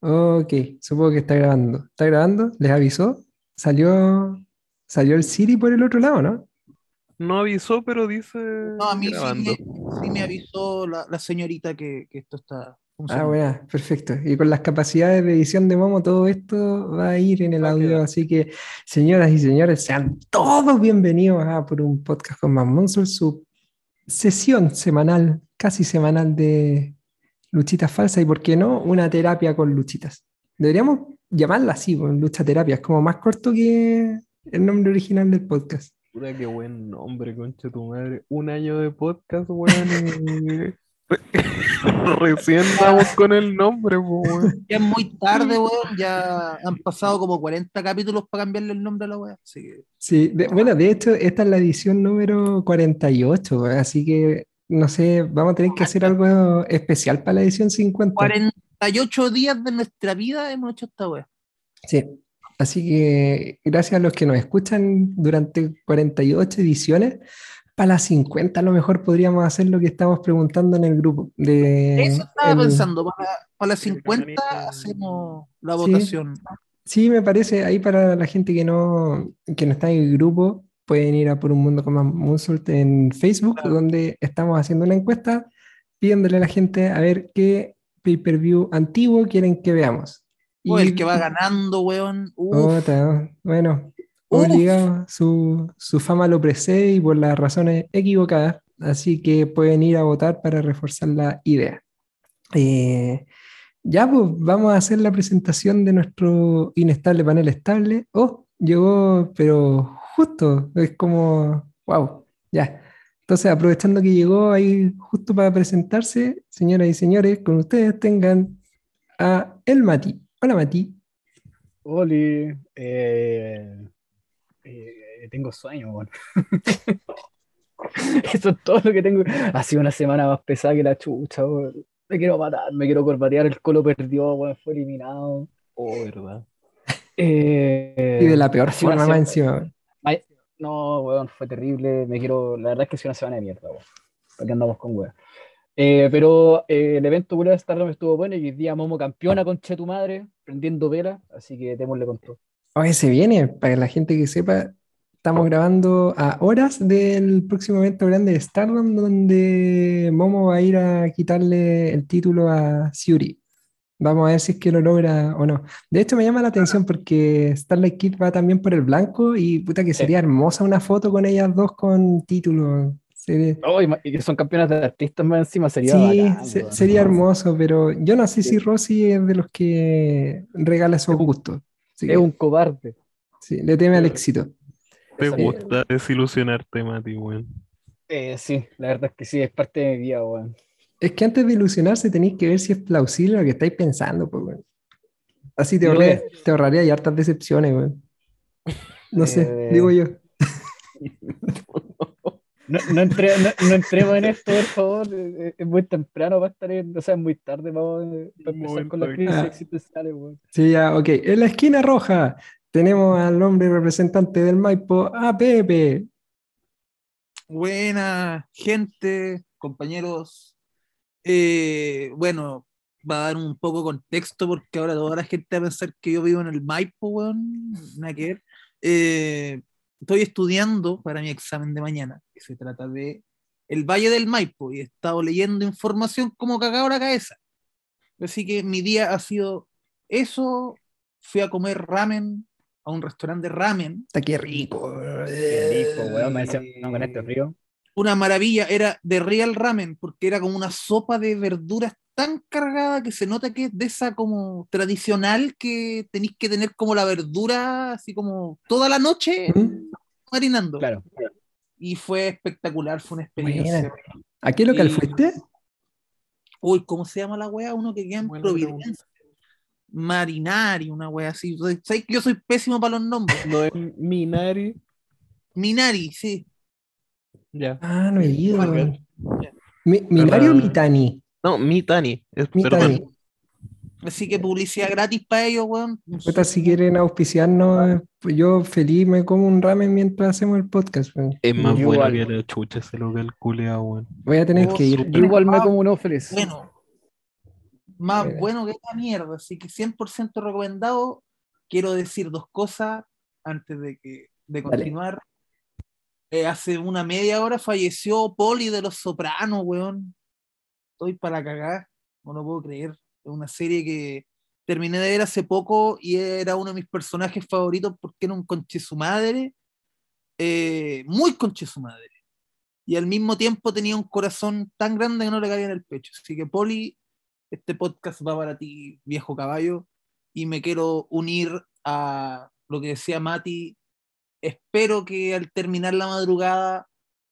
Ok, supongo que está grabando. ¿Está grabando? ¿Les avisó? ¿Salió, salió el Siri por el otro lado, no? No avisó, pero dice No, a mí sí grabando. me, sí me avisó la, la señorita que, que esto está Ah, funcionando. bueno, perfecto. Y con las capacidades de edición de Momo, todo esto va a ir en el Va a audio. quedar. Así que, señoras y señores, sean todos bienvenidos a por un podcast con más Monster, su sesión semanal, casi semanal de luchitas falsas y, ¿por qué no? Una terapia con luchitas. Deberíamos llamarla así, pues, lucha terapia. Es como más corto que el nombre original del podcast. Puta, qué buen nombre, concha tu madre. Un año de podcast, weón. Recién vamos con el nombre, weón. Ya es muy tarde, weón. Ya han pasado como 40 capítulos para cambiarle el nombre a la weá. Que Sí, de- bueno, de hecho, esta es la edición número 48, así que no sé, vamos a tener que hacer algo especial para la edición 50. 48 días de nuestra vida hemos hecho esta weá. Sí, así que gracias a los que nos escuchan durante 48 ediciones, para las 50 a lo mejor podríamos hacer lo que estamos preguntando en el grupo. De, Eso estaba el- pensando. Para, para las El 50 cañonito. hacemos la Sí. votación. Sí, me parece, ahí para la gente que no, que no está en el grupo, pueden ir a por un mundo con más Moonsault en Facebook, Claro. donde estamos haciendo una encuesta pidiéndole a la gente a ver qué pay-per-view antiguo quieren que veamos. O Y- el que va ganando, weón. Bueno, obligado, su, su fama lo precede y por las razones equivocadas, así que pueden ir a votar para reforzar la idea. Eh, ya, pues vamos a hacer la presentación de nuestro inestable panel estable. Oh, llegó, pero justo, es como, wow, ya. Entonces, aprovechando que llegó ahí justo para presentarse, señoras y señores, con ustedes tengan a el Mati. Hola, Mati. Oli, eh, eh, tengo sueño, weón. Eso es todo lo que tengo. Ha sido una semana más pesada que la chucha, weón. Me quiero matar, me quiero corbatear. El colo perdió, weón, fue eliminado. Oh, verdad. Eh, Y de la peor forma encima. No, weón, fue terrible. Me quiero. La verdad es que sido una semana de mierda, weón. ¿Para qué andamos con weón? Eh, pero eh, el evento de Stardom estuvo bueno y hoy día Momo campeona con Che tu madre, prendiendo vela, así que démosle con todo. Oye, se viene, para la gente que sepa, estamos grabando a horas del próximo evento grande de Stardom, donde Momo va a ir a quitarle el título a Siuri. Vamos a ver si es que lo logra o no. De hecho, me llama la atención porque Starlight Kid va también por el blanco y puta que Sí. sería hermosa una foto con ellas dos con título. Sería- Oh, y son campeonas de artistas más encima, sería Sí, bacán, se- weón. sería hermoso, pero yo no sé si Rosy es de los que regala esos gustos. Es que, un cobarde. sí, le teme al éxito. Te Esa- gusta desilusionarte, Mati, weón. Eh, sí, la verdad es que sí, es parte de mi vida, weón. Es que antes de ilusionarse tenéis que ver si es plausible lo que estáis pensando, pues, weón. Así te, ahorré- te ahorraría y hartas decepciones, weón. No sé, Eh, digo yo. No, no, entre- no- no entremos en esto, por favor. eh, Es muy temprano para estar en, o sea, es muy tarde para, para empezar con las momento crisis Ah. existenciales, weón. Sí, ya, ok. En la esquina roja tenemos al hombre representante del Maipo, a Pepe. Buena gente, compañeros. Eh, bueno, va a dar un poco contexto porque ahora toda la gente va a pensar que yo vivo en el Maipo, weón. Nada que ver. Eh, estoy estudiando para mi examen de mañana, que se trata de el Valle del Maipo, y he estado leyendo información como cagado la cabeza. Así que mi día ha sido eso. Fui a comer ramen a un restaurante de ramen. Está qué rico. Qué rico, weón, me decía, no, con este frío. Una maravilla, era de real ramen, porque era como una sopa de verduras tan cargada que se nota que es de esa como tradicional que tenéis que tener como la verdura así como toda la noche ¿Mm? marinando. Claro. Y fue espectacular, fue una experiencia. Buena. ¿A qué local Y- fuiste? Uy, ¿cómo se llama la wea? Uno que queda en Providencia. Marinari, una wea así. ¿Sabes que yo soy pésimo para los nombres? No es Minari. Minari, sí. Ya. Ah, no he ido. Weón. Mi- ¿Minari o Ah. Mitani? No, Mitani. Es, Mitani. Así que publicidad gratis para ellos, weón. Puta, si quieren auspiciarnos, pues yo feliz me como un ramen mientras hacemos el podcast. weón. Es más Yo bueno igual. que la chucha ese local culeado, weón. Voy a tener Oh, que ir. Yo igual me como uno feliz. Bueno, más Buena. bueno que esta mierda, así que 100% recomendado. Quiero decir dos cosas antes de, que, de Dale. Eh, hace una media hora falleció Poli de Los Sopranos, weón. Estoy para cagar, no lo puedo creer. Es una serie que terminé de ver hace poco y era uno de mis personajes favoritos porque era un conche su madre, eh, muy conche su madre. Y al mismo tiempo tenía un corazón tan grande que no le cabía en el pecho. Así que, Poli, este podcast va para ti, viejo caballo, y me quiero unir a lo que decía Mati. Espero que al terminar la madrugada,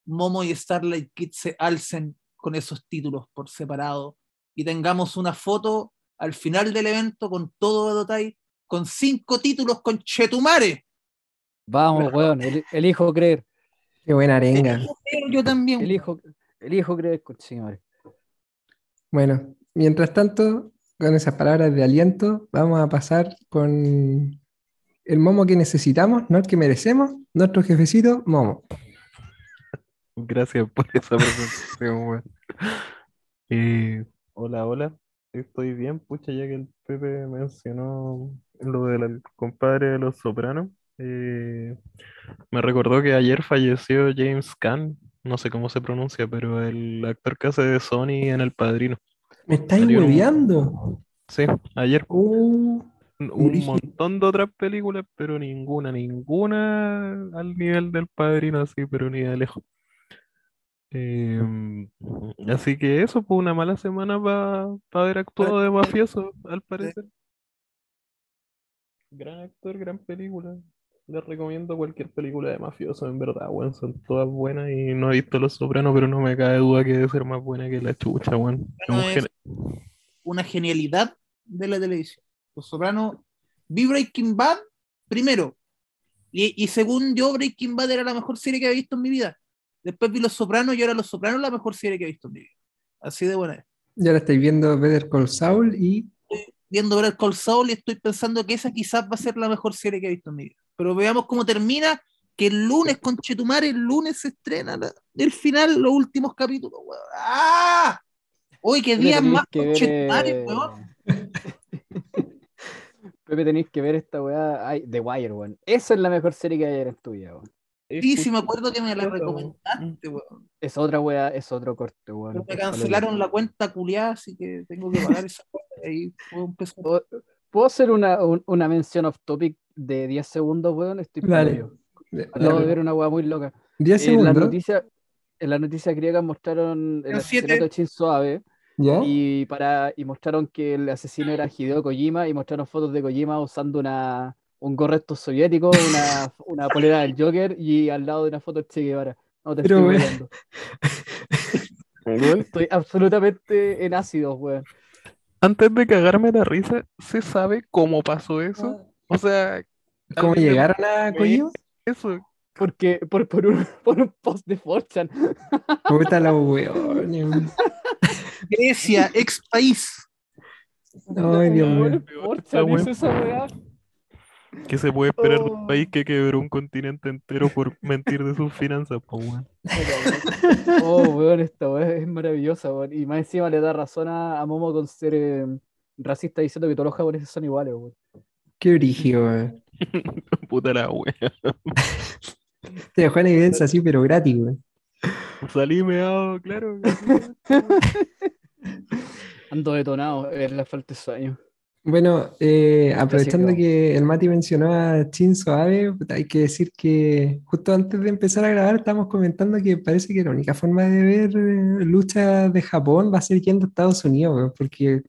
Momo y Starlight Kid se alcen con esos títulos por separado y tengamos una foto al final del evento con todo Edotai, con cinco títulos con Chetumare. Vamos, weón, el- elijo creer. Qué buena arenga. Yo también. Elijo, elijo creer, cochino. Bueno, mientras tanto, con esas palabras de aliento, vamos a pasar con el momo que necesitamos, no el que merecemos, nuestro jefecito, momo. Gracias por esa presentación, weón. Eh, hola, hola. Estoy bien, pucha, ya que el Pepe mencionó lo del compadre de los Sopranos. eh, me recordó que ayer falleció James Caan, no sé cómo se pronuncia, pero el actor que hace de Sony en El Padrino. ¿Me estáis hueveando? Sí, ayer Uh, un montón de otras películas, pero ninguna, ninguna al nivel del Padrino, así, pero ni de lejos. Em, así que eso fue una mala semana para haber actuado de mafioso, al parecer. Gran actor, gran película. Les recomiendo cualquier película de mafioso, en verdad, weón. Son todas buenas y no he visto Los Sopranos, pero no me cabe duda que debe ser más buena que la chucha, weón. Bueno, es- una genialidad de la televisión. Los Sopranos, vi Breaking Bad primero. Y, y según yo, Breaking Bad era la mejor serie que había visto en mi vida. Después vi Los Sopranos y ahora Los Sopranos la mejor serie que he visto en mi vida. Así de buena es. ya la estáis viendo Better Call Saul y Viendo ver el Call Saul y estoy pensando que esa quizás va a ser la mejor serie que he visto en mi vida. Pero veamos cómo termina. Que el lunes, con Chetumare, el lunes se estrena la- el final, los últimos capítulos, weón. ¡Ah! Hoy, qué días más con eh, weón. Pepe, tenéis que ver esta weá. Ay, The Wire, weón. Esa es la mejor serie que hay en tu vida, weón. Sí, sí, me acuerdo que me la recomendaste, weón. Es otra weá, es otro corte, weón. Pero me cancelaron la cuenta culiada, así que tengo que pagar esa ahí fue un peso. ¿Puedo, puedo hacer una, un- una mención off topic de 10 segundos, weón? Estoy Dale. perdido. Acabo de ver una weá muy loca. 10 En la segundos. noticia, en la noticia griega mostraron el asesinato de Shinzo Abe ¿Ya? y, para, y mostraron que el asesino era Hideo Kojima y mostraron fotos de Kojima usando una, un gorreto soviético, una, una polera del Joker y al lado de una foto de Che Guevara. No te Pero, estoy weón. Estoy absolutamente en ácido, weón. Antes de cagarme la risa, ¿se sabe cómo pasó eso? O sea, ¿Cómo llegaron a Kojima? eso. Porque, por, por, un, por un post de Forchan. Puta la weón. Grecia, ex país. Ay, Dios mío. Weón. ¿Qué se puede esperar de Oh. un país que quebró un continente entero por mentir de sus finanzas, po, weón? Oh, weón, esta weá es maravillosa, weón. Y más encima le da razón a, a Momo con ser eh, racista diciendo que todos los japoneses son iguales, weón. Qué brígido, weón. Puta la wea. Te dejó en evidencia así, pero gratis, weón. Salí meado, claro. Ando detonado, es la falta de sueño. Bueno, eh, aprovechando que el Mati mencionó a Abe, puta, hay que decir que justo antes de empezar a grabar estábamos comentando que parece que la única forma de ver eh, lucha de Japón va a ser yendo a Estados Unidos, porque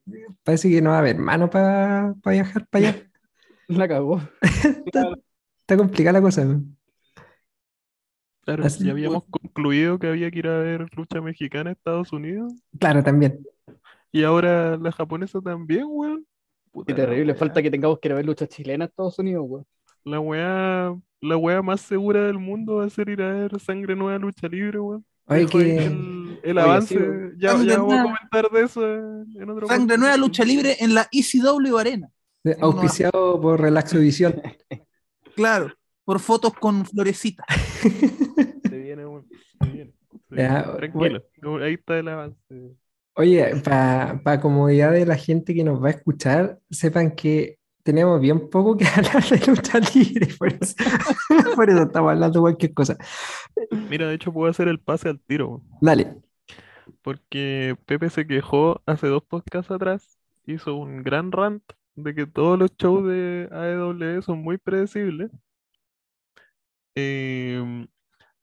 parece que no va a haber mano para viajar para allá. La cagó. Está complicada la cosa. Claro, Así, ya habíamos concluido que había que ir a ver lucha mexicana a Estados Unidos. Claro, también. Y ahora la japonesa también, weón. Puta Qué terrible, falta que tengamos que ir a ver lucha chilena en Estados Unidos, weón. La weá, la weá más segura del mundo va a ser ir a ver Sangre Nueva Lucha Libre, weón. Oye, que el, el Oye, avance. sí, ya, ya vamos a comentar de eso en otro Sangre. Nueva Lucha Libre en la ECW Arena. auspiciado por Relaxo Visión. Claro, por fotos con florecitas. Se viene, weón. Se viene. Se Ya, viene. Tranquilo. Ahí está el avance. Oye, para comodidad de la gente que nos va a escuchar, sepan que tenemos bien poco que hablar de lucha libre, por eso, por eso estamos hablando de cualquier cosa. Mira, de hecho puedo hacer el pase al tiro. Dale. porque Pepe se quejó hace dos podcasts atrás, hizo un gran rant de que todos los shows de AEW son muy predecibles. Em,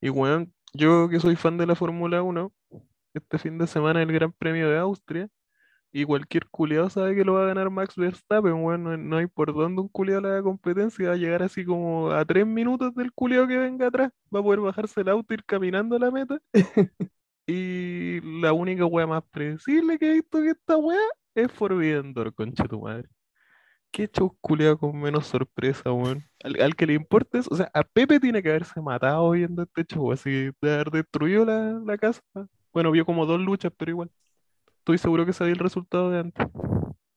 y bueno, yo que soy fan de la Fórmula 1, este fin de semana el Gran Premio de Austria, y cualquier culiado sabe que lo va a ganar Max Verstappen, bueno, no, hay por dónde un culiado haga competencia, va a llegar así como a tres minutos del culiado que venga atrás, va a poder bajarse el auto, ir caminando a la meta. Y la única wea más predecible que he visto que esta wea es Forbidden Door, concha tu madre. Qué show con menos sorpresa, weón. Al, al que le importe eso, o sea, a Pepe tiene que haberse matado viendo este show, así de haber destruido la, la casa. Bueno, vio como dos luchas, pero igual. Estoy seguro que sabía el resultado de antes.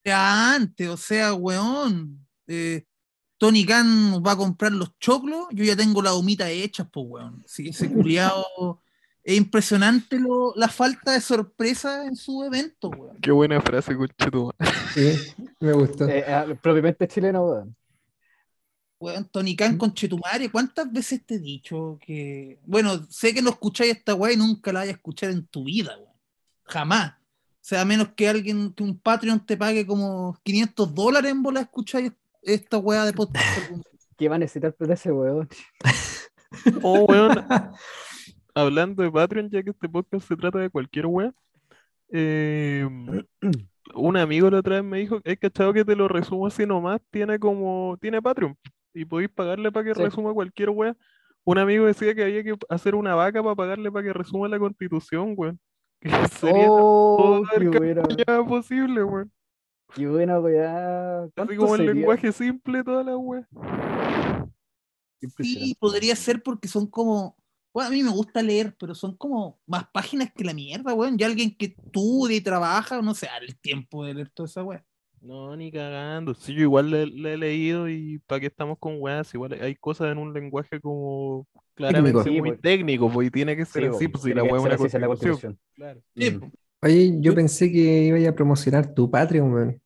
Ya antes, o sea, weón. eh, Tony Khan va a comprar los choclos, yo ya tengo la humita hechas, pues, weón. Sí, ese culiado. Es impresionante lo- la falta de sorpresa en su evento, weón. Qué buena frase, concha tu madre. Sí, me gustó. Eh, eh, propiamente chileno, weón. Weón, Tony Khan con Chetumare, ¿cuántas veces te he dicho que. Bueno, sé que no escucháis esta weá y nunca la vayas a escuchar en tu vida, weón. Jamás. O sea, a menos que alguien, que un Patreon te pague como 500 dólares en bola, escucháis esta weá de podcast. ¿Qué va a necesitar para ese weón? Oh, weón, hablando de Patreon, ya que este podcast se trata de cualquier wea, eh, un amigo la otra vez me dijo, es cachado que te lo resumo así nomás, tiene como, tiene Patreon, y podéis pagarle para que Sí. resuma cualquier wea. Un amigo decía que había que hacer una vaca para pagarle para que resuma la constitución, weón. Que sería Oh, todo qué el buena, ya posible, weón. qué buena weá. Así ¿Cuánto como el lenguaje simple, toda la wea. Qué Sí, podría ser porque son como. Bueno, a mí me gusta leer, pero son como más páginas que la mierda, weón. Ya alguien que estudia y trabaja, no sé, el tiempo de leer toda esa weá. No, ni cagando. Sí, yo igual le, le he leído y para qué estamos con weas, igual hay cosas en un lenguaje como claramente Técnico. muy Sí, pues. técnico, pues y tiene que ser Sí, así, weón, pues si la wea es una constitución. Claro. Sí, Mm. po. Oye, yo Yo- pensé que iba a promocionar tu Patreon, weón.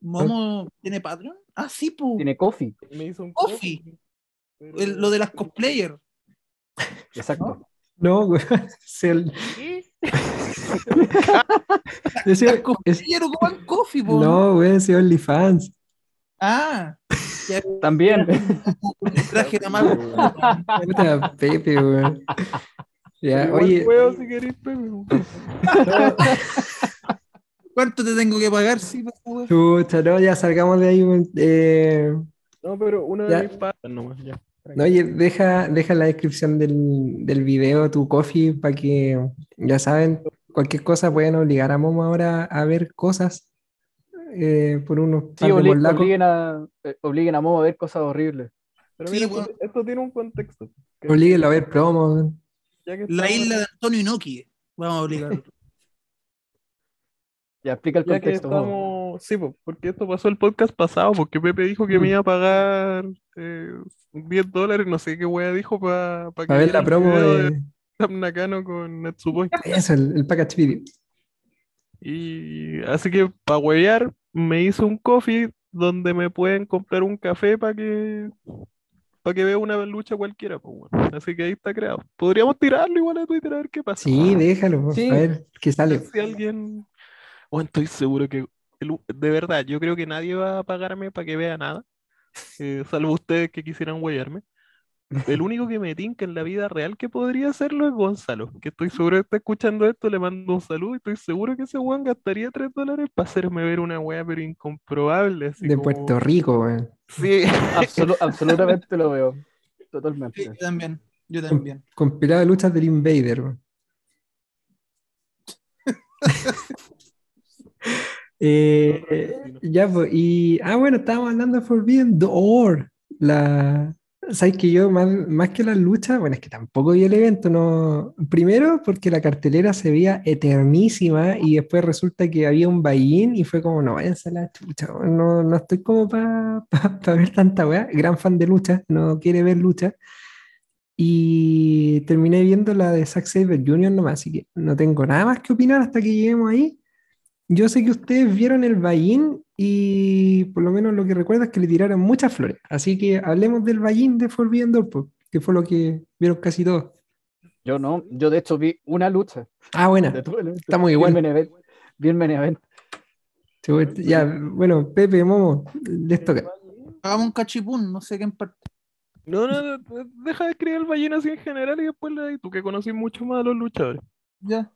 Momo tiene Patreon. Ah, sí, pues. Tiene coffee, Me hizo un Coffee. coffee, pero- Lo de las cosplayers. exacto. No, weón. es el- ¿Qué? es- cosplayers ocupan coffee, po. no, weón, ese OnlyFans. Ah, ya También. el traje nada más. Puta Pepe, weón. Ya, Igual oye, puedo si queréis, Pepe. ¿Cuánto te tengo que pagar? Sí, por favor? chucha, no, ya salgamos de ahí. Eh, No, pero una Ya. de mis patas nomás, ya. No, oye, deja, deja en la descripción del, del video tu coffee para que, ya saben, cualquier cosa pueden obligar a Momo ahora a ver cosas eh, por unos Sí, par de obli- morlacos. obliguen a, eh, obliguen a Momo a ver cosas horribles. Pero Sí, mira, esto, esto tiene un contexto. que- Oblíguenlo a ver promos. que La estamos- isla de Antonio Inoki. Vamos a obligar. Ya explica el Ya que contexto. Momo. Sí, po, porque esto pasó el podcast pasado, porque Pepe dijo que me Mm. iba a pagar eh, 10 dólares, no sé qué wea dijo, para que A ver la el promo de... Sam Nakano con Netsupoi. Eso, el, el package video. Y así que para huevear, me hizo un coffee donde me pueden comprar un café para que para que vea una lucha cualquiera, pues, weón. Así que ahí está creado. Podríamos tirarlo igual a Twitter a ver qué pasa. Sí, déjalo, Sí. a ver qué sale. Si alguien. O estoy seguro que. El- de verdad, yo creo que nadie va a pagarme para que vea nada. eh, salvo ustedes que quisieran huevearme. El único que me tinca en la vida real que podría hacerlo es Gonzalo, que estoy seguro que está escuchando esto, le mando un saludo y estoy seguro que ese weón gastaría 3 dólares para hacerme ver una wea, pero incomprobable, así De como- Puerto Rico, weón. Sí, Absolu- absolutamente lo veo. Totalmente. Sí, yo también. Yo también. Compilado de luchas del Invader, weón. Eh, ya, pues, y. Ah, bueno, estábamos hablando de Forbidden Door. La. ¿Sabes que yo, más, más que las luchas, bueno, es que tampoco vi el evento, no. Primero, porque la cartelera se veía eternísima y después resulta que había un buy-in y fue como, no, váyanse a la chucha, no, no estoy como para ver tanta weá. Gran fan de lucha, no quiere ver lucha. y terminé viendo la de Zack Saber Jr. nomás, así que no tengo nada más que opinar hasta que lleguemos ahí. Yo sé que ustedes vieron el Ballín y por lo menos lo que recuerdo es que le tiraron muchas flores. Así que hablemos del Ballín de Forbidden Door, que fue lo que vieron casi todos. Yo no, yo de hecho vi una lucha. Ah, buena. Está muy Bien. Benevent. Bien Benevent. Sí, bueno, Ya, bueno, Pepe, Momo, les toca. Hagamos un cachipún, no sé qué en parte. No, no, deja de escribir el ballena así en general y después le das tú que conocí mucho más a los luchadores. Ya.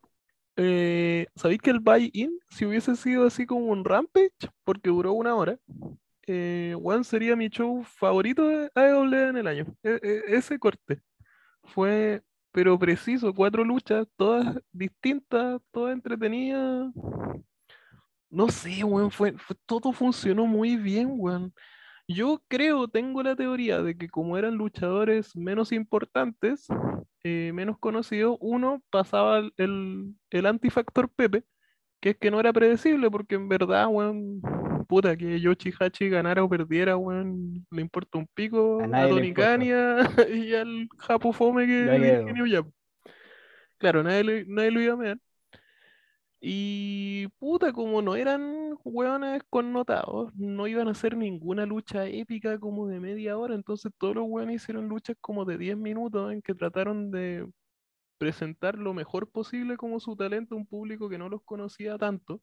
Eh, ¿sabéis que el buy-in, si hubiese sido así como un Rampage, porque duró una hora, eh, weón, sería mi show favorito de AEW en el año. E- e- ese corte fue, pero preciso, cuatro luchas, todas distintas, todas entretenidas. No sé, weón, fue, fue- todo funcionó muy bien, weón. Yo creo, tengo la teoría de que como eran luchadores menos importantes, eh, menos conocidos, uno pasaba el, el, antifactor Pepe, que es que no era predecible, porque en verdad, weón, puta, que Yoshi Hachi ganara o perdiera, weón, le importa un pico A a. Khan y, al Japo Fome que Japan. Claro, nadie, nadie lo iba a meter. Y puta, como no eran hueones connotados, no iban a hacer ninguna lucha épica como de media hora, entonces todos los hueones hicieron luchas como de 10 minutos en que trataron de presentar lo mejor posible como su talento a un público que no los conocía tanto.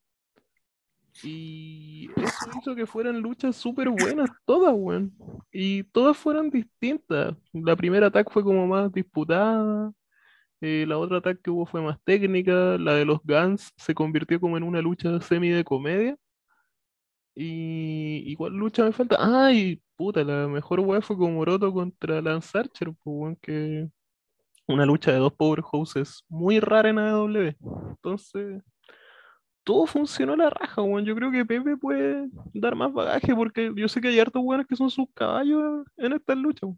Y eso hizo que fueran luchas súper buenas todas, weón. Y todas fueron distintas. La primera ataque fue como más disputada. Eh, la otra ataque que hubo fue más técnica. La de los Guns se convirtió como en una lucha semi de comedia. Y, ¿y cuál lucha me falta? Ah, y puta, la mejor weá fue como Moroto contra Lance Archer, pues, que una lucha de dos powerhouses muy rara en AEW. Entonces, todo funcionó a la raja, weón. Yo creo que Pepe puede dar más bagaje porque yo sé que hay hartos weones que son sus caballos en estas luchas.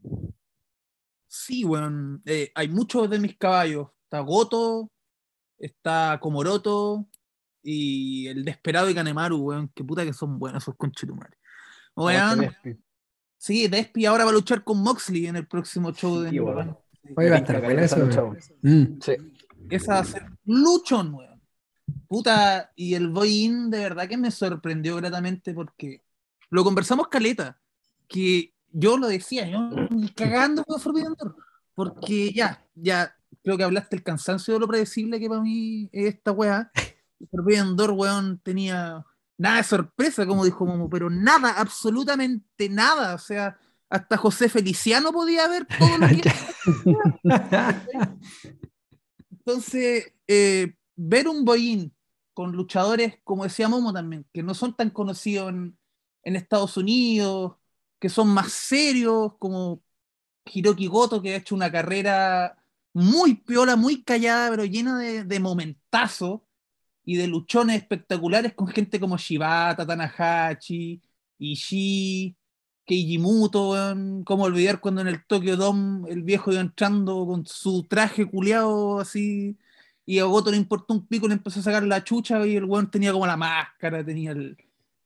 Sí, weón. eh, hay muchos de mis caballos. Está Goto, está Komoroto y el Desperado y Kanemaru, weón. Que puta que son buenos esos conchetumares. Weón, Despi. sí, Despi ahora va a luchar con Moxley en el próximo show de Sí, weón. Va a estar buena esa lucha, Mm. Esa va a ser luchón, weón. Puta, y el Boy-In de verdad que me sorprendió gratamente porque lo conversamos caleta, que yo lo decía, yo cagando con Forbidden Door, porque ya, ya, creo que hablaste el cansancio de lo predecible que para mí es esta weá. Forbidden Door, weón, tenía nada de sorpresa, como dijo Momo, pero nada, absolutamente nada, o sea, hasta José Feliciano podía ver todo lo que Entonces, eh, ver un boín con luchadores, como decía Momo también, que no son tan conocidos en, en Estados Unidos, que son más serios, como Hiroki Goto, que ha hecho una carrera muy piola, muy callada, pero llena de, de momentazos y de luchones espectaculares con gente como Shibata, Tanahashi, Ishii, Keiji Muto, cómo olvidar cuando en el Tokyo Dome el viejo iba entrando con su traje culeado así y a Goto le importó un pico, le empezó a sacar la chucha y el weón tenía como la máscara, tenía el,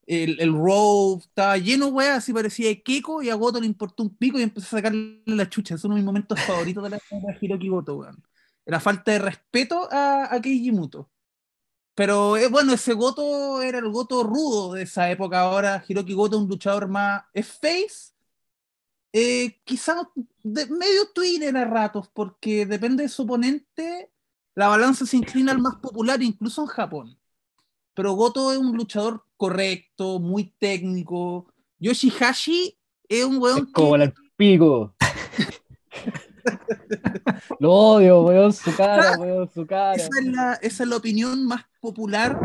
el, el robe, estaba lleno, weón, así parecía de Keiko y a Goto le importó un pico y empezó a sacarle la chucha. Es uno de mis momentos favoritos de la de Hiroki Goto, weón. La falta de respeto a, a Keiji. Pero eh, bueno, ese Goto era el Goto rudo de esa época. Ahora Hiroki Goto es un luchador más. Es face. Eh, quizás de medio Twitter a ratos, porque depende de su oponente. La balanza se inclina al más popular, incluso en Japón. Pero Goto es un luchador correcto, muy técnico. Yoshihashi es un Es weón como que el pico. Lo odio, weón, su cara, weón, su cara. esa es, la, esa es la opinión más popular.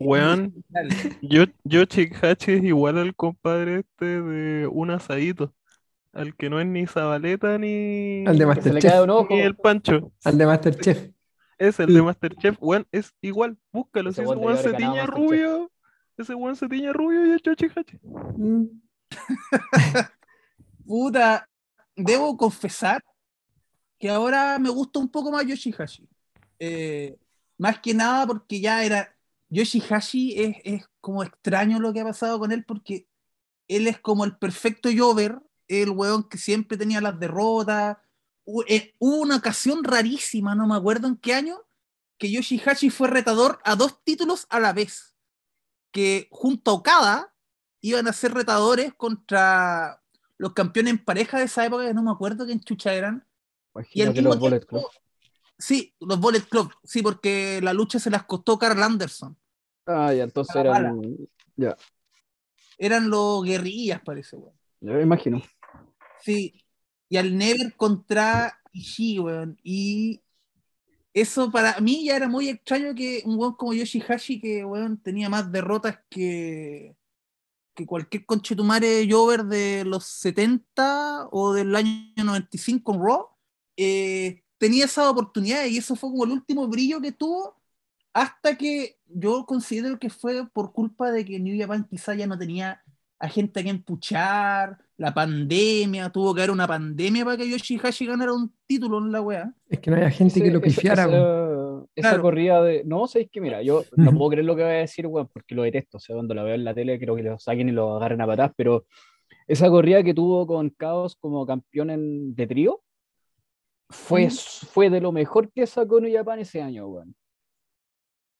Weón, yo, yo Hachi es igual al compadre este de un asadito. Al que no es ni Zabaleta ni, Al de Masterchef. ni el Pancho. Al de Masterchef. Es el de Masterchef, weón, es igual, búscalo. Ese Si ese weón se tiña rubio, ese weón se tiña rubio y es Hachi. Mm. Puta, debo confesar que ahora me gusta un poco más Yoshihashi. Eh, más que nada porque ya era. Yoshihashi es, es como extraño lo que ha pasado con él porque él es como el perfecto Jover el weón que siempre tenía las derrotas. Hu- Hubo una ocasión rarísima, no me acuerdo en qué año, que Yoshihashi fue retador a dos títulos a la vez. Que junto a Okada iban a ser retadores contra los campeones en pareja de esa época, que no me acuerdo quién chucha eran. Y al Imagínate mismo los Bullet tiempo- Club. Sí, los Bullet Club, sí, porque la lucha se las costó Carl Anderson. Ah, ya, entonces eran. Ya, Eran los guerrillas, parece, weón. yo me imagino. Sí, y al Never contra Ishii, weón. Y eso para mí ya era muy extraño que un weón como Yoshihashi, que weón tenía más derrotas que, que cualquier conchetumare Jover de los 70 o del año 95 en Raw, eh, tenía esa oportunidad y eso fue como el último brillo que tuvo hasta que yo considero que fue por culpa de que New Japan quizá ya no tenía a gente a quien puchar, la pandemia, tuvo que haber una pandemia para que Yoshihashi ganara un título en la wea. Es que no había gente que lo pifiara. Esa, esa Claro. corrida de. No, sabéis que mira, yo no puedo creer lo que voy a decir, weón, porque lo detesto. O sea, cuando la veo en la tele, creo que lo saquen y lo agarren a patadas, pero esa corrida que tuvo con Chaos como campeón en- de trío fue, fue de lo mejor que sacó New Japan ese año, weón.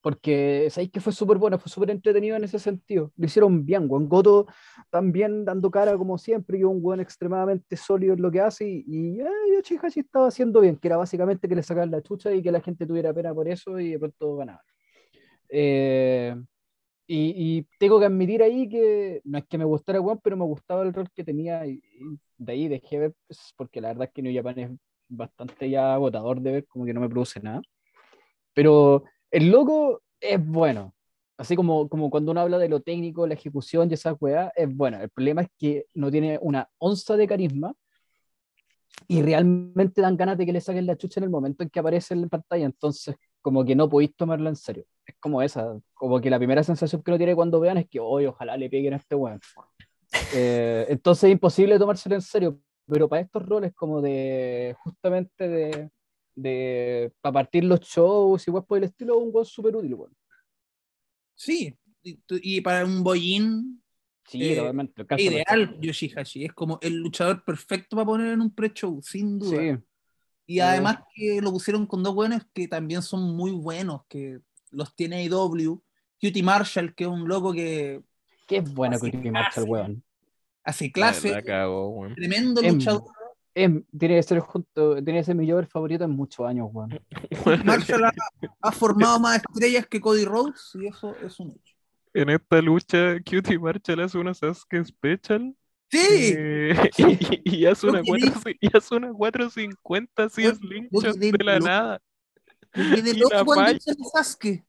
Porque sabéis que fue súper bueno, fue súper entretenido en ese sentido. Lo hicieron bien, weón. Goto también dando cara como siempre, es un weón extremadamente sólido en lo que hace. Y, y eh, Yoshihashi estaba haciendo bien, que era básicamente que le sacaran la chucha y que la gente tuviera pena por eso y de pronto ganaba. Eh, y, y tengo que admitir ahí que no es que me gustara weón, pero me gustaba el rol que tenía. Y, y de ahí dejé ver, pues, porque la verdad es que New Japan es bastante ya agotador de ver, como que no me produce nada. Pero el loco es bueno. Así como, como cuando uno habla de lo técnico, la ejecución y esa weá, es bueno. El problema es que no tiene una onza de carisma y realmente dan ganas de que le saquen la chucha en el momento en que aparece en pantalla. Entonces, como que no podéis tomarlo en serio. Es como esa, como que la primera sensación que uno tiene cuando vean es que, hoy ojalá le peguen a este weón. Eh, entonces es imposible tomárselo en serio. Pero para estos roles como de, justamente de, de para partir los shows y weas por el estilo, un weón súper útil, weón. Sí, y, y para un bollín Sí, Eh, ideal Yoshihashi, es como el luchador perfecto para poner en un pre-show, sin duda. Sí, Y además que lo pusieron con dos buenos que también son muy buenos, que los tiene AEW. Cutie Marshall, que es un loco que qué bueno Ricky Marshall, weón. hace La, clase, weón. tremendo Em, luchador. Tiene que ser junto, tiene que ser mi Jover favorito en muchos años, weón. Marshall ha, ha formado más estrellas que Cody Rhodes y eso es un hecho. En esta lucha, Cutie Marshall hace una Sasuke Special Sí, eh, y, y hace una Lo que 4, y hace una 450 así es de la nada. me quedé y loco la cuando falla. Sasuke.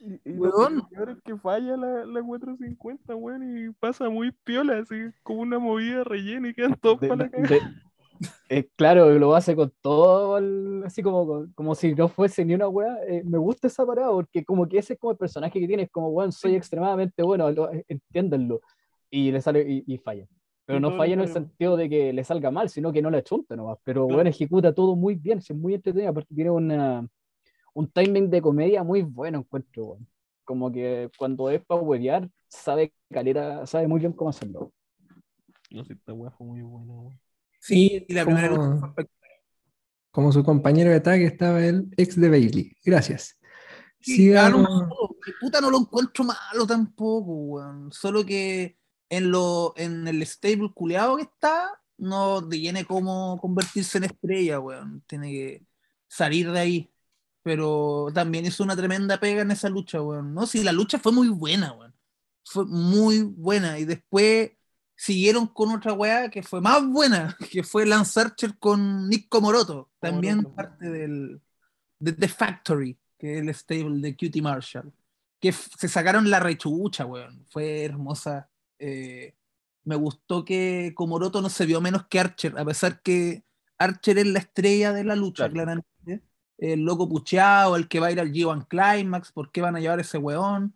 Y, y Weón. lo peor es que falla la, la 450, weón, y pasa muy piola, así como una movida rellena y quedan todos De- para la de- eh, claro, lo hace con todo, el- así como, como si no fuese ni una weá. eh, me gusta esa parada porque como que ese es como el personaje que tiene, es como, weón, soy extremadamente bueno, lo- eh, entiéndanlo. Y le sale y, y falla. Pero no falla en el sentido de que le salga mal, sino que no la chunta nomás. Pero Claro. weón, ejecuta todo muy bien, es muy entretenido, aparte tiene una, un timing de comedia muy bueno, encuentro, weón. Como que cuando es para huevear, sabe calera, sabe muy bien cómo hacerlo. No sé, esta weá fue muy buena, weón. Sí, y la como- primera. Como su compañero de tag estaba el ex de Bailey. Gracias. Sí, ah, malo, que puta no lo encuentro malo tampoco, weón. Solo que en lo, en el stable culeado que está, no tiene cómo convertirse en estrella, weón. Tiene que salir de ahí. Pero también hizo una tremenda pega en esa lucha, weón. No, sí, la lucha fue muy buena, weón. Fue muy buena. Y después siguieron con otra weá que fue más buena, que fue Lance Archer con Nick Komoroto, también parte del de The Factory, que es el stable de Cutie Marshall, que se sacaron la rechucha, weón. Fue hermosa. Eh, me gustó que Komoroto no se vio menos que Archer, a pesar que Archer es la estrella de la lucha, Claro. claramente. El loco pucheado, el que va a ir al G1 Climax, ¿por qué van a llevar ese weón?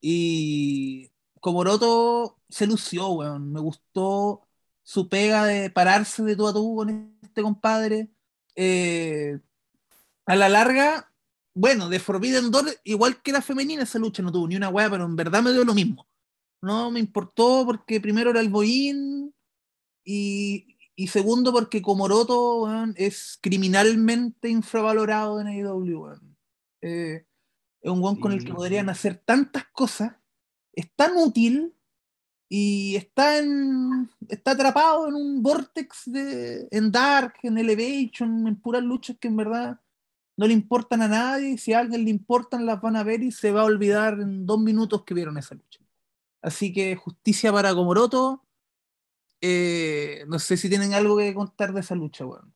Y Komoroto se lució, weón. Me gustó su pega de pararse de tú a tú con este compadre. Eh, a la larga, bueno, de Forbidden Door, igual que la femenina, esa lucha no tuvo ni una weá, pero en verdad me dio lo mismo. no me importó porque primero era el Boín y, y segundo porque Komoroto weón, es criminalmente infravalorado en AEW. Eh, es un weón con el que podrían hacer tantas cosas, es tan útil y está, en, está atrapado en un vortex de, en Dark, en Elevation, en puras luchas que en verdad no le importan a nadie. Si a alguien le importan, las van a ver y se va a olvidar en dos minutos que vieron esa lucha. Así que justicia para Komoroto. Eh, no sé si tienen algo que contar de esa lucha, weón.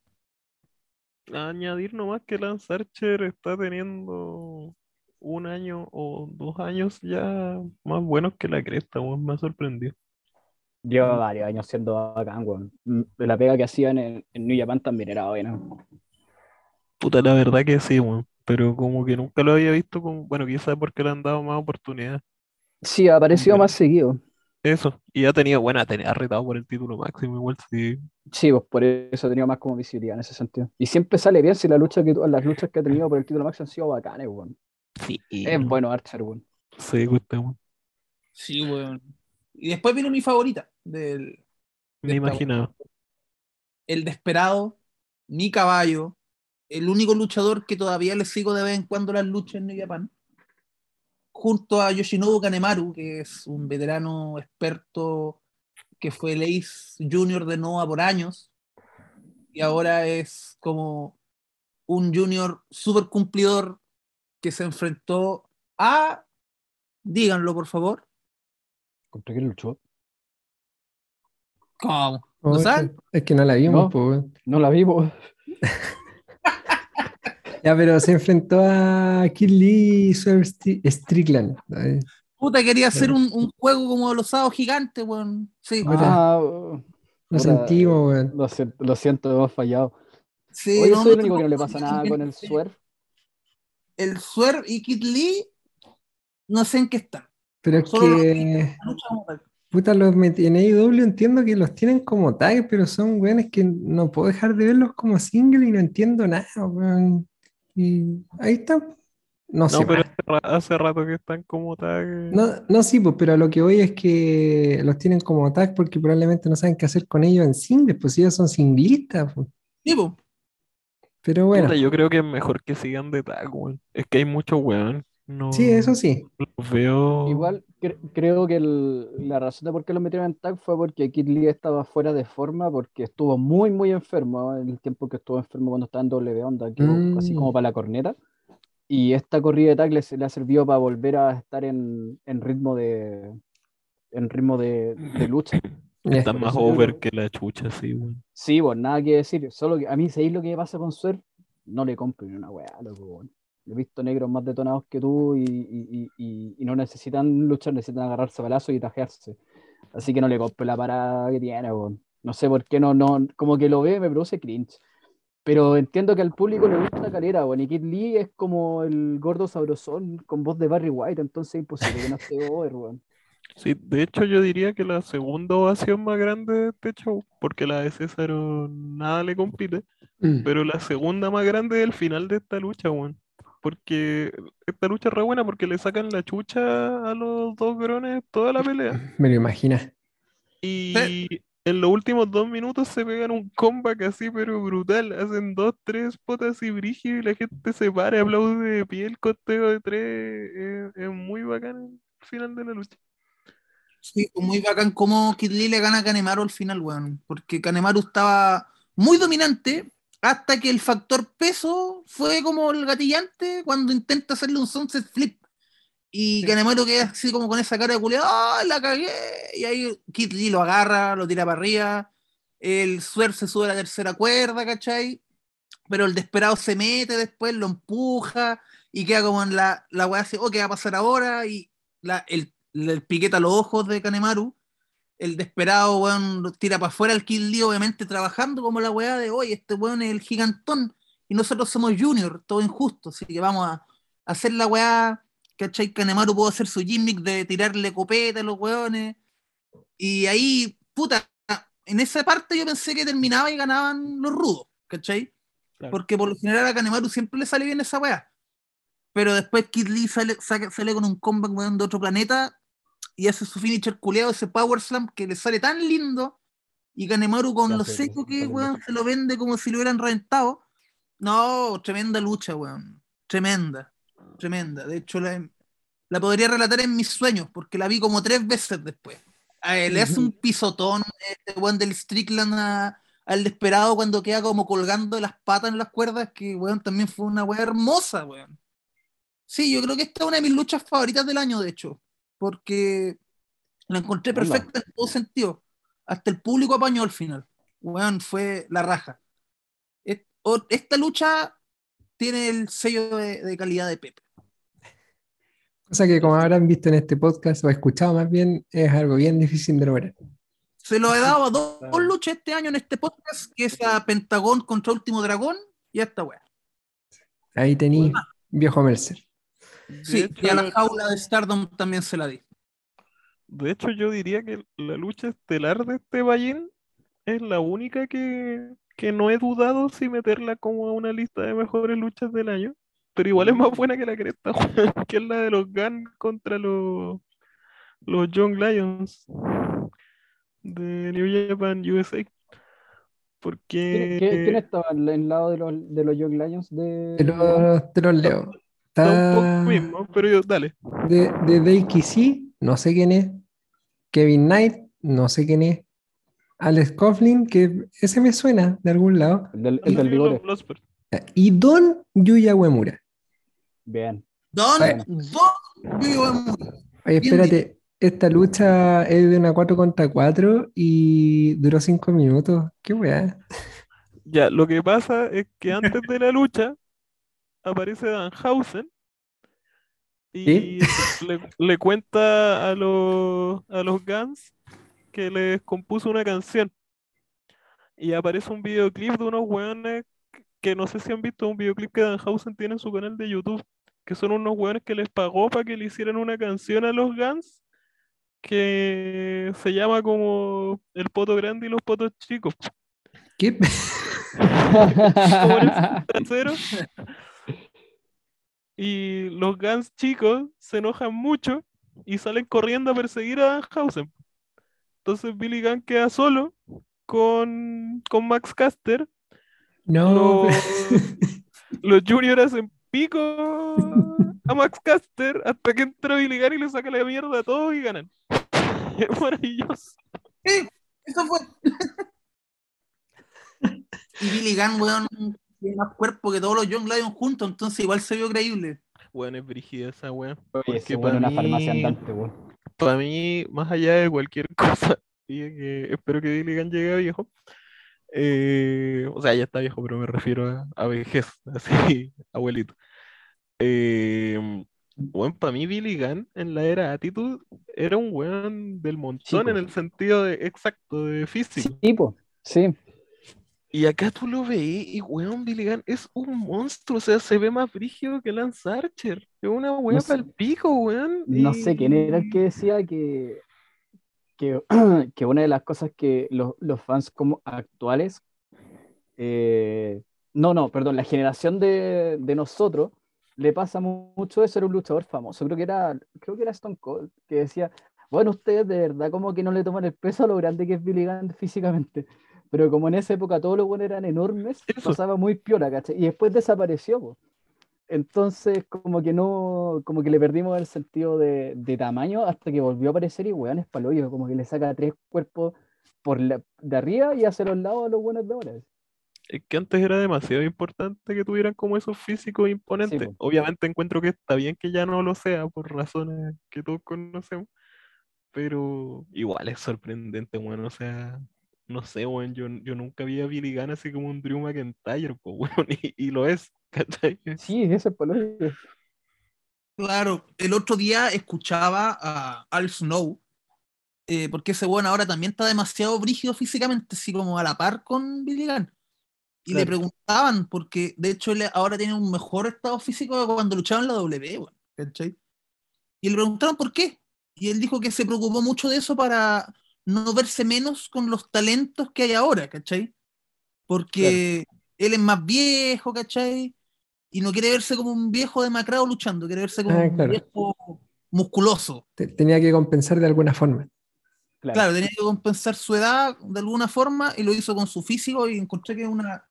Añadir nomás que Lance Archer está teniendo un año o dos años ya más buenos que la cresta, weón, me ha sorprendido. Lleva varios años siendo bacán, weón. Mm, La pega que hacían en, en New Japan también era buena. Puta, la verdad que sí, weón. Pero como que nunca lo había visto como, bueno, quizás porque le han dado más oportunidad. Sí, ha aparecido Bueno. más seguido. Eso. Y ha tenido, buena, ha retado por el título máximo igual, sí. Sí, pues por eso ha tenido más como visibilidad en ese sentido. Y siempre sale bien si la lucha que, las luchas que ha tenido por el título máximo han sido bacanes, weón. Sí. Es bueno Archer, weón. Sí, weón. Sí, weón. Y después viene mi favorita del Me imaginaba. el desesperado, mi caballo, el único luchador que todavía le sigo de vez en cuando las luchas en New Japan, junto a Yoshinobu Kanemaru, que es un veterano experto que fue el Ace Junior de Noah por años, y ahora es como un junior súper cumplidor que se enfrentó a, díganlo por favor, ¿Contra quién luchó? ¿cómo? Oh, ¿No es, que, es que no la vimos, No. po. No la vi, weón. Ya, pero se enfrentó a Kid Lee y Strickland. Puta, quería hacer un, un juego como los sábados gigantes, weón. Sí, Puta. Ah, Lo sentimos, weón. Lo siento, lo siento, hemos fallado. sí, Oye, no, soy el único que no le pasa nada con el sí. Swerve. El Swerve y Kid Lee, no sé en qué están. Pero es Solo que, puta, los en AEW entiendo que los tienen como tag, pero son weones que no puedo dejar de verlos como single y no entiendo nada, weón. Y ahí están. No sé, No, pero más. hace, ra- hace rato que están como tag. No, no, sí, pues, pero a lo que voy es que los tienen como tag porque probablemente no saben qué hacer con ellos en singles, pues ellos son singlistas, pues. Sí, po. Pero bueno, Puta, yo creo que es mejor que sigan de tag, weón. Es que hay muchos weón. No sí, eso sí. veo. Igual cre- creo que el- la razón de por qué lo metieron en tag fue porque Kid Lee estaba fuera de forma porque estuvo muy, muy enfermo en el tiempo que estuvo enfermo cuando estaba en W onda, Mm. así como para la corneta. Y esta corrida de tag le, le ha servido para volver a estar en, en ritmo de en ritmo de, de lucha. Ya. Están más over que la chucha, sí, weón. Sí, pues nada que decir. Solo que a mí, ¿sabéis lo que pasa con Swerve? No le compro ni una weá, loco, weón. He visto negros más detonados que tú y, y- y- no necesitan luchar, necesitan agarrarse a balazos y tajearse. Así que no le compro la parada que tiene, weón. No sé por qué no, no, como que lo ve, me produce cringe. Pero entiendo que al público le gusta calera, weón. Y Kid Lee es como el gordo sabrosón con voz de Barry White, entonces es imposible que no esté over, weón. Sí, de hecho yo diría que la segunda ovación más grande de este show, porque la de César nada le compite, Mm. pero la segunda más grande es el final de esta lucha, weón. Porque esta lucha es re buena porque le sacan la chucha a los dos grones toda la pelea. Me lo imaginas. Y en los últimos dos minutos se pegan un comeback así, pero brutal. Hacen dos, tres potas así brígido y la gente se para, aplaude de pie el conteo de tres. Es, es muy bacán el final de la lucha. Sí, fue muy bacán cómo Kid Lee le gana a Kanemaru al final, weón. Porque Kanemaru estaba muy dominante hasta que el factor peso fue como el gatillante cuando intenta hacerle un sunset flip. Y Kanemaru queda así como con esa cara de culiado, ¡ah, la cagué! Y ahí Kid Lee lo agarra, lo tira para arriba. El Swerve se sube a la tercera cuerda, ¿cachai? Pero el desesperado se mete después, lo empuja y queda como en la, la weá así, oh, ¿qué va a pasar ahora? Y la, el, el piqueta a los ojos de Kanemaru. El desesperado, weón, tira para afuera el Kid Lee, obviamente trabajando como la weá de, oye, este weón es el gigantón y nosotros somos junior, todo injusto, así que vamos a, a hacer la weá, ¿cachai? Kanemaru pudo hacer su gimmick de tirarle copeta a los weones. Y ahí, puta, en esa parte yo pensé que terminaba y ganaban los rudos, ¿cachai? Claro. Porque por lo general a Kanemaru siempre le sale bien esa weá. Pero después Kid Lee sale, saca- sale con un comeback weón, de otro planeta y hace su finisher culeado, ese Power Slam que le sale tan lindo. Y Kanemaru con lo seco que, weón, se lo vende como si lo hubieran reventado. No, tremenda lucha, weón. Tremenda, tremenda. De hecho, la, la podría relatar en mis sueños, porque la vi como tres veces después. A él le hace un pisotón, este weón del Strickland a- al desesperado cuando queda como colgando de las patas en las cuerdas, que weón también fue una weá hermosa, weón. Sí, yo creo que esta es una de mis luchas favoritas del año, de hecho, porque la encontré perfecta en todo sentido. Hasta el público apañó al final. Weón, fue la raja. Esta lucha tiene el sello de, de calidad de Pepe. Cosa que como habrán visto en este podcast o escuchado más bien, es algo bien difícil de lograr. Se lo he dado a dos, dos luchas este año en este podcast, que es a Pentagón contra Último Dragón y a esta weá. Ahí tení viejo Mercer. Sí, hecho, y a la jaula de Stardom también se la di. De hecho, yo diría que la lucha estelar de este Ballín es la única que, que no he dudado si meterla como a una lista de mejores luchas del año. Pero igual es más buena que la cresta, que es la de los Gunn contra los, los Young Lions de New Japan USA. ¿Quién, Porque quién- quién estaba en el lado de los, de los Young Lions? De... Te los, te los leo. Está un poco mismo, pero yo, dale. de, de Daiki C, no sé quién es. Kevin Knight, no sé quién es. Alex Coughlin, que ese me suena de algún lado. El del, el del bigote. Y Don Yuya Uemura. Bien. Don. Don, iba muy- Oye, Bien espérate, esta lucha es de una 4 contra 4 y duró 5 minutos. Qué weá. Ya, lo que pasa es que antes de la lucha aparece Danhausen y le, le cuenta a los, a los Guns que les compuso una canción. Y aparece un videoclip de unos weones que no sé si han visto un videoclip que Danhausen tiene en su canal de YouTube, que son unos weones que les pagó para que le hicieran una canción a los Guns que se llama como El Poto Grande y los Potos Chicos. ¿Qué? trasero. Y los Guns chicos se enojan mucho y salen corriendo a perseguir a Danhausen. Entonces Billy Gunn queda solo con, con Max Caster. No. Los, los juniors hacen pico a Max Caster hasta que entra Billy Gunn y le saca la mierda a todos y ganan. Es maravilloso. Sí, eso fue. y Billy Gunn, weón, tiene más cuerpo que todos los Young Lions juntos, entonces igual se vio creíble. Bueno, es brígida esa weá. Porque ese para weón es una farmacia andante, weón. para mí, más allá de cualquier cosa, que espero que Billy Gunn llegue a viejo. eh, o sea, ya está viejo, pero me refiero a, a vejez, así, abuelito. Eh, bueno, para mí Billy Gunn en la era Attitude era un weón del montón Chico. en el sentido de exacto, de físico. Sí, po. Sí. Y acá tú lo veís y weón, Billy Gunn es un monstruo, o sea, se ve más brígido que Lance Archer. Es una weá No para el pico, weón. No sé quién era el que decía que, que, que una de las cosas que los, los fans como actuales, eh, no, no, perdón, la generación de, de nosotros le pasa mu- mucho eso, era un luchador famoso, creo que era, creo que era Stone Cold, que decía, bueno, ustedes de verdad como que no le toman el peso a lo grande que es Billy Gunn físicamente, pero como en esa época todos los buenos eran enormes, Eso. pasaba muy piola, ¿cachai? Y después desapareció, po. Entonces, como que no, como que le perdimos el sentido de, de tamaño hasta que volvió a aparecer y weón es paloyo, como que le saca tres cuerpos por la, de arriba y hacia los lados a los buenos de ahora. Es que antes era demasiado importante que tuvieran como esos físicos imponentes. po. Obviamente encuentro que está bien que ya no lo sea por razones que todos conocemos, pero igual es sorprendente, bueno, o sea, no sé, weón, yo, yo nunca vi a Billy Gunn así como un Drew McIntyre, pues, weón, y, y lo es, ¿cachai? Sí, ese es paloyo. Claro, el otro día escuchaba a Al Snow, eh, porque ese weón ahora también está demasiado brígido físicamente, así como a la par con Billy Gunn. Y le preguntaban, porque de hecho él ahora tiene un mejor estado físico que cuando luchaba en la W, weón, ¿cachai? Y le preguntaron por qué. Y él dijo que se preocupó mucho de eso para no verse menos con los talentos que hay ahora, ¿cachai? Porque él es más viejo, ¿cachai? Y no quiere verse como un viejo demacrado luchando, quiere verse como Ah, un viejo musculoso. Te- tenía que compensar de alguna forma. Claro. Claro, tenía que compensar su edad de alguna forma y lo hizo con su físico y encontré que una.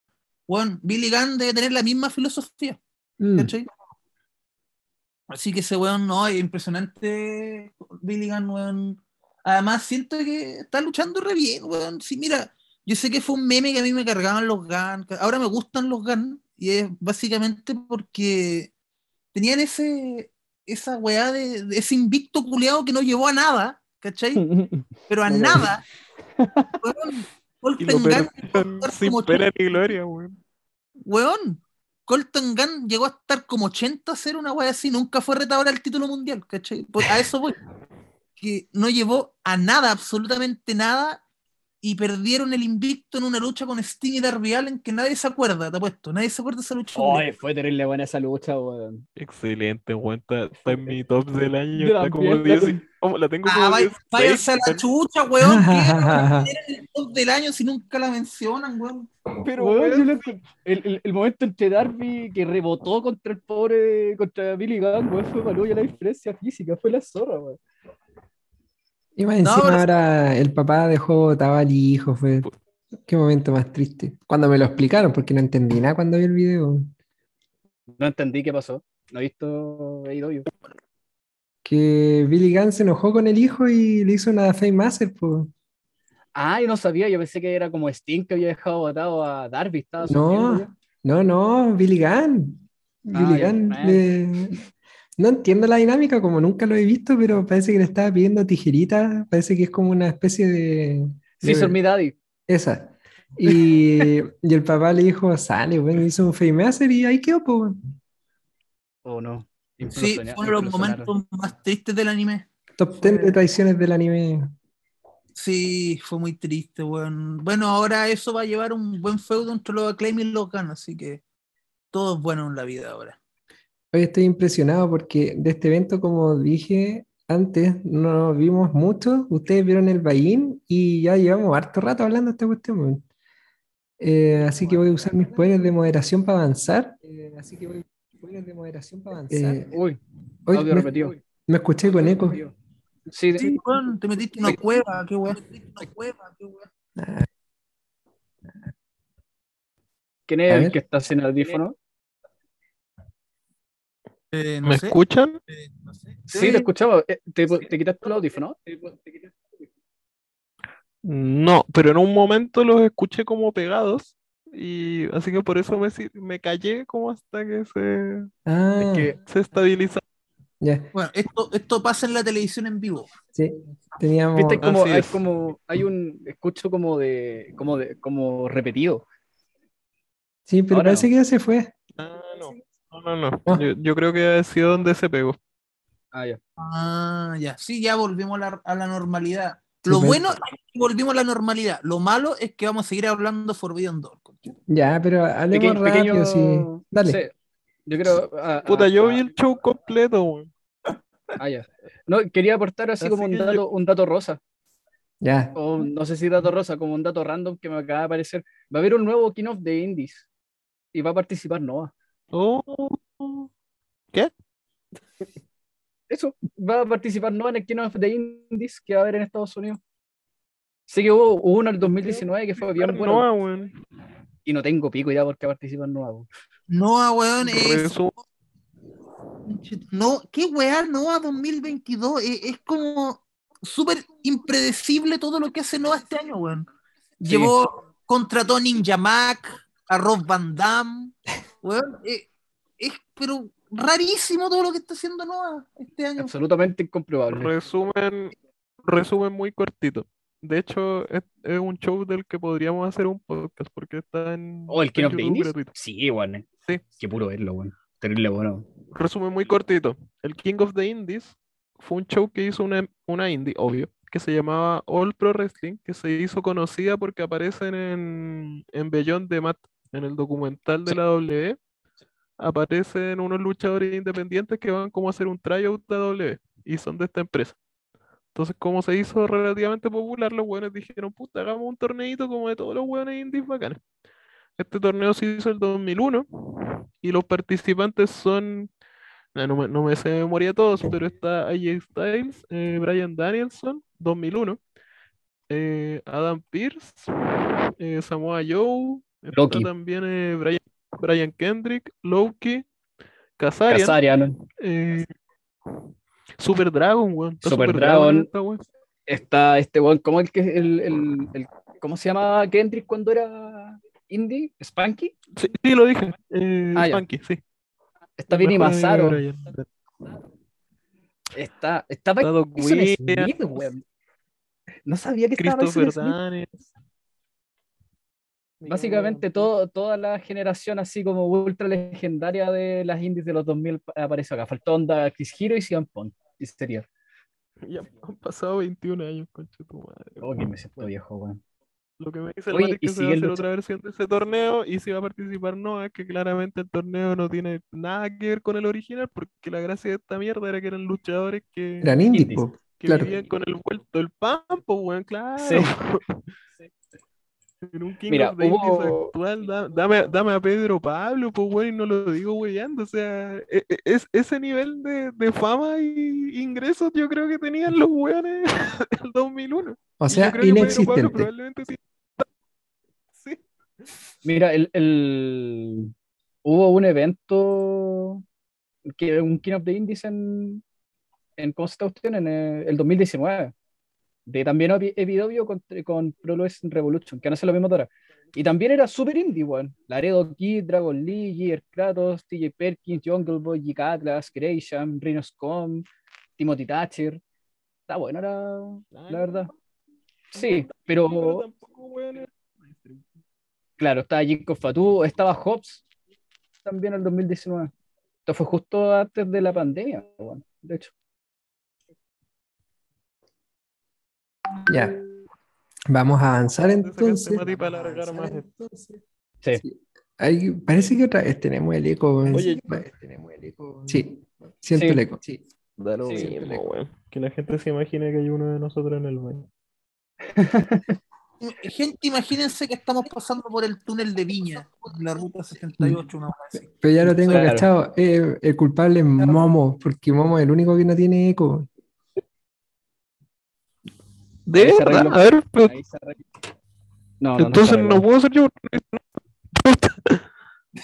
Bueno, Billy Gunn debe tener la misma filosofía. Mm. ¿cachai? Así que ese weón no, es impresionante. Billy Gunn, weón. Además, siento que está luchando re bien, weón. Sí, mira, yo sé que fue un meme que a mí me cargaban los Gunn. Ahora me gustan los Gunn y es básicamente porque tenían ese, esa weá de, de ese invicto culeado que no llevó a nada, ¿cachai? Pero a nada. Weón, Colton Gunn sin como pena ni gloria, weón. Weón, Colton Gunn llegó a estar como 80 a ser una wea así, nunca fue retador al título mundial, ¿cachai? Pues a eso voy. Que no llevó a nada, absolutamente nada, y perdieron el invicto en una lucha con Sting y Darby Allin que nadie se acuerda, te apuesto, nadie se acuerda de esa lucha. Ay, fue terrible buena esa lucha, weón. Excelente, weón. Está, está en mi top del año. Está como también, 10. como- la tengo como Ah, vaya- 16, váyanse a la chucha, weón. ¿qué? Era el top del año si nunca la mencionan, weón. Pero, Weón, yo el, el, el momento entre Darby que rebotó contra el pobre, contra Billy Gunn, weón, fue para ya la diferencia física, fue la zorra, weón. Y más No, encima pero- ahora el papá dejó botado al hijo, fue... Qué momento más triste. Cuando me lo explicaron, porque no entendí nada cuando vi el video. No entendí qué pasó. No he visto AEW. Que Billy Gunn se enojó con el hijo y le hizo una Fame Master, pues. Ah, yo no sabía, yo pensé que era como Sting que había dejado botado a Darby. Estaba No. No, no, Billy Gunn. Ah, Billy ya, Gunn le- No entiendo la dinámica, como nunca lo he visto, pero parece que le estaba pidiendo tijerita. Parece que es como una especie de. Sí, son mi daddy. Esa. Y, y el papá le dijo, sale, bueno, hizo un Fame Master y ahí quedó, pues. ¿O no? Sí, fue uno de los momentos más tristes del anime. Top 10 de traiciones del anime. Sí, fue muy triste, weón. Bueno, ahora eso va a llevar un buen feudo entre los Acclaim y los Gunn, así que todo es bueno en la vida ahora. Hoy estoy impresionado porque de este evento, como dije antes, no vimos mucho. Ustedes vieron el Bain y ya llevamos harto rato hablando de esta cuestión. Eh, así que voy a usar mis poderes de moderación para avanzar. Eh, así que voy a usar mis poderes de moderación para avanzar. Eh, Uy, Hoy audio me, repetido. me escuché con eco. Sí, Sí, weón, te metiste en una cueva, qué weón. Te metiste en una cueva, qué weón. ¿quién es el que está sin audífono? Eh, no ¿Me sé, escuchan? eh, no sé. Sí, te escuchaba. Eh, ¿Te, te quitaste el audífono? No, pero en un momento los escuché como pegados. Y así que por eso me, me callé como hasta que se, Ah, que se estabilizó. Bueno, esto, esto pasa en la televisión en vivo. sí. Teníamos. Viste como hay es. como hay un escucho como de como de como repetido. Sí, pero Ahora parece no. que ya se fue. No. No. Ah. Yo, yo creo que ha sido donde se pegó. Ah, ya. Ah, ya. Sí, ya volvimos a la, a la normalidad. Lo bueno es que volvimos a la normalidad. Lo malo es que vamos a seguir hablando Forbidden Door. Ya, pero hablemos Peque- rápido, pequeño- sí. Dale. sí, yo creo. ah, Puta, ah, yo ah, vi el show completo, weón. ah, ya. No, quería aportar así, Así como un yo- dato, un dato rosa. Ya. O no sé si dato rosa, como un dato random que me acaba de aparecer. Va a haber un nuevo King of the Indies. Y va a participar Noah. Oh. ¿Qué? Eso, va a participar Noah en el King of the Indies que va a haber en Estados Unidos. Sí que hubo, hubo uno en el 2019 que fue bien bueno. Noah, weón. Y no tengo pico ya porque participa en Noah. po. Noah, weón, es. No, qué weá, Noah 2022. Es, es como súper impredecible todo lo que hace Noah este año, weón. Sí. Llevó, contrató Ninja Mac, a Rob Van Damme, weón. eh, es, pero rarísimo todo lo que está haciendo Noah este año. Absolutamente incomprobable. Resumen, resumen muy cortito. De hecho, es, es un show del que podríamos hacer un podcast porque está en, Oh, el King of the Indies. gratuito. Sí, weón. Sí. Qué puro verlo, weón. Terrible bueno. Resumen muy cortito. El King of the Indies fue un show que hizo una, una indie, obvio, que se llamaba All Pro Wrestling, que se hizo conocida porque aparecen en, en Beyond the Mat, en el documental de la W. Aparecen unos luchadores independientes que van como a hacer un tryout de W y son de esta empresa. Entonces, como se hizo relativamente popular, los buenos dijeron, puta, hagamos un torneito como de todos los buenos indies bacanes. Este torneo se hizo el 2001 y los participantes son No me, no me sé de memoria todos, pero está AJ Styles, eh, Brian Danielson, 2001, eh, Adam Pearce, eh, Samoa Joe, está Loki. también eh, Brian, Brian Kendrick, Loki, Kazarian, Kazarian. eh, Super Dragon, weón. Super Super Dragon. Está este weón, ¿cómo, el que, el, el, el- ¿cómo se llamaba Kendrick cuando era indie? ¿Spanky? Sí, sí, lo dije. Eh, Ah, ya. Spanky, sí. Está Vinny. Brian. Está, estaba Smith, weón. No sabía que estaba Christopher Smith. Básicamente todo, toda la generación así como ultra legendaria de las indies de los 2000 pa- apareció acá. Faltó onda Chris Hero y CM Punk. Y sería. Ya han pasado 21 años, concha tu madre. Oh, que me siento viejo, weón. Lo que me dice el Oye, Mati es que se va a sigue hacer el otra versión de ese torneo y si va a participar no, es que claramente el torneo no tiene nada que ver con el original porque la gracia de esta mierda era que eran luchadores que, Eran indies, que claro. vivían con el vuelto del pampo, weón, claro. Sí. En un King Mira, of the Indies hubo- actual, da- dame, dame a Pedro Pablo, pues weón, y no lo digo weyando, o sea, e- e- es, ese nivel de, de fama y ingresos yo creo que tenían los weones del 2001. O sea, creo que Pedro Pablo inexistente. probablemente sí. Sí. Mira, el, el- hubo un evento, que, un King of the Indies en, en ¿cómo se esta cuestión? En eh, el 2019. De también Evidovio con, con Pro Wrestling Revolution, que no sé lo mismo ahora. Y también era super indie, weón. Laredo Kid, Dragon Lee, Gear Kratos, TJ Perkins, Jungle Boy, Geek Atlas, Gresham, Rhino Scum, Timothy Thatcher. Está bueno, era, la verdad. Sí, Pero Claro, estaba Jacob Fatu, estaba Hobbs también en el 2019. Esto fue justo antes de la pandemia, bueno, de hecho. Ya. Vamos a avanzar ¿Dónde sacaste, entonces. Para más? Sí. Hay- parece que otra vez tenemos el eco. Oye, tenemos el eco. Sí, siento Sí. el eco. Sí. Da lo Sí, mismo, lejos. weón. Que la gente se imagine que hay uno de nosotros en el baño. Gente, imagínense que estamos pasando por el túnel de Viña, la ruta 78, una así. Pero ya lo tengo Claro. cachado. Eh, el culpable es Momo, porque Momo es el único que no tiene eco. De Ahí verdad, arregló. a ver, pero Ahí se arregla. No, no, no entonces no puedo ser yo.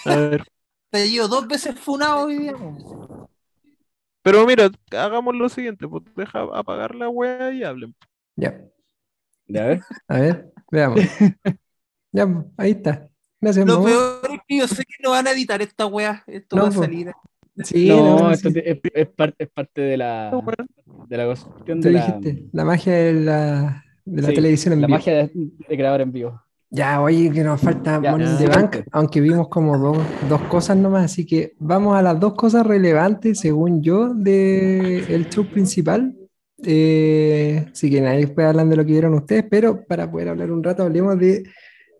A ver, Te llevo dos veces funado hoy día. pero mira, hagamos lo siguiente, pues deja apagar la wea y hablen. Ya, Ya, a ver. a ver, veamos. ya, pues, ahí está. Gracias, Lo peor es que yo sé que no van a editar esta wea. Esto No, va a po. salir. Sí, No, no, esto sí, es, es par- es parte de la, de la te de la, la magia de la, de la sí, televisión en la vivo. magia de, de grabar en vivo. Ya, oye, que nos falta Ya, Money in ya. the Bank, aunque vimos como dos, dos cosas nomás, así que vamos a las dos cosas relevantes, según yo, del show principal. Eh, así que nadie puede hablar de lo que vieron ustedes, pero para poder hablar un rato, hablemos de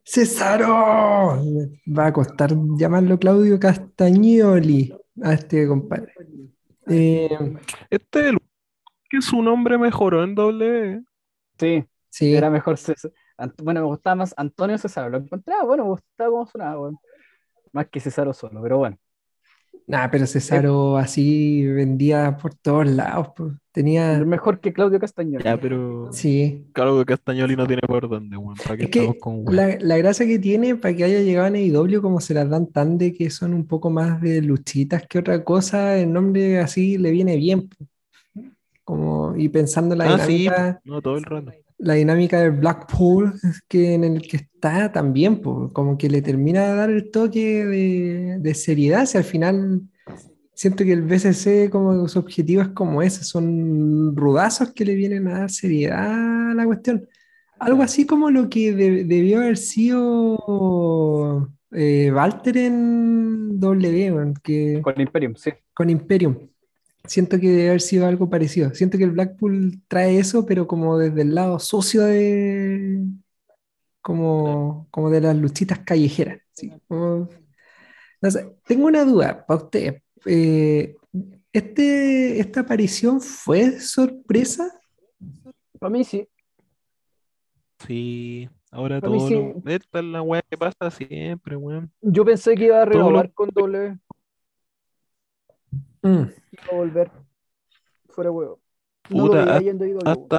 Cesaro. Va a costar llamarlo Claudio Castagnoli a este compadre. Eh, Este es el que su nombre mejoró en W. Sí, sí, era mejor César. Bueno, me gustaba más Antonio César. Lo encontraba, bueno, me gustaba cómo sonaba, bueno. Más que César solo, pero bueno. Nah, pero Cesaro así vendía por todos lados. pues. Tenía, Mejor que Claudio Castañón. Ya, pero sí, claro que Castañoli no tiene por dónde, weón. ¿Para qué Es que estamos con weón? La, la gracia que tiene para que haya llegado a AEW como se las dan tan de que son un poco más de luchitas que otra cosa, el nombre así le viene bien. Como, y pensando en la Ah, sí, no, todo el rato. La dinámica del Blackpool que en el que está también, po, como que le termina de dar el toque de, de seriedad, si al final siento que el BCC como su objetivo es como ese, son rudazos que le vienen a dar seriedad a la cuestión. Algo así como lo que de- debió haber sido eh, Walter en W, que, Con Imperium, sí. con Imperium. Siento que debe haber sido algo parecido. Siento que el Blackpool trae eso, pero como desde el lado sucio de. como, como de las luchitas callejeras. ¿sí? Como- no sé, tengo una duda para usted. Eh, este, ¿Esta aparición fue sorpresa? Para mí sí. Sí, ahora todo sí. lo- Esta es la weá que pasa siempre, weón. Yo pensé que iba a lo- renovar con doble. Mm. Quiero volver. Fuera huevo. No Puta, hasta- yendo a IW. Hasta,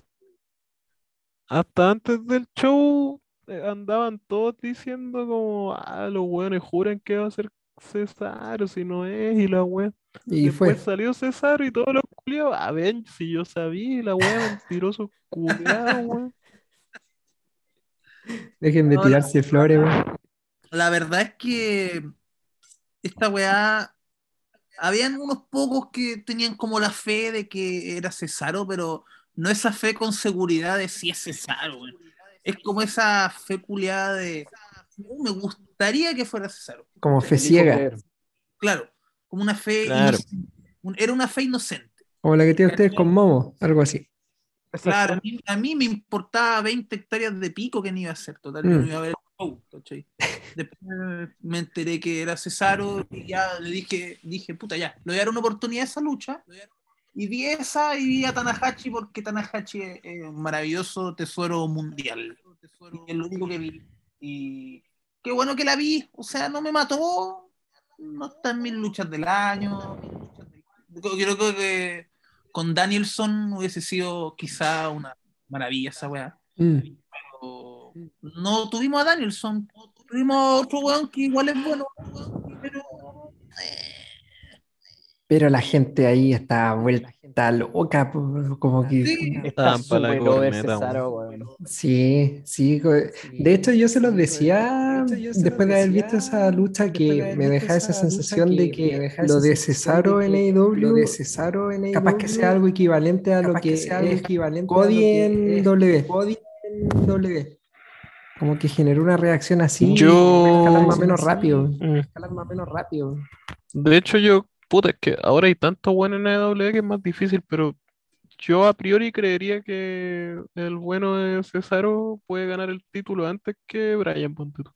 hasta antes del show eh, andaban todos diciendo como, ah, los weones juran que va a ser Cesaro, si no es, y la wea. Y Después fue. salió Cesaro y todos los culiados, a ver, si yo sabía, y la wea mentiroso culiado, weón. Dejen de No, tirarse flores, weón. La verdad es que esta weá, habían unos pocos que tenían como la fe de que era Cesaro, pero no esa fe con seguridad de si es Cesaro. Es como esa fe culiada de, "Uh, me gustaría que fuera Cesaro. Como fe ciega. Claro, como una fe Claro. Era una fe inocente. Como la que tienen ustedes con Momo, algo así. Claro, a mí, a mí me importaba 20 hectáreas de pico que no iba a hacer, total, Mm. no iba a show, ¿cachai? Después me enteré que era Cesaro y ya le dije, dije, puta, ya, le voy a dar una oportunidad a esa lucha. Y vi esa y vi a Tanahashi porque Tanahashi es, un maravilloso tesoro mundial. Y es lo único que vi. Y qué bueno que la vi, o sea, no me mató, no está en mis luchas del año. Yo creo que con Danielson hubiese sido quizá una maravilla esa weá. Mm. No tuvimos a Danielson, tuvimos a otro weón que igual es bueno, pero Pero la gente ahí está vuelta loca, como que Sí. Está súper weón. sí, sí. De hecho, yo se los decía después de haber visto esa lucha que me dejaba esa sensación de que lo de Cesaro en AEW, de Cesaro en capaz que sea algo equivalente a lo que es Cody en W. Como que generó una reacción así, Yo- escalar más o menos rápido. Mm. Escalar más o menos rápido. De hecho, yo, puta, es que ahora hay tanto bueno en AEW que es más difícil, pero yo a priori creería que el bueno de Cesaro puede ganar el título antes que Brian, ponte tú,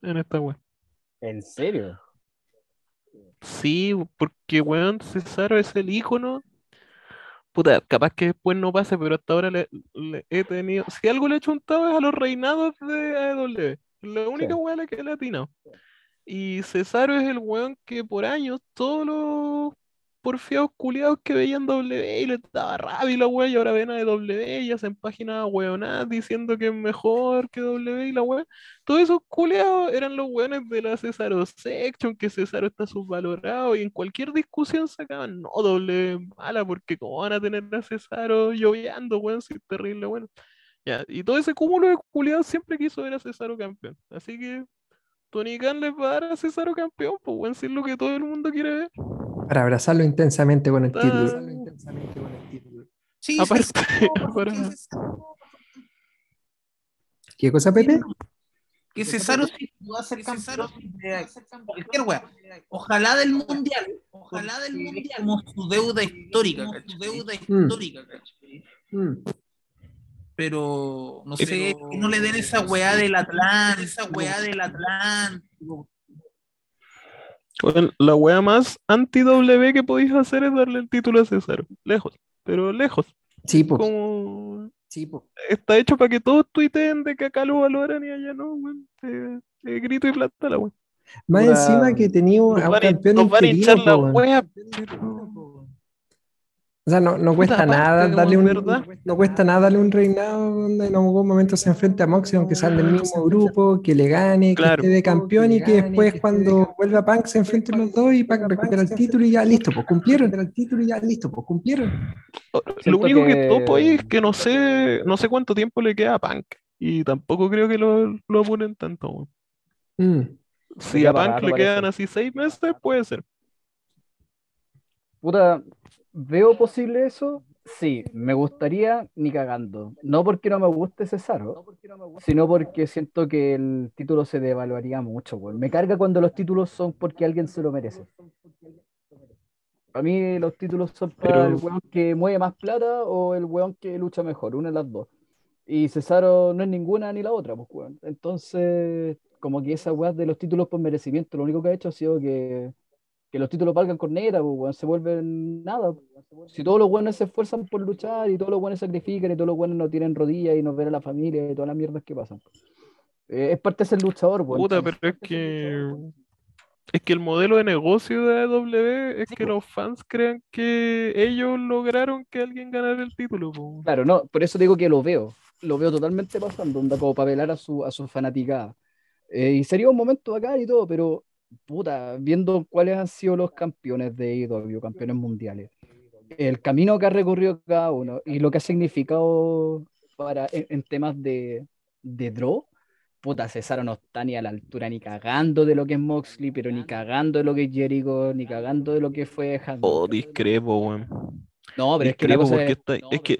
en esta web. ¿En serio? Sí, porque weón, Cesaro es el ícono. Puta, capaz que después no pase, pero hasta ahora le, le he tenido. Si algo le he chuntado es a los reinados de AEW. La única Sí. weá la que le he atinado. Y Cesaro es el weón que por años todos los porfiados culiados que veían W y les daba rabia y la weá, y ahora ven a W y hacen páginas weonadas diciendo que es mejor que W y la weá. Todos esos culeados eran los weones de la Cesaro Section, que Cesaro está subvalorado y en cualquier discusión sacaban, no, doble mala, porque cómo van a tener a Cesaro lloviando, weón, si es terrible, bueno. Ya, y todo ese cúmulo de culeados siempre quiso ver a Cesaro campeón. Así que Tony Khan les va a dar a Cesaro campeón, pues weón, si es lo que todo el mundo quiere ver. Para abrazarlo intensamente con el Ah. título. sí, Aparte, Cesaro, para- que Cesaro- ¿Qué cosa, Pepe? que Cesaro sí va a ser campeón de cualquier weá. Ojalá del mundial, ojalá del mundial como su deuda histórica, ¿cachai? su deuda Mm. histórica, ¿cachai? Mm. pero no Pero- sé, que no le den esa weá del Atlántico, esa weá del Atlántico. Weón, la wea más anti-W que podéis hacer es darle el título a Cesaro. Lejos, pero lejos. Sí, pues. Como Sí, po. está hecho para que todos tuiteen de que acá lo valoran y allá no, weón. Eh, eh, grito y plata la weón. Más encima que tenía un- Nos a un van a, campeón nos van a interino, hinchar la wea, pero- O sea, no, no cuesta nada darle un ¿verdad? no cuesta nada darle un reinado donde en algún momento se enfrente a Moxie, aunque sean del mismo grupo, que le gane, que esté de campeón y que después cuando vuelva Punk se enfrenten los dos y Punk recupera el título y ya listo, pues cumplieron el título y ya listo, pues cumplieron. Lo Siento único que... que- topo ahí es que no sé, no sé cuánto tiempo le queda a Punk. Y tampoco creo que lo, lo apuren tanto. Mm. Si a Punk le parece. quedan así seis meses, puede ser. Puta, ¿veo posible eso? Sí, me gustaría ni cagando. No porque no me guste Cesaro, sino porque siento que el título se devaluaría mucho, weón. Me carga cuando los títulos son porque alguien se lo merece. Para mí los títulos son para Pero- el weón que mueve más plata o el weón que lucha mejor, una de las dos. Y Cesaro no es ninguna ni la otra, pues, weón. Entonces, como que esa weá de los títulos por merecimiento, lo único que ha hecho ha sido que, que los títulos valgan corneta, pues, se vuelven nada. pues. Si todos los buenos se esfuerzan por luchar y todos los buenos sacrifican y todos los buenos no tienen rodillas y no ven a la familia y todas las mierdas que pasan. Eh, es parte de ser luchador, weón. Puta, pero es que Es que el modelo de negocio de AEW es que los fans crean que ellos lograron que alguien ganara el título. po. Claro, no, por eso digo que lo veo. Lo veo totalmente pasando, onda como para velar a su, a su fanaticada. Eh, y sería un momento acá y todo, pero puta, viendo cuáles han sido los campeones de AEW, campeones mundiales, el camino que ha recorrido cada uno y lo que ha significado para, en, en temas de, de draw, puta, Cesaro no está ni a la altura ni cagando de lo que es Moxley, pero ni cagando de lo que es Jericho, ni cagando de lo que fue Hanman. Oh, discrepo, weón. No, pero es que discrepo cosa porque es, está- no, es que-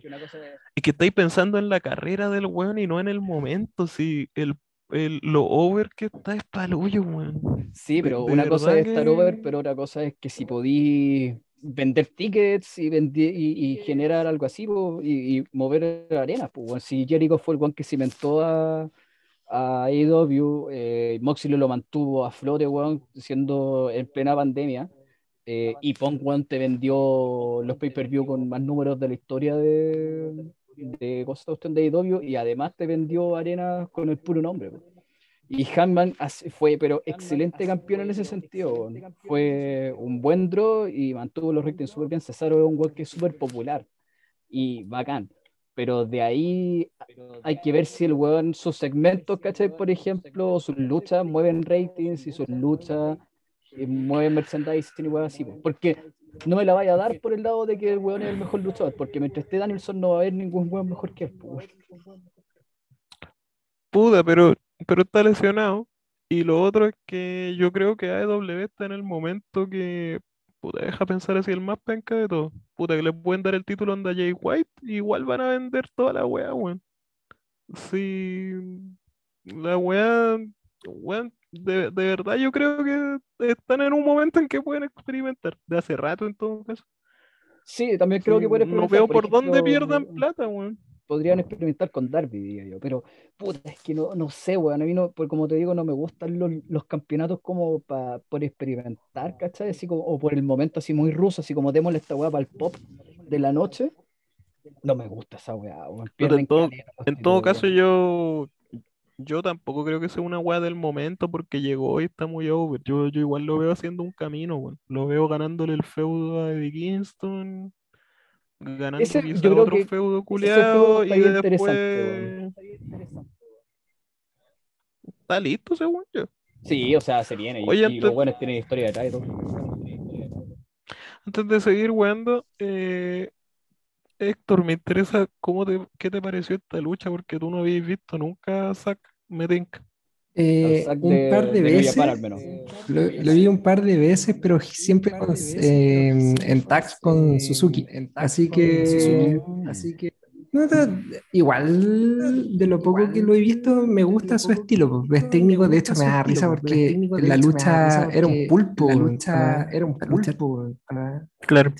Es que estáis pensando en la carrera del weón y no en el momento. Si el, el- lo over que está es para el hoyo, weón. Sí, pero de una cosa es estar que- over, pero otra cosa es que si podí vender tickets y, vendi- y, y generar algo así po, y, y mover arenas. Pues, si Jericho fue el one que cimentó a, a AEW, eh, Moxley lo mantuvo a flote, weón, siendo en plena pandemia. eh, y Punk, weón, te vendió los pay-per-view con más números de la historia de, de of de AEW y además te vendió arenas con el puro nombre. po. Y Hanman fue, pero excelente campeón en ese sentido. Fue un buen draw y mantuvo los ratings súper bien. Cesaro es un weón que es súper popular y bacán. Pero de ahí hay que ver si el weón, sus segmentos, ¿cachai? Por ejemplo, sus luchas mueven ratings y sus luchas mueven merchandising y weón así. po. Porque no me la vaya a dar por el lado de que el weón es el mejor luchador. Porque mientras esté Danielson no va a haber ningún weón mejor que él. po, weón. Puta, pero, pero está lesionado. Y lo otro es que yo creo que AEW está en el momento que, puta, deja pensar así el más penca de todo. Puta, que le pueden dar el título a Jay White, igual van a vender toda la weá, weón. Sí, la weá, weón, de, de verdad yo creo que están en un momento en que pueden experimentar, de hace rato en todo caso. Sí, también creo Sí, que puede no experimentar, veo por por dónde ejemplo, pierdan plata, weón. podrían experimentar con Darby, diría yo, pero puta, es que no, no sé, weón, a mí no, por, como te digo, no me gustan los, los campeonatos como pa- por experimentar, ¿cachai? Así como, o por el momento así muy ruso, así como démosle esta weá para el pop de la noche, no me gusta esa weá, weón, en todo- caleta los En todo caso, yo, yo tampoco creo que sea una weá del momento porque llegó y está muy over. Yo, yo igual lo veo haciendo un camino, weón. Lo veo ganándole el feudo a Eddie Kingston, ganando Ese- yo quizá creo otro que feudo culiado y interesante, después está listo, según yo. Sí, o sea, se viene, y, Oye, y antes- los buenos tienen historia detrás y todo. Antes de seguir weando, eh, Héctor, me interesa cómo te, qué te pareció esta lucha porque tú no habías visto nunca a Zack Medenka. Eh, Al sac un par de, veces. Lo, lo vi un par de veces, pero siempre con- eh, en tags con Suzuki. Así que, así que no, no, igual de lo poco que lo he visto, me gusta su estilo. pues. Es técnico, de hecho me da risa porque la lucha era un pulpo. La lucha era un pulpo. Claro.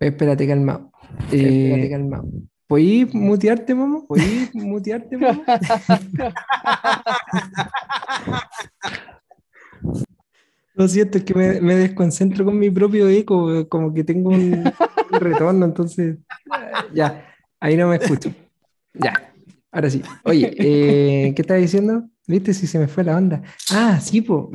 Espérate, calmado. Espérate, calmado. ¿Puedes mutearte, mamá? ¿Puedes mutearte, mamá? Lo siento, es que me, desconcentro con mi propio eco, como que tengo un, retorno, entonces ya, ahí no me escucho. Ya, ahora sí. Oye, eh, ¿qué estás diciendo? ¿Viste si se me fue la onda? Ah, sí, pues,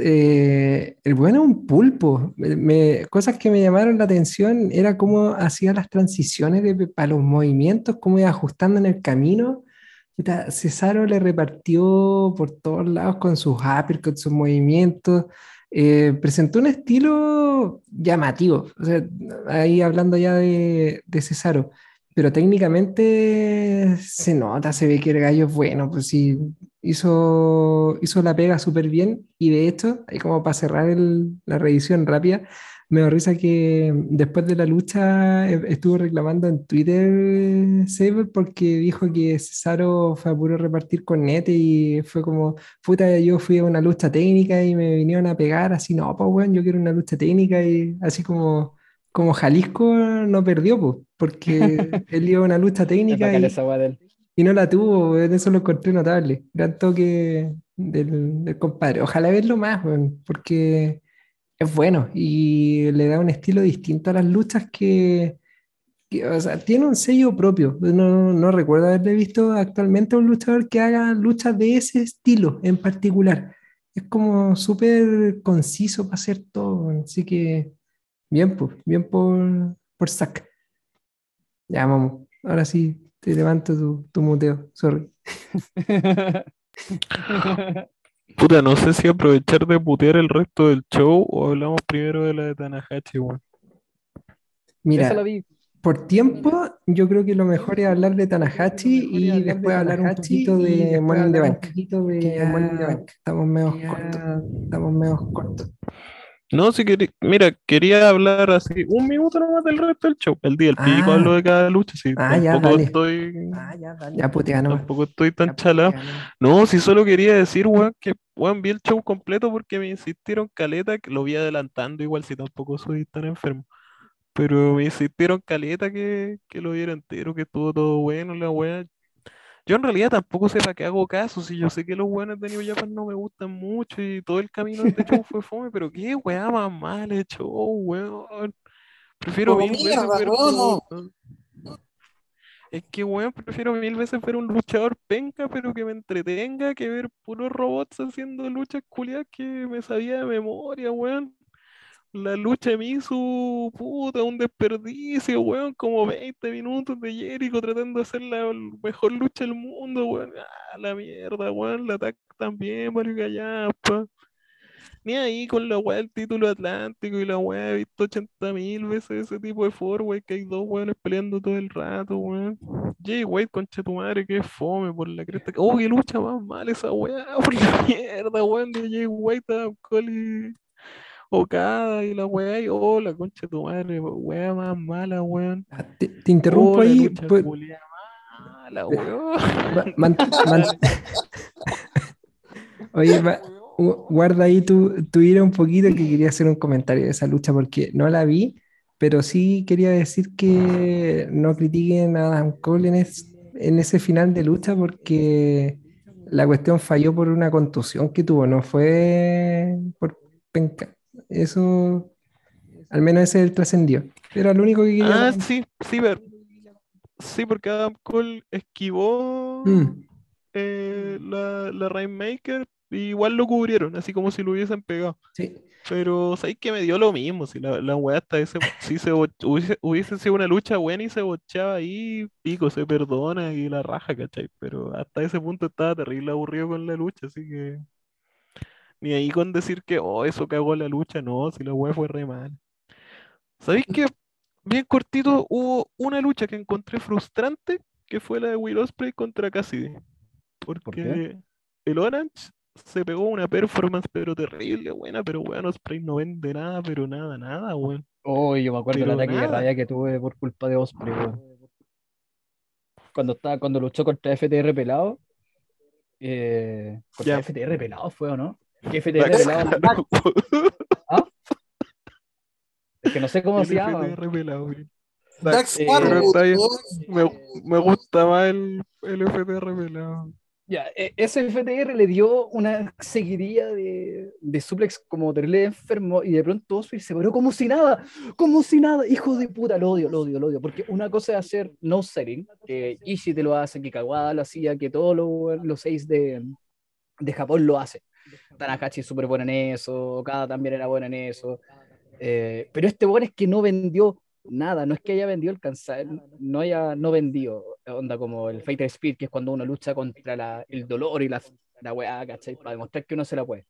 el bueno es un pulpo. Me- cosas que me llamaron la atención era cómo hacía las transiciones de, para los movimientos, cómo iba ajustando en el camino. Cesaro le repartió por todos lados con sus uppercuts, sus movimientos. Eh, presentó un estilo llamativo. Ahí hablando ya de, de. Pero técnicamente se nota, se ve que el gallo es bueno. Pues sí, hizo, hizo la pega súper bien. Y de hecho, ahí como para cerrar la revisión rápida, me da risa que después de la lucha eh, estuvo reclamando en Twitter Saber porque dijo que Cesaro fue a puro repartir cornete y fue como, puta, yo fui a una lucha técnica y me vinieron a pegar, así, no, pues bueno, yo quiero una lucha técnica y así como, como Jalisco no perdió, pues, porque él a una lucha técnica y, y no la tuvo, eso lo encontré notable. Gran toque del, del compadre. Ojalá verlo más, porque es bueno y le da un estilo distinto a las luchas que, que, o sea, tiene un sello propio. No, no recuerdo haberle visto actualmente a un luchador que haga luchas de ese estilo en particular. es como súper conciso para hacer todo. Así que, bien, pues, bien por, por Zack. Ya, vamos. Ahora sí, te levanto tu, tu muteo. Sorry. Puta, no sé si aprovechar de putear el resto del show o hablamos primero de la de Tanahashi, weón. Mira, por tiempo, yo creo que lo mejor es hablar de Tanahashi y después hablar un poquito de Money in the Bank. Ya estamos medio cortos. Estamos medio cortos. No, si quería, mira, quería hablar así un minuto nomás del resto del show. El día del pico Ah. hablo de cada lucha, sí. Ah, ya, tampoco dale. estoy, Ya putea, no. tampoco estoy tan chalado. No, si solo quería decir, weón, que weón, vi el show completo porque me insistieron caleta, que lo vi adelantando igual si tampoco soy tan enfermo. Pero me insistieron caleta que, que lo viera entero, que estuvo todo bueno, la weá. Yo en realidad tampoco sé para qué hago caso, si yo sé que los weones de New Japan no me gustan mucho y todo el camino de este show fue fome, pero qué weá más mal show, weón. Prefiero Como mil veces ver como- es que, weón, prefiero mil veces ver un luchador penca, pero que me entretenga, que ver puros robots haciendo luchas culiadas que me sabía de memoria, weón. La lucha de Mizu, puta, un desperdicio, weón, como 20 minutos de Jericho tratando de hacer la mejor lucha del mundo, weón. Ah, la mierda, weón, la ataque también, Mario Gallampa. Ni ahí con la weá del título atlántico y la weá, he visto 80 mil veces ese tipo de forward que hay dos weones peleando todo el rato, weón. Jay White, concha tu madre, que fome por la cresta. Oh, qué lucha más mal esa weá, por la mierda, weón, de Jay White a Cole Okada y la weá, y oh, la concha de tu madre, weá más mala, weón. Ah, Te, te interrumpo Oh, la ahí. pues, mala, weón. va- man- man- Oye, guarda ahí tu, tu ira un poquito que quería hacer un comentario de esa lucha porque no la vi, pero sí quería decir que no critiquen a Adam Cole en, es- en ese final de lucha porque la cuestión falló por una contusión que tuvo, no fue por penca. Eso, al menos ese es el trascendió. Era lo único que quería. Ah, sí, sí, ver. Sí, porque Adam Cole esquivó Mm, eh, la, la Rainmaker, y igual lo cubrieron, así como si lo hubiesen pegado. sí. Pero sabéis que me dio lo mismo, si la, la weá hasta ese, si se hubiese, hubiese sido una lucha buena y se bocheaba ahí, pico, se perdona y la raja, ¿cachai? Pero hasta ese punto estaba terrible aburrido con la lucha, así que ni ahí con decir que, oh, eso cagó la lucha, no, si la weá fue re mal. ¿Sabéis que bien cortito hubo una lucha que encontré frustrante, que fue la de Will Ospreay contra Cassidy? Porque el Orange se pegó una performance pero terrible, buena, pero weón, Ospreay no vende nada, pero nada, nada, weón. Oh, yo me acuerdo del ataque de rabia que tuve por culpa de Osprey, weón. Cuando estaba, cuando luchó contra FTR pelado. Eh, contra Ya. FTR pelado fue o no? Que FTR pelado. Es que no sé cómo El se llama. FTR pelado, weón. Dax Eh. Me, me gusta más el, el FTR pelado. Ya, e- ese FTR le dio una seguidilla de, de suplex como terrible enfermo y de pronto Osprey se paró como si nada, como si nada, hijo de puta, lo odio, lo odio, lo odio, porque una cosa es hacer no setting, que Ishii te lo hace, que Kawada lo hacía, que todos los, los seis de, de Japón lo hacen. Tanahashi es súper bueno en eso, Okada también era bueno en eso, eh, pero este bueno es que no vendió nada, no es que haya vendido el cansancio, no haya no vendido, onda como el Fighter Speed, que es cuando uno lucha contra la- el dolor y la, la weá, ¿cachai? Para demostrar que uno se la puede.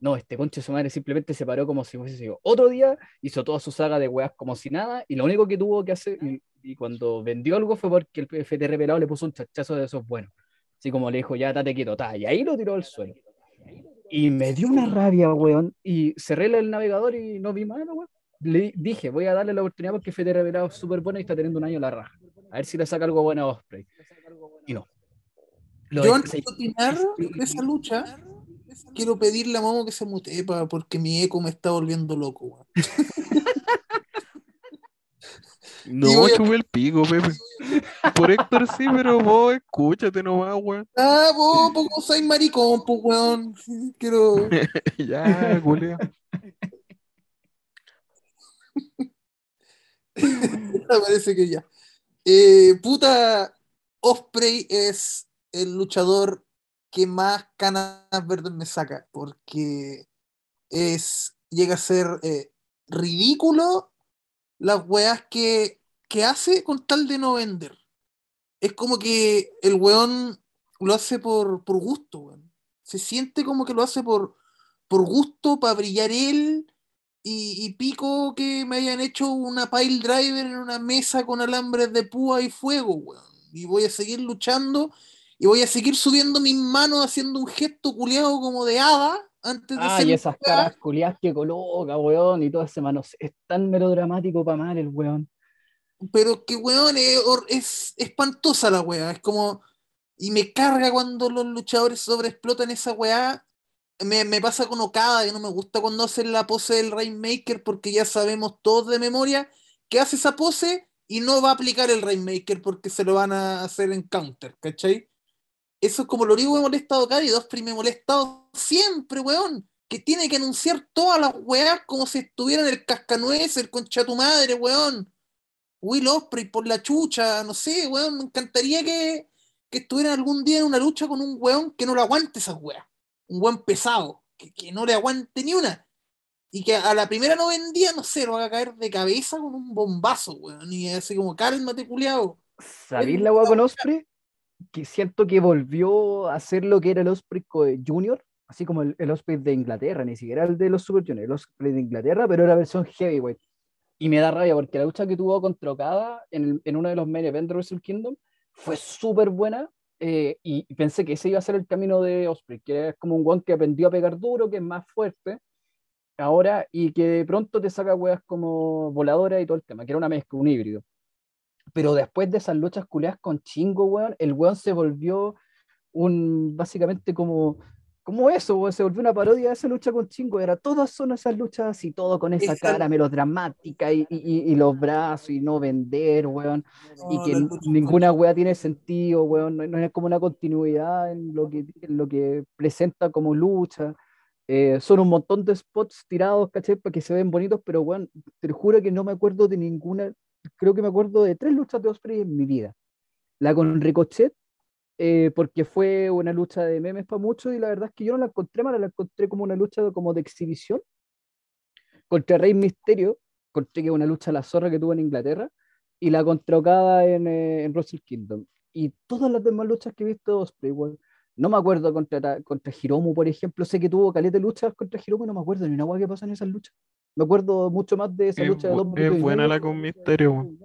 No, este conche su madre simplemente se paró como si fuese sido otro día, hizo toda su saga de weas como si nada, y lo único que tuvo que hacer, y, y cuando vendió algo fue porque el FTR pelado le puso un chachazo de esos buenos. Así como le dijo, ya date quieto, ta, y ahí lo tiró al suelo. Y me dio una rabia, weón. Y cerré el navegador y no vi más, weón. Le dije, voy a darle la oportunidad porque FTR pelado es súper bueno y está teniendo un año la raja. A ver si le saca algo bueno a Osprey. Y no. Lo Yo antes de de esa lucha, quiero pedirle a Momo que se mutee porque mi eco me está volviendo loco, weón. No, voy a- el pico, Pepe. Por Héctor sí, pero vos escúchate nomás, weón. Ah, vos, poco soy maricón, pues, weón. Quiero. Ya, culeo. Parece que ya. Eh, puta, Osprey es el luchador que más canas verdes me saca, porque es, llega a ser eh, ridículo las weas que, que hace con tal de no vender. Es como que el weón lo hace por, por gusto, weón. Se siente como que lo hace por, por gusto, para brillar él, y, pico que me hayan hecho una pile driver en una mesa con alambres de púa y fuego, weón. Y voy a seguir luchando y voy a seguir subiendo mis manos haciendo un gesto culiado como de hada antes de Ah, ser y esas caras culiadas que coloca, weón, y todo ese manos. Es tan melodramático para mal el weón. pero que weón es, es espantosa la weá, es como y me carga cuando los luchadores sobreexplotan esa weá. Me, me pasa con Okada, que no me gusta cuando hacen la pose del Rainmaker porque ya sabemos todos de memoria que hace esa pose y no va a aplicar el Rainmaker porque se lo van a hacer en counter, ¿cachai? Eso es como lo único que me ha molestado acá y dos me ha molestado siempre, weón. Que tiene que anunciar todas las weas como si estuviera en el cascanueces, el concha tu madre, weón. Will Osprey por la chucha, no sé, weón. Me encantaría que, que estuviera algún día en una lucha con un weón que no le aguante esas weas. Un weón pesado, que, que no le aguante ni una. Y que a la primera no vendía, no sé, lo haga caer de cabeza con un bombazo, weón. Y así como, cálmate, culiao. ¿Sabéis la weá con Osprey? Que siento que volvió a ser lo que era el Osprey co- Junior, así como el, el Osprey de Inglaterra, ni siquiera el de los Super Junior, el Osprey de Inglaterra, pero era versión heavyweight. Y me da rabia porque la lucha que tuvo contra Okada en, en uno de los main events de Wrestle Kingdom fue súper buena. eh, y pensé que ese iba a ser el camino de Osprey, que es como un one que aprendió a pegar duro, que es más fuerte ahora y que de pronto te saca weas como voladora y todo el tema, que era una mezcla, un híbrido. Pero después de esas luchas culeadas con Chingo, weón, el weón se volvió un, básicamente como, como eso, weón, se volvió una parodia de esa lucha con Chingo, era todas son esas luchas y todo con esa cara melodramática y, y, y los brazos y no vender, weón, y que ninguna wea tiene sentido, weón, no, no es como una continuidad en lo que, en lo que presenta como lucha. Eh, son un montón de spots tirados, ¿cachai? Para que se ven bonitos, pero bueno, te juro que no me acuerdo de ninguna. Creo que me acuerdo de tres luchas de Osprey en mi vida. La con Ricochet, eh, porque fue una lucha de memes para muchos, y la verdad es que yo no la encontré mala, la encontré como una lucha como de exhibición. Contra Rey Misterio, encontré que una lucha a la zorra que tuvo en Inglaterra, y la contra Okada en, eh, en Wrestle Kingdom. Y todas las demás luchas que he visto de Osprey, weón, no me acuerdo contra, contra Hiromu, por ejemplo. Sé que tuvo caleta de luchas contra Hiromu y no me acuerdo ni una hueá que pasa en esas luchas. Me acuerdo mucho más de esa Es, lucha de dos minutos es y buena medio. la con misterio, weón.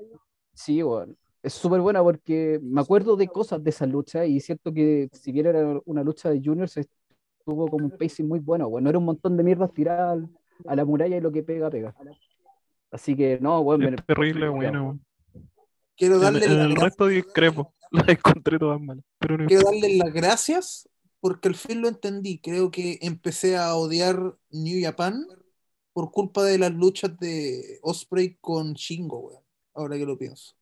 Sí, weón. Es súper buena porque me acuerdo de cosas de esa lucha y siento que si bien era una lucha de juniors, estuvo como un pacing muy bueno, weón. No era un montón de mierdas tiradas a la muralla y lo que pega, pega. Así que no, weón. me- Es terrible, buena, weón. Quiero En, darle en el resto discrepo. Las encontré todas malas. Pero no quiero darle las gracias porque al fin lo entendí. Creo que empecé a odiar New Japan por culpa de las luchas de Osprey con Shingo, weón. Ahora que lo pienso.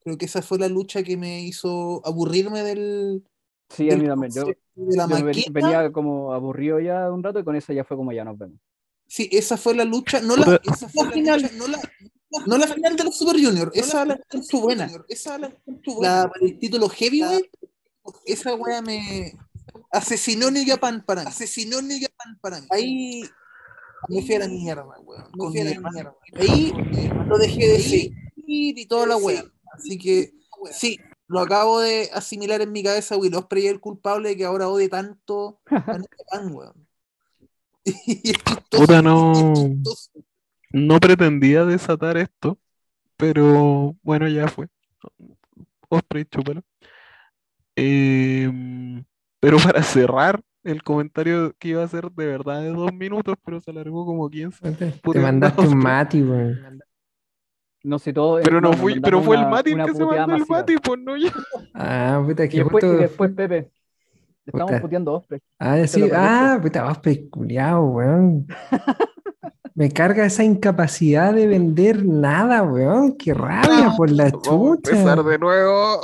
Creo que esa fue la lucha que me hizo aburrirme del, Sí, a del mí también. Yo, concepto de la yo venía como aburrido ya un rato y con esa ya fue como ya nos vemos. Sí, esa fue la lucha, no la, esa fue la final, no la, no la final de los Super Junior, esa la encuentro buena. Esa la encuentro buena. La, el título heavyweight, esa wea me asesinó New Japan para mí. Asesinó New Japan para mí. Ahí me fui a la mierda, weón. Ahí lo dejé de seguir y toda la wea. Así que sí, lo acabo de asimilar en mi cabeza, Will Ospreay es el culpable de que ahora odie tanto a New Japan, weón. Y es chistoso, Puta, no. es chistoso. No pretendía desatar esto, pero bueno, ya fue. Osprey, chúpalo. Em, pero para cerrar el comentario que iba a ser de verdad de dos minutos, pero se alargó como 15. Te mandaste no, un mati, weón. No sé todo. Pero no nos fui, pero fue el Mati el que se mandó el. Mati, pues no yo. Ah, puta, Y que después, y después Pepe. Estamos puteando a Osprey. Ah, ¿te sí, ah, puta, vas peculiado, weón. Me carga esa incapacidad de vender nada, weón. Qué rabia por la Vamos a empezar chucha. de nuevo.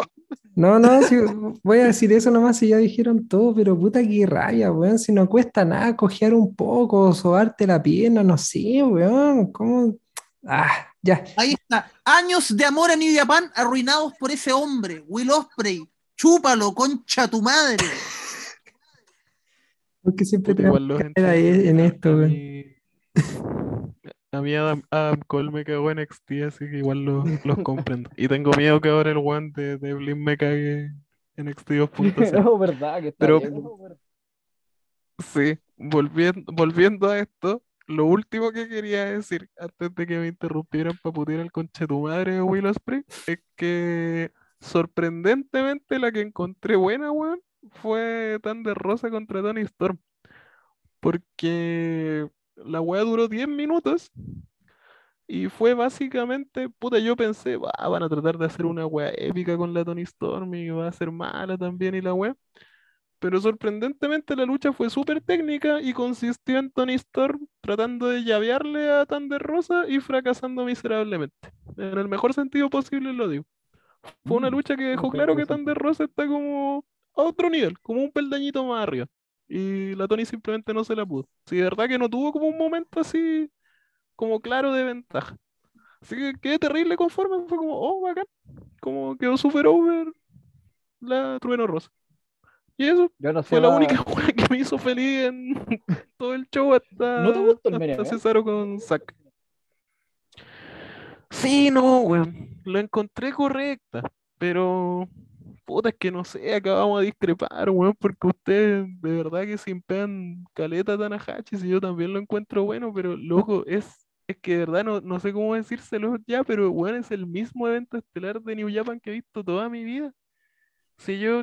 No, no, voy a decir eso nomás si ya dijeron todo, pero puta qué rabia, weón. Si no cuesta nada cojear un poco, sobarte la pierna, no sé, weón. ¿Cómo? Ah, ya. Ahí está. Años de amor a New Japan arruinados por ese hombre, Will Osprey. Chúpalo, concha tu madre. Porque siempre te igual los en esto, mí, a mí Adam, Adam Cole me cagó en NXT, así que igual los, los comprendo. Y tengo miedo que ahora el one de, Blin me cague en NXT 2.0. No, verdad, que está Pero- bien. Sí, volviendo, volviendo a esto, lo último que quería decir antes de que me interrumpieran para putear al conchetumadre de Will Ospreay es que sorprendentemente la que encontré buena, weón, fue Thunder Rosa contra Tony Storm. Porque la weá duró 10 minutos y fue básicamente, puta, yo pensé, "Va, van a tratar de hacer una weá épica con la Tony Storm y va a ser mala también y la weá. Pero sorprendentemente la lucha fue súper técnica y consistió en Tony Storm tratando de llavearle a Thunder Rosa y fracasando miserablemente. En el mejor sentido posible lo digo. Fue una Mm, lucha que dejó claro que. Thunder Rosa está como a otro nivel, como un peldañito más arriba. Y la Tony simplemente no se la pudo. Sí, de verdad que no tuvo como un momento así como claro de ventaja. Así que quedé terrible conforme, fue como, oh, bacán. Como quedó super over la Trueno Rosa. Y eso Yo no sé, fue la única weá que me hizo feliz en todo el show hasta, ¿No te gustó el hasta event? Cesaro con Zack. Sí, no, weón. Lo encontré correcta, pero puta, es que no sé, acabamos a discrepar, weón, porque ustedes de verdad que simpean caleta Tanahashi, si yo también lo encuentro bueno, pero loco, es, es que de verdad no, no sé cómo decírselo ya, pero weón, es el mismo evento estelar de New Japan que he visto toda mi vida. Si yo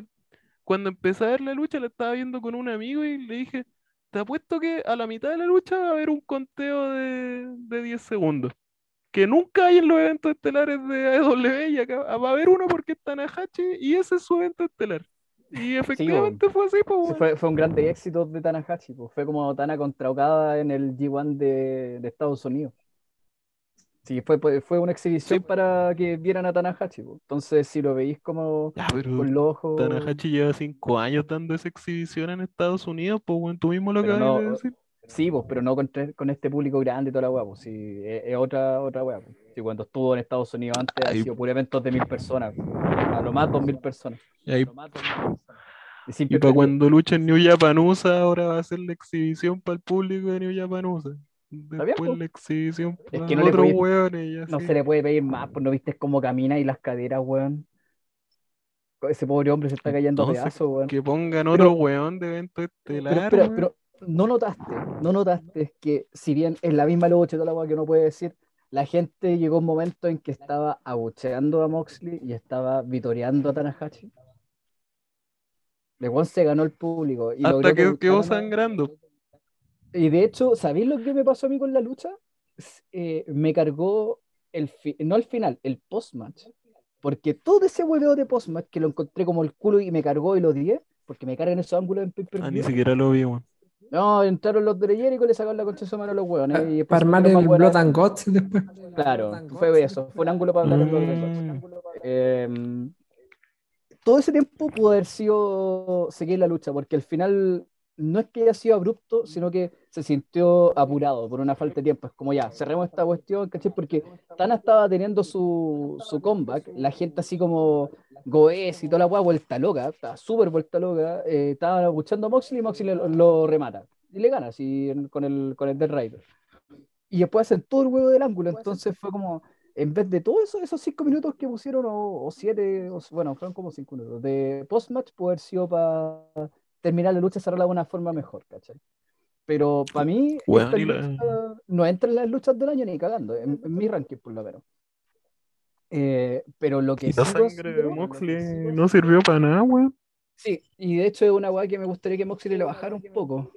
cuando empecé a ver la lucha la estaba viendo con un amigo y le dije, te apuesto que a la mitad de la lucha va a haber un conteo de, de 10 segundos. Que nunca hay en los eventos estelares de AEW y acá va a haber uno porque es Tanahashi y ese es su evento estelar. Y efectivamente fue así, pues, fue, fue un gran éxito de Tanahashi, pues. fue como Tana contra Okada en el G1 de, de Estados Unidos. Sí, fue, fue una exhibición Sí. para que vieran a Tanahashi. pues. Entonces, si lo veis como Ya, con los ojos. Tanahashi lleva 5 años dando esa exhibición en Estados Unidos, pues, weón, tú mismo lo acabas no- de decir. Sí, pues, pero no con, con este público grande y toda la weá, pues. Sí, es, es otra, otra weá. pues. Sí, cuando estuvo en Estados Unidos antes ha sido puro eventos de mil personas. pues. A lo más dos mil personas. Y ahí A lo más dos mil personas. Y Y siempre para cuando luche en New Japan USA, ahora va a ser la exhibición para el público de New Japan USA. bien, Después la exhibición Es para que no le otros hueones. No se le puede pedir más, pues no viste cómo camina y las caderas, weón. Ese pobre hombre se está cayendo a pedazos, weón. Que pongan Pero- otro hueón de evento Pero, estelar, espera, weón. pero no notaste, no notaste que si bien es la misma toda la weá que uno puede decir, la gente llegó un momento en que estaba abucheando a Moxley y estaba vitoreando a Tanahashi. De weón se ganó el público y Hasta que quedó a- sangrando. Y de hecho, ¿sabéis lo que me pasó a mí con la lucha? Eh, me cargó el no el final, el post-match. Porque todo ese hueveo de post-match que lo encontré como el culo y me cargó y lo odié, porque me cargan esos ángulos en Ah, ni siquiera lo vi, weón. No, entraron los de Jericho y le sacaron la concha de su mano a los hueones. y Para armar el Blood and Guts después. Claro, fue eso, fue un ángulo para hablar de. Mm. Eh, todo ese tiempo pudo haber sido seguir la lucha, porque al final no es que haya sido abrupto, sino que se sintió apurado por una falta de tiempo. Es como ya, cerremos esta cuestión, ¿cachai? Porque Tana estaba teniendo su, su comeback, la gente así como Goes y toda la weá vuelta loca, estaba súper vuelta loca, eh, estaban escuchando a Moxley y Moxley lo, lo remata. Y le gana así con el, con el Dead Rider. Y después hacen todo el huevo del ángulo, entonces fue como, en vez de todos eso, esos cinco minutos que pusieron, o, o siete, o- bueno, fueron como cinco minutos, de post-match, haber sido para terminar la lucha, cerrarla de una forma mejor, ¿cachai? Pero para mí, y la- lucha no entra en las luchas del año ni cagando, en, en mi ranking por lo menos. Eh, pero lo que Y la sí sangre de Moxley no sirvió para nada, weón. Sí, y de hecho es una weá que me gustaría que Moxley le bajara un poco.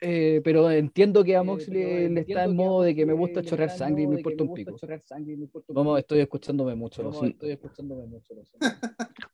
Eh, pero entiendo que a Moxley le está en modo de que me gusta chorrear sangre y me importa un pico. Vamos, estoy escuchándome mucho, lo siento.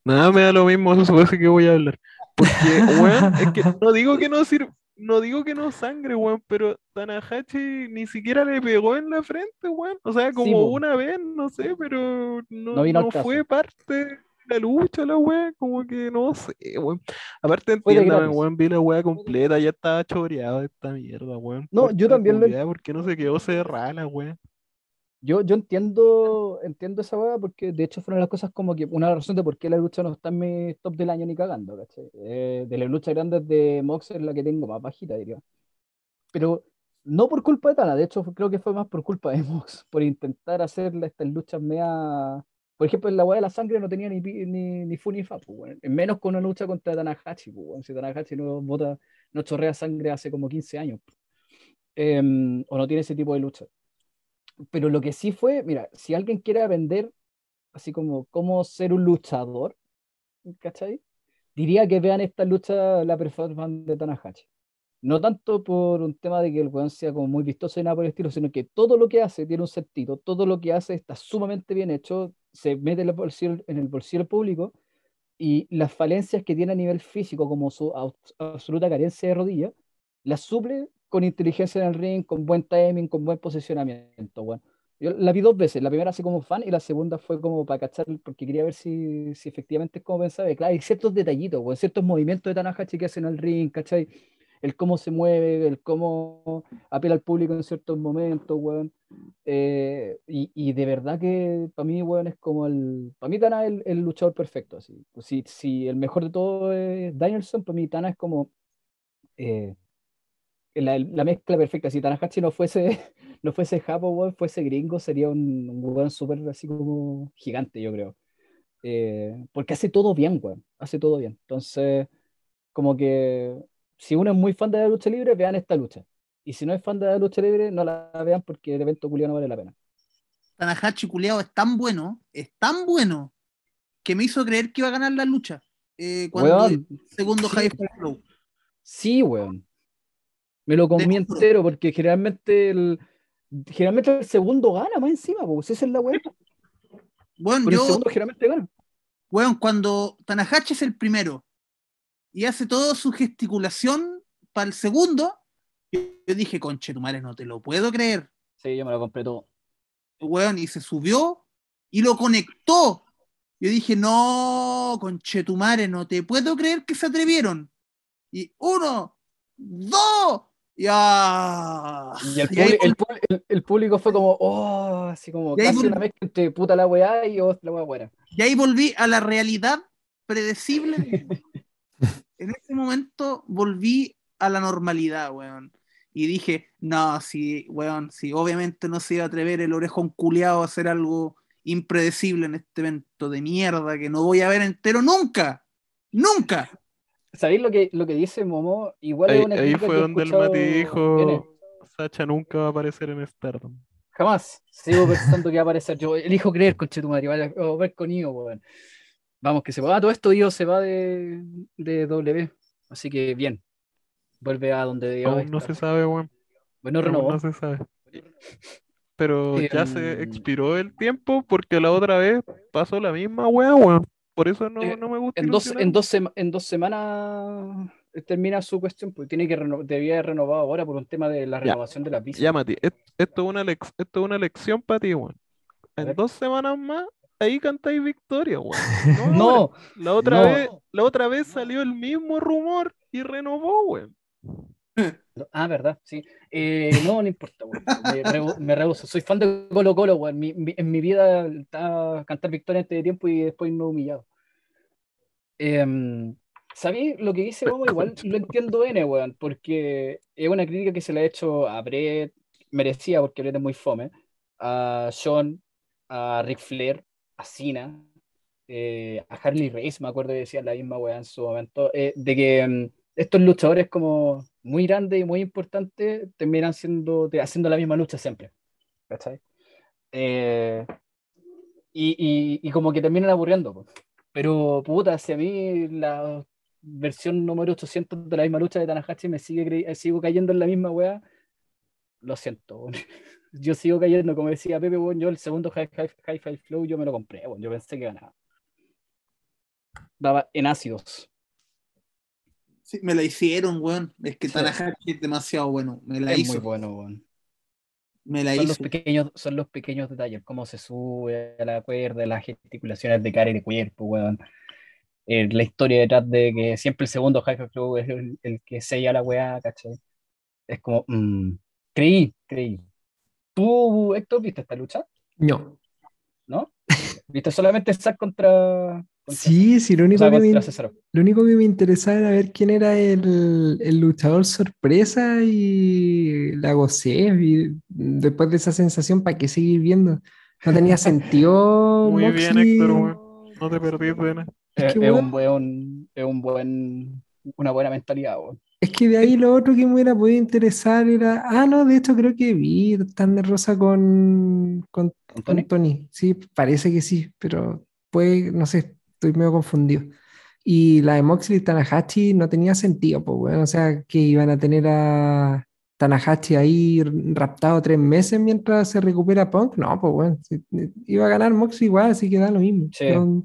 Nada me da lo mismo, eso es que voy a hablar. Porque, weón, es que no digo que no sirva, no digo que no sangre, weón, pero Tanahashi ni siquiera le pegó en la frente, weón. O sea, como una vez, no sé, pero no, No vino fue parte de la lucha, la weón, como que no sé, weón. Aparte, entiéndame, weón, vi la weá completa, ya estaba choreado esta mierda, weón. No, yo también lo- culiá, ¿Por qué no se quedó cerrada la weón? Yo, yo entiendo, entiendo esa weá porque de hecho fueron las cosas como que una razón de por qué la lucha no está en mi top del año ni cagando, ¿cachai? Eh, de las luchas grandes de Mox es la que tengo más bajita, diría. Pero no por culpa de Tana, de hecho creo que fue más por culpa de Mox, por intentar hacer estas luchas mea... Por ejemplo, en la weá de la sangre no tenía ni, ni, ni fu ni fa, pues, weón. Menos con una lucha contra Tanahashi, pues, weón. Si Tanahashi no bota, no chorrea sangre hace como 15 años. Em, o no tiene ese tipo de lucha. Pero lo que sí fue, mira, si alguien quiere vender así como cómo ser un luchador, ¿cachai? Diría que vean esta lucha, la performance de Tanahashi. No tanto por un tema de que el weón sea como muy vistoso y nada por el estilo, sino que todo lo que hace tiene un sentido, todo lo que hace está sumamente bien hecho, se mete en el bolsillo, en el bolsillo público y las falencias que tiene a nivel físico, como su absoluta carencia de rodilla, las suple con inteligencia en el ring, con buen timing, con buen posicionamiento, weón. Yo la vi dos veces, la primera así como fan y la segunda fue como para cachar, porque quería ver si, si efectivamente es como pensaba. Y claro, hay ciertos detallitos, weón, ciertos movimientos de Tanahashi que hacen en el ring, ¿cachai? El cómo se mueve, el cómo apela al público en ciertos momentos, weón. Eh, y, y de verdad que para mí, weón, es como el. Para mí, Tana es el, el luchador perfecto. Así. Si, si el mejor de todo es Danielson, para mí, Tana es como. eh, la, la mezcla perfecta. Si Tanahashi no fuese, no fuese Japo, weón, fuese gringo, sería un, un weón súper así como gigante, yo creo. Eh, porque hace todo bien, weón. Hace todo bien. Entonces, como que si uno es muy fan de la lucha libre, vean esta lucha. Y si no es fan de la lucha libre, no la vean porque el evento culiao no vale la pena. Tanahashi culiao es tan bueno, es tan bueno, que me hizo creer que iba a ganar la lucha. eh, cuando Weón, el segundo sí. High Flow. Sí, weón. Me lo comí entero porque generalmente el, generalmente el segundo gana más encima, pues esa es la weá. Bueno, Pero el yo, segundo generalmente gana. weón, cuando Tanahashi es el primero y hace toda su gesticulación para el segundo, yo, yo dije, conche, tu madre, no te lo puedo creer. Sí, yo me lo compré todo. weón, y se subió y lo conectó. Yo dije, no, conchetumare, no te puedo creer que se atrevieron. Y uno, dos, y, Y el, y ahí el, pu- el- el público fue como, oh, así como casi vol- una mezcla entre puta la weá y oh, la weá buena. Y ahí volví a la realidad predecible. en ese momento volví a la normalidad, weón. Y dije, no, sí, weón, sí, obviamente no se iba a atrever el orejón culeado a hacer algo impredecible en este evento de mierda que no voy a ver entero nunca. Nunca. ¿Sabéis lo que, lo que dice Momo? Igual Ahí, es una ahí fue que donde el Mati dijo, Sacha nunca va a aparecer en Stardom. Jamás. Sigo pensando que va a aparecer. Yo elijo creer, conche tu madre. Vaya a ver con Io, weón. Vamos, que se va. Ah, todo esto Io se va de, de W. Así que bien. Vuelve a donde Aún no se sabe, weón. Bueno, Aún renovó. no se sabe. Pero ya se Em, expiró el tiempo porque la otra vez pasó la misma weá, weón. Por eso no, Eh, no me gusta En dos, en, dos en dos semanas termina su cuestión, pues tiene que reno- debía haber renovado ahora por un tema de la Ya. renovación de la visa. Ya, Mati, esto es una, esto es una lección para ti, weón. En dos semanas más, ahí cantáis victoria, weón. No, La otra no. vez, la otra vez salió el mismo rumor y renovó, weón. ah, verdad, sí. Eh, no, no importa, weón. Me, rehu- me rehuso. Soy fan de Colo Colo, weón. Mi- mi- en mi vida estaba cantar victoria antes de tiempo y después no humillado. Eh, ¿Sabéis lo que dice Momo? Igual lo entiendo N, weón, porque es una crítica que se le ha hecho a Brett, merecía porque Brett es muy fome, a Sean, a Ric Flair, a Cena, eh, a Harley Race, me acuerdo que decía la misma weá en su momento, eh, de que mm, estos luchadores como muy grandes y muy importantes terminan siendo, te- haciendo la misma lucha siempre. ¿Cachai? Eh, y, y- y como que terminan aburriendo. po. Pero puta, si a mí la versión número 800 de la misma lucha de Tanahashi me sigue eh, sigo cayendo en la misma weá, lo siento. Yo sigo cayendo, como decía Pepe, weón, yo el segundo High, High, High Five Flow yo me lo compré, weón, yo pensé que ganaba. Daba en ácidos. Sí, me la hicieron, weón. Es que Sí. Tanahashi es demasiado bueno. Me la Es hizo. muy bueno, weón. Me la Son los, hizo. pequeños, son los pequeños detalles, cómo se sube a la cuerda, las gesticulaciones de cara y de cuerpo, weón. Eh, la historia detrás de que siempre el segundo Five Flow es el, el que sella la weá, ¿cachai? Es como, mm, creí, creí. ¿Tú, Héctor, viste esta lucha? No. ¿No? ¿Viste solamente Zack contra, contra Sí, sí, lo o único, sea, que me, contra Cesaro? lo único que me interesaba era ver quién era el, el luchador sorpresa y la gocé. y después de esa sensación, ¿para qué seguir viendo? No tenía sentido. Muy bien. Héctor. No te perdís de nada. Es que, es un buen, es un buen, una buena mentalidad, weón. Es que de ahí lo otro que me hubiera podido interesar era. Ah, no, de hecho creo que vi Thunder Rosa con, con, ¿Con con Tony? Tony. Sí, parece que sí, pero puede, no sé, estoy medio confundido. Y la de Moxley y Tanahashi no tenía sentido, pues, bueno, o sea, que iban a tener a Tanahashi ahí raptado tres meses mientras se recupera Punk. No, pues, bueno, sí, iba a ganar Moxley igual, así que da lo mismo. Sí. No-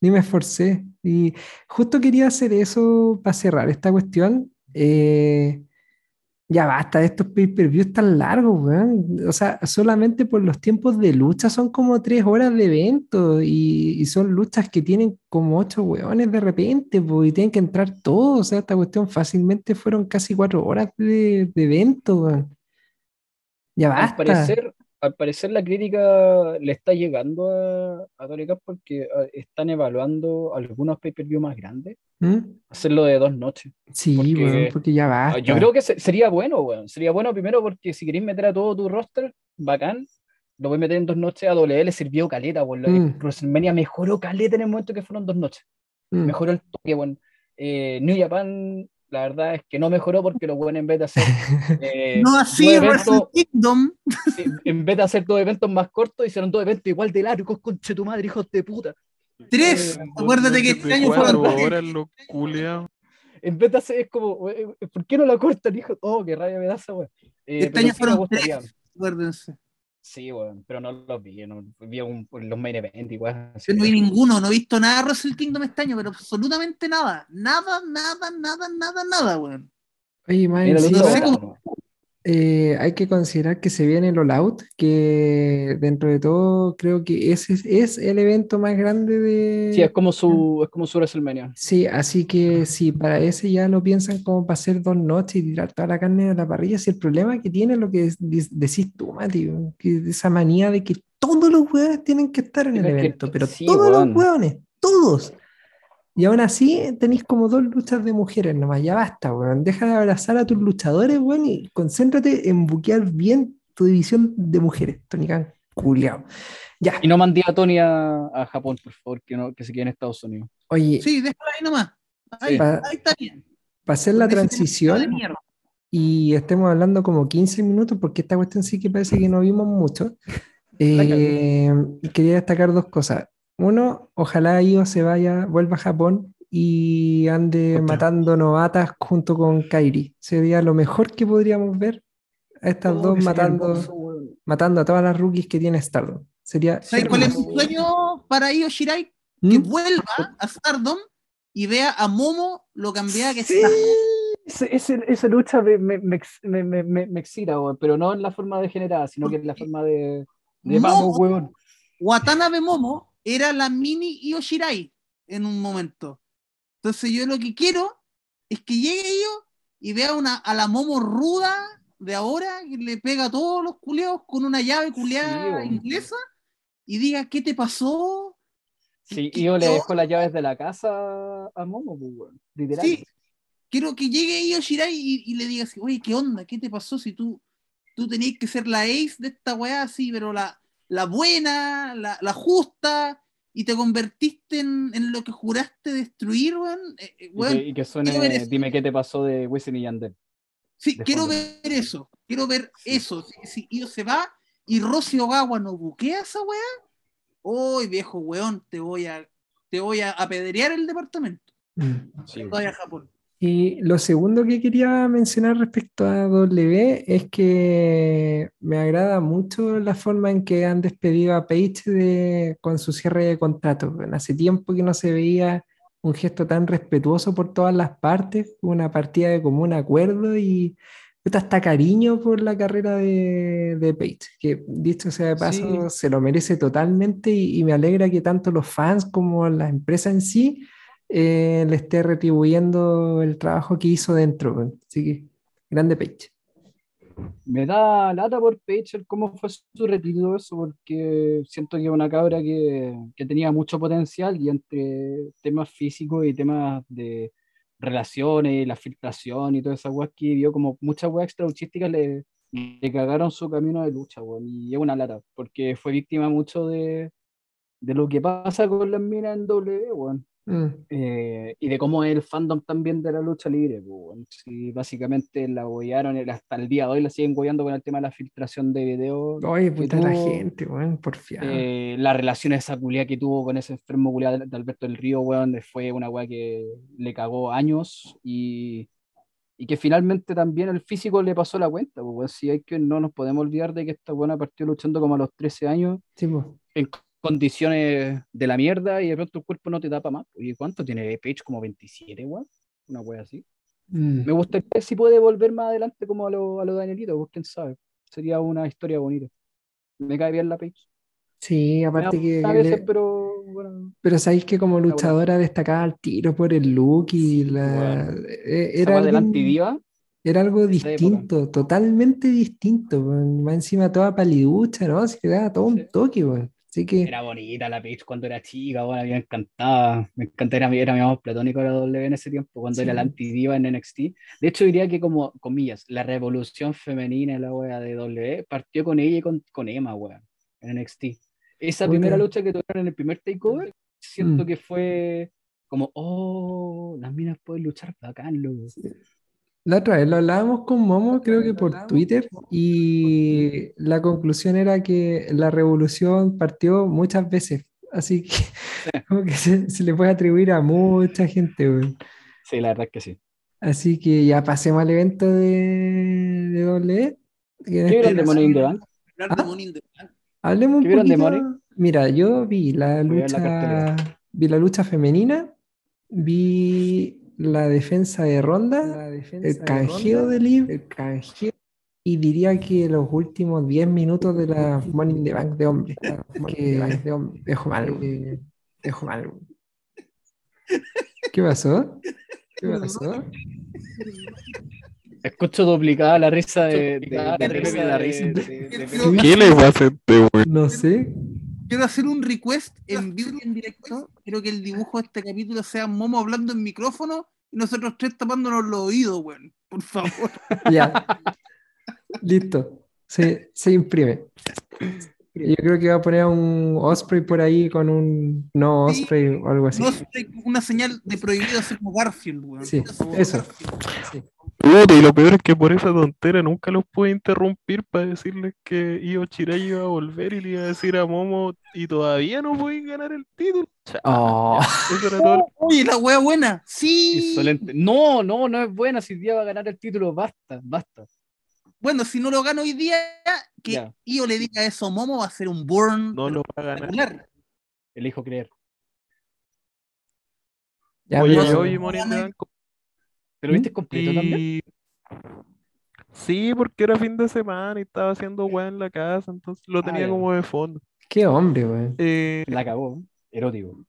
ni me esforcé. Y justo quería hacer eso para cerrar esta cuestión. Eh, ya basta de estos pay-per-views tan largos, weón. O sea, solamente por los tiempos de lucha son como tres horas de evento y, y son luchas que tienen como ocho weones de repente, po, y tienen que entrar todos. O sea, esta cuestión fácilmente fueron casi cuatro horas de, de evento, weón. Ya Al basta. parecer, al parecer la crítica le está llegando a, a porque ah, están evaluando algunos pay-per-view más grandes, ¿Mm? hacerlo de dos noches. Sí, Porque- weón, porque ya Ah, basta. Yo creo que se- sería bueno, weón. Sería bueno primero porque si queréis meter a todo tu roster, bacán, lo voy a meter en dos noches. A W le sirvió caleta, weón. La- Mm. WrestleMania mejoró caleta en el momento que fueron dos noches. Mm. Mejoró el toque, weón. Eh, New Japan, la verdad es que no mejoró porque los buenos en vez de hacer. eh, No así eventos- Kingdom. en- en vez de hacer dos eventos más cortos, hicieron dos eventos igual de largos, conche tu madre, hijos de puta. Tres. Eh, Acuérdate que este año fueron. En vez de hacer, es como, ¿por qué no la cortan, hijo? Oh, qué rabia me da esa weón. Eh, Este año sí fueron tres. Acuérdense. Sí, weón, pero no los vi, no, vi un- los main event igual. así Yo no vi ninguno, no he visto nada de Wrestle Kingdom este año, pero absolutamente nada. Nada, nada, nada, nada, nada, weón. Oye, más Mira, no sé cómo- weón. Eh, hay que considerar que se viene el All Out, que dentro de todo creo que ese es, el evento más grande de... Sí, es como su, es como su WrestleMania. Sí, así que si para ese ya lo piensan como para hacer dos noches y tirar toda la carne a la parrilla, si el problema que tiene es lo que de- decís tú, Mati, que esa manía de que todos los hueones tienen que estar en el que- evento, pero sí, todos los hueones, todos. Y aún así tenéis como dos luchas de mujeres nomás, ya basta, weón. Deja de abrazar a tus luchadores, weón, y concéntrate en buquear bien tu división de mujeres, Tony Khan, culiao. Ya, Y no mandé a Tony a, a Japón, por favor, que, no, que se quede en Estados Unidos. oye, Sí, déjala ahí nomás. Ahí, Sí. ahí está bien. para hacer la transición... y estemos hablando como 15 minutos, porque esta cuestión sí que parece que no vimos mucho. Eh, quería destacar dos cosas. Uno, ojalá Io se vaya, vuelva a Japón y ande matando novatas junto con Kairi. Sería lo mejor que podríamos ver a estas dos que matando, hermoso, matando a todas las rookies que tiene Stardom. Sería ¿Sabes cuál es mi sueño para Io Shirai? Que ¿Mm? vuelva a Stardom y vea a Momo lo cambiada que Sí, está. ese- esa lucha me, me, me, me, me, me- me excita, pero no en la forma degenerada, sino que en la forma de, de Momo. vamos, weón. Watanabe Momo era la mini Io Shirai en un momento. Entonces yo lo que quiero es que llegue Io y vea una, a la Momo ruda de ahora que le pega a todos los culeos con una llave culeada Sí, inglesa y diga, ¿qué te pasó? Sí, ¿Qué- y yo le dejo las llaves de la casa a Momo, pues. Literal. Sí, quiero que llegue Io Shirai y, y le diga así, oye, ¿qué onda? ¿Qué te pasó si tú, tú tenías que ser la ace de esta weá así, pero la, la buena, la, la justa, y te convertiste en, en lo que juraste destruir, weón? Eh, eh, Y, que, y que suene, ver dime qué te pasó de Wisin y Yandel. sí, de quiero fondo. ver eso, quiero ver Sí. eso. Si, si Io se va y Rosy Ogawa no buquea esa weá, uy, viejo weón, te voy a, te voy a apedrear el departamento. Mm. Sí, Vaya a Japón. Y lo segundo que quería mencionar respecto a W es que me agrada mucho la forma en que han despedido a Page de- con su cierre de contrato. Bueno, hace tiempo que no se veía un gesto tan respetuoso por todas las partes, una partida de común acuerdo y hasta cariño por la carrera de, de Page, que dicho sea de paso, se lo merece totalmente y, y me alegra que tanto los fans como la empresa en sí eh, le esté retribuyendo el trabajo que hizo dentro. Así que, grande Page. Me da lata por Paige el cómo fue su retiro eso, porque siento que es una cabra que, que tenía mucho potencial y entre temas físicos y temas de relaciones, la filtración y todas esas weas que vio como muchas weas extrauchísticas le, le cagaron su camino de lucha, weón, y es una lata, porque fue víctima mucho de, de lo que pasa con las minas en W, weón. Mm. Eh, y de cómo es el fandom también de la lucha libre. pues. Sí, básicamente la gollaron, hasta el día de hoy la siguen gollando con el tema de la filtración de videos. Oye, puta la tuvo, gente, weón, porfiado. eh, la relación esa culia que tuvo con ese enfermo culiao de, de Alberto del Río, weón, fue una weá que le cagó años y, y que finalmente también el físico le pasó la cuenta. Pues. Sí, hay que no nos podemos olvidar de que esta buena partió luchando como a los 13 años Sí, po. en condiciones de la mierda y de pronto el cuerpo no te da para más. ¿Y cuánto tiene Page? Como 27, weón. Una wea así. Mm. Me gustaría si puede volver más adelante como a lo, a lo Danielito, pues quién sabe. Sería una historia bonita. Me cae bien la Page. Sí, aparte que, a veces, le- pero bueno. pero sabéis que como luchadora destacaba al tiro por el look y la Bueno. Esa era antidiva, Era algo esa época. distinto, totalmente distinto. Más encima toda paliducha, ¿no? Se le daba todo un toque, weón. Así que, era bonita la Page cuando era chica, bueno, a mí me encantaba. Me encantaba, era, mi- era mi amor platónico de la W en ese tiempo, cuando era Sí. la antidiva en NXT. De hecho, diría que como, comillas, la revolución femenina en la wea de W partió con ella y con, con Emma, wea, en NXT. Esa primera lucha que tuvieron en el primer takeover, siento Mm. que fue como, oh, las minas pueden luchar bacán, loco. La otra vez lo hablábamos con Momo, creo que por Twitter, y la conclusión era que la revolución partió muchas veces. Así que, como que se, se le puede atribuir a mucha gente, weón. Sí, la verdad es que sí. Así que ya pasemos al evento de, de que en ¿Qué este vieron de caso- Money in the Bank? Hablar de Ah. Hablemos un ¿Qué vieron de poquito. Money? Mira, yo vi la lucha, vi la lucha femenina, vi la defensa de Ronda, el canjeo de Liv, el canjeo, y diría que los últimos 10 minutos de la Money in the Bank de hombre, que de hombre, dejo mal, güey, dejo mal. ¿Qué pasó? ¿Qué pasó? Escucho duplicada la risa de, de, de, de- de- la risa. de- de- de- de- ¿Qué le pasa a este weón? No sé. Quiero hacer un request en vivo y en directo. Quiero que el dibujo de este capítulo sea Momo hablando en micrófono y nosotros tres tapándonos los oídos, weón. Por favor. Ya. Listo. Se, se imprime. Yo creo que va a poner un Osprey por ahí con un no Sí. Osprey o algo así. Sé, una señal de prohibido hacer como Garfield, weón. Sí, eso. Garfield. Puta, y lo peor es que por esa tontera nunca los pude interrumpir para decirles que Io Shirai iba a volver y le iba a decir a Momo y todavía no pueden ganar el título. Oh. Eso era todo. Oye, la wea buena. Sí. Insolente. No, no, no es buena. Si día va a ganar el título, basta, basta. Bueno, si no lo gano hoy día, que Ya. Io le diga eso a Momo va a ser un burn No lo va a ganar. Elijo creer. Ya, Oye, pero- yo vi Money in the Bank ¿Te lo viste completo también? Sí, porque era fin de semana y estaba haciendo weá en la casa, entonces lo Ah, tenía como de fondo. Qué hombre, weón. Eh, La cagó. Erótico.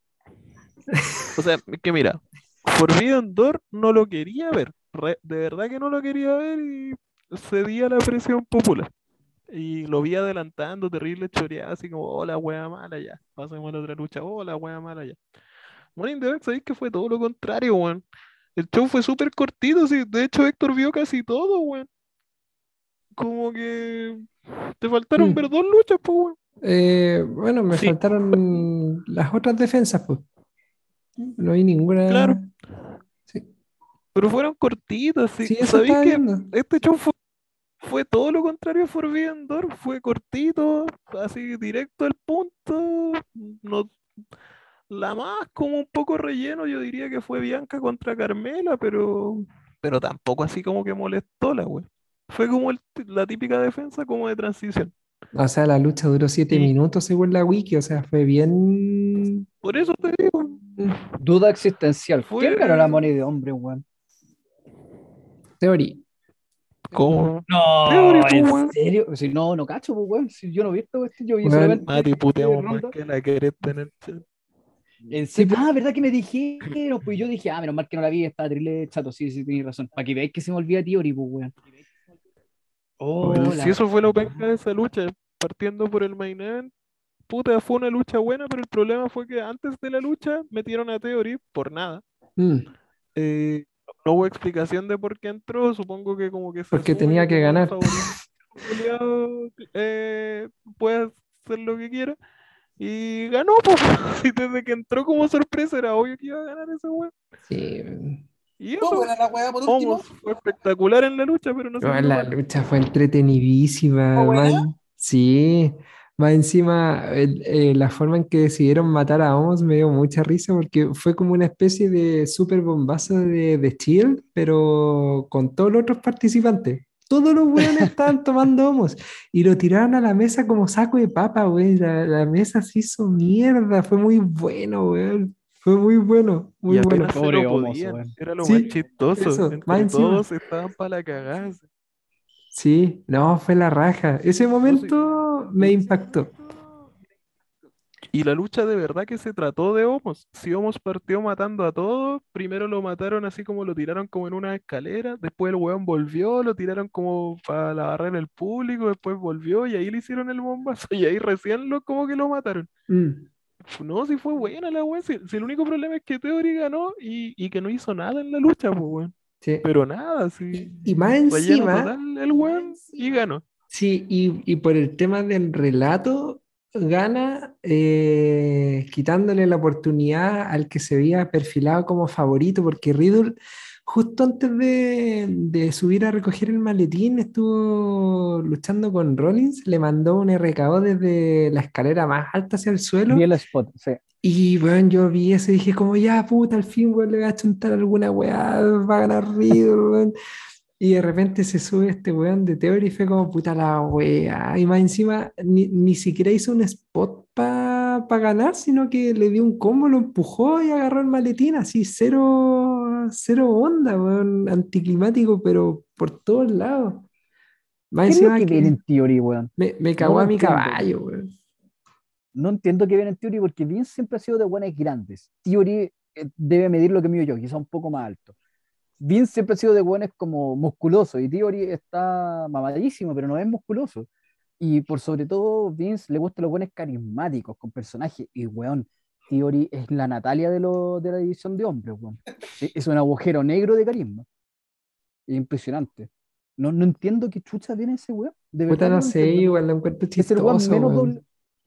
o sea, que mira, Forbidden Door no lo quería ver, re- de verdad que no lo quería ver y cedía a la presión popular. Y lo vi adelantando, terrible choreada, así como, hola, wea mala ya, pasemos a la otra lucha, hola, wea mala ya. The Bank, ¿sabéis que fue todo lo contrario, weón? El show fue súper cortito, sí, de hecho Héctor vio casi todo, weón. Como que te faltaron Mm. ver dos luchas, pues, weón. Eh, bueno, me Sí. faltaron las otras defensas, pues. No hay ninguna. Claro. Sí, Pero fueron cortitas, sí. sí, ¿Sabéis que viendo. este show fue, fue todo lo contrario a Forbidden Door? Fue cortito, así directo al punto. No, la más como un poco relleno, yo diría que fue Bianca contra Carmela, pero, pero tampoco así como que molestó la wea. Fue como el- la típica defensa como de transición. O sea, la lucha duró siete Sí. minutos según la wiki, o sea, fue bien. Por eso te digo, Duda existencial. Fue- ¿Quién ganó la money de hombre, weón? Teoría. como No, pues, ¿en weón. serio? Si no, no cacho, pues, weón. Si yo no he visto esto, yo vi solamente. Mati puteamos más que la querés tener. En. Ah, ¿verdad que me dijeron? Pues yo dije, ah, menos mal que no la vi, estaba terrible chato. Sí, sí, tienes razón. Para que veáis que se me olvida Theory, pues, weón. Oh, si eso fue lo penca de esa lucha, partiendo por el main event, puta, fue una lucha buena, pero el problema fue que antes de la lucha metieron a Theory por nada. Mm, Eh, no hubo explicación de por qué entró, supongo que como que se Porque tenía que ganar. favorito eh, puede hacer lo que quiera. Y ganó, pues. Y desde que entró como sorpresa era obvio que iba a ganar ese weón. sí. Y ¿Cómo eso, buena la weá por último? Fue espectacular en la lucha, pero no se vio la lucha fue entretenidísima. Sí, más encima el- eh, la forma en que decidieron matar a Omos me dio mucha risa porque fue como una especie de super bombazo de, de Shield, pero con todos los otros participantes. Todos los weones estaban tomando Homos y lo tiraron a la mesa como saco de papa, güey. La, la mesa se hizo mierda, fue muy bueno, weón. Fue muy bueno, muy Y bueno. Pobre lo Omos, podían, weón. Era lo Sí, más chistoso. eso, más encima. todos estaban para la cagada. Sí, no, fue la raja. Ese momento me impactó. Y la lucha de verdad que se trató de Homos. Si Homos partió matando a todos, primero lo mataron así como lo tiraron como en una escalera, después el weón volvió, lo tiraron como para la barrera del público, después volvió y ahí le hicieron el bombazo y ahí recién lo como que lo mataron. Mm, No, si fue buena la weón. Si, si el único problema es que Theory ganó y, y que no hizo nada en la lucha, pues weón. sí. Pero nada, sí. Y más encima, total el weón y ganó. sí, y, y por el tema del relato, gana eh, quitándole la oportunidad al que se había perfilado como favorito, porque Riddle, justo antes de, de subir a recoger el maletín, estuvo luchando con Rollins, le mandó un RKO desde la escalera más alta hacia el suelo. Vi el spot, sí. Y bueno, yo vi eso y dije como ya puta, al fin weón, le voy a chuntar alguna weá, va a ganar Riddle, weón. Y de repente se sube este weón de Theory y fue como puta la weá. Y más encima ni, ni siquiera hizo un spot para ganar, sino que le dio un combo, lo empujó y agarró el maletín, así cero, cero onda, weón, anticlimático, pero por todos lados. Más ¿Qué es lo que que en Theory, weón? me, me cagó lo a mi entiendo. caballo, weón. No entiendo qué ven en Theory porque Vince siempre ha sido de buenas grandes. Theory eh, debe medir lo que mido yo, quizá un poco más alto. Vince siempre ha sido de buenos como musculoso y Theory está mamadísimo, pero no es musculoso. Y por sobre todo, Vince le gustan los buenos carismáticos, con personajes. Y weón, Theory es la Natalia de, lo, de la división de hombres, weón. Sí, Es un agujero negro de carisma. Es impresionante. No, no entiendo qué chucha viene ese weón. De verdad no lo sé, igual lo encuentro Es el chistoso. menos doble-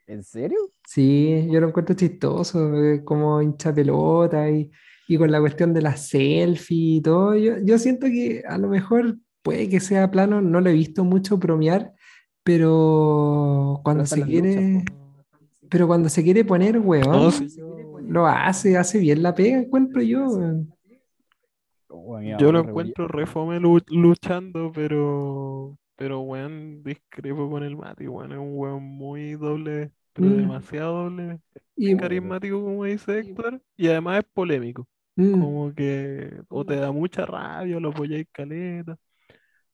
¿En serio? Sí, yo lo encuentro chistoso, eh, como hincha pelota y, y con la cuestión de la selfie y todo. Yo, yo siento que a lo mejor puede que sea plano, no lo he visto mucho bromear, pero cuando se las quiere, luchas, pero cuando se quiere poner weón, No, sí. lo hace, hace bien la pega, encuentro yo. weón. Ya, Yo lo encuentro re fome lu- luchando, pero, pero weón, discrepo con el Mati, weón, es un weón muy doble, pero Mm. demasiado doble, Y, carismático como dice Héctor, y además es polémico, mm, como que o te da mucha rabia o lo apoyáis caleta,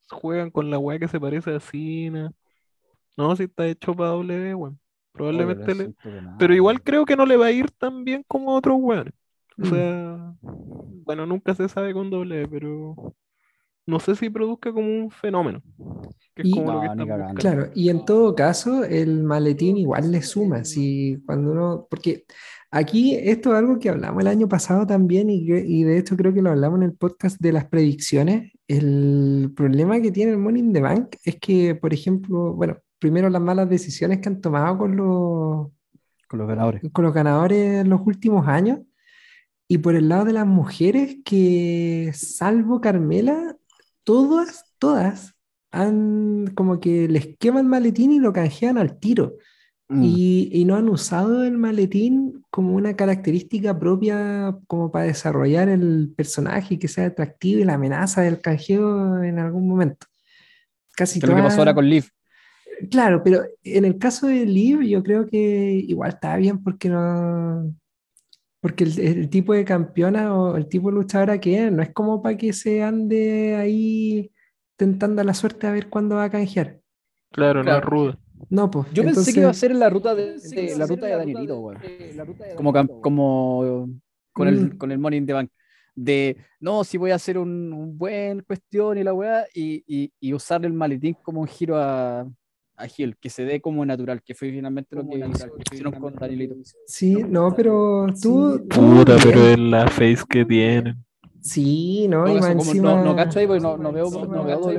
juegan con la weá que se parece a Cena, no, si está hecho para W, weón, Oye, probablemente pero le- siento que nada, pero igual creo que no le va a ir tan bien como a otros weones. O Mm. sea, bueno, nunca se sabe con doble, pero no sé si produzca como un fenómeno, que es Y- como lo que No, cagando. buscando. Claro, y en todo caso, el maletín igual le suma, si cuando uno, porque aquí esto es algo que hablamos el año pasado también y, que- y de hecho creo que lo hablamos en el podcast de las predicciones, el problema que tiene el Money in the Bank es que, por ejemplo, bueno, primero las malas decisiones que han tomado con los, Con los ganadores. con los ganadores en los últimos años. Y por el lado de las mujeres, que salvo Carmela, todas, todas han como que les quema el maletín y lo canjean al tiro. Mm. Y, y no han usado el maletín como una característica propia como para desarrollar el personaje y que sea atractivo y la amenaza del canjeo en algún momento. Casi Que es lo que pasó ahora todas- con Liv. Claro, pero en el caso de Liv, yo creo que igual está bien porque no. Porque el, el tipo de campeona o el tipo de luchadora que es, no es como para que se ande ahí tentando la suerte a ver cuándo va a canjear. Claro, no es Claro. ruda. No, pues. Yo pensé que iba a ser en la ruta de, de- la ruta de Danielito, weón. Como, como con el, Mm. con el Money in the Bank. de, no, si voy a hacer un, un buen cuestión y la weá, y, y, y usar el maletín como un giro a, a Gil, que se dé como natural, que fue finalmente lo que hicieron con Danilito. Sí, no, pero tú. Puta, pero es la face que tienen. Sí, no, No, y más encima. no, no cacho ahí porque no, no veo, no ahí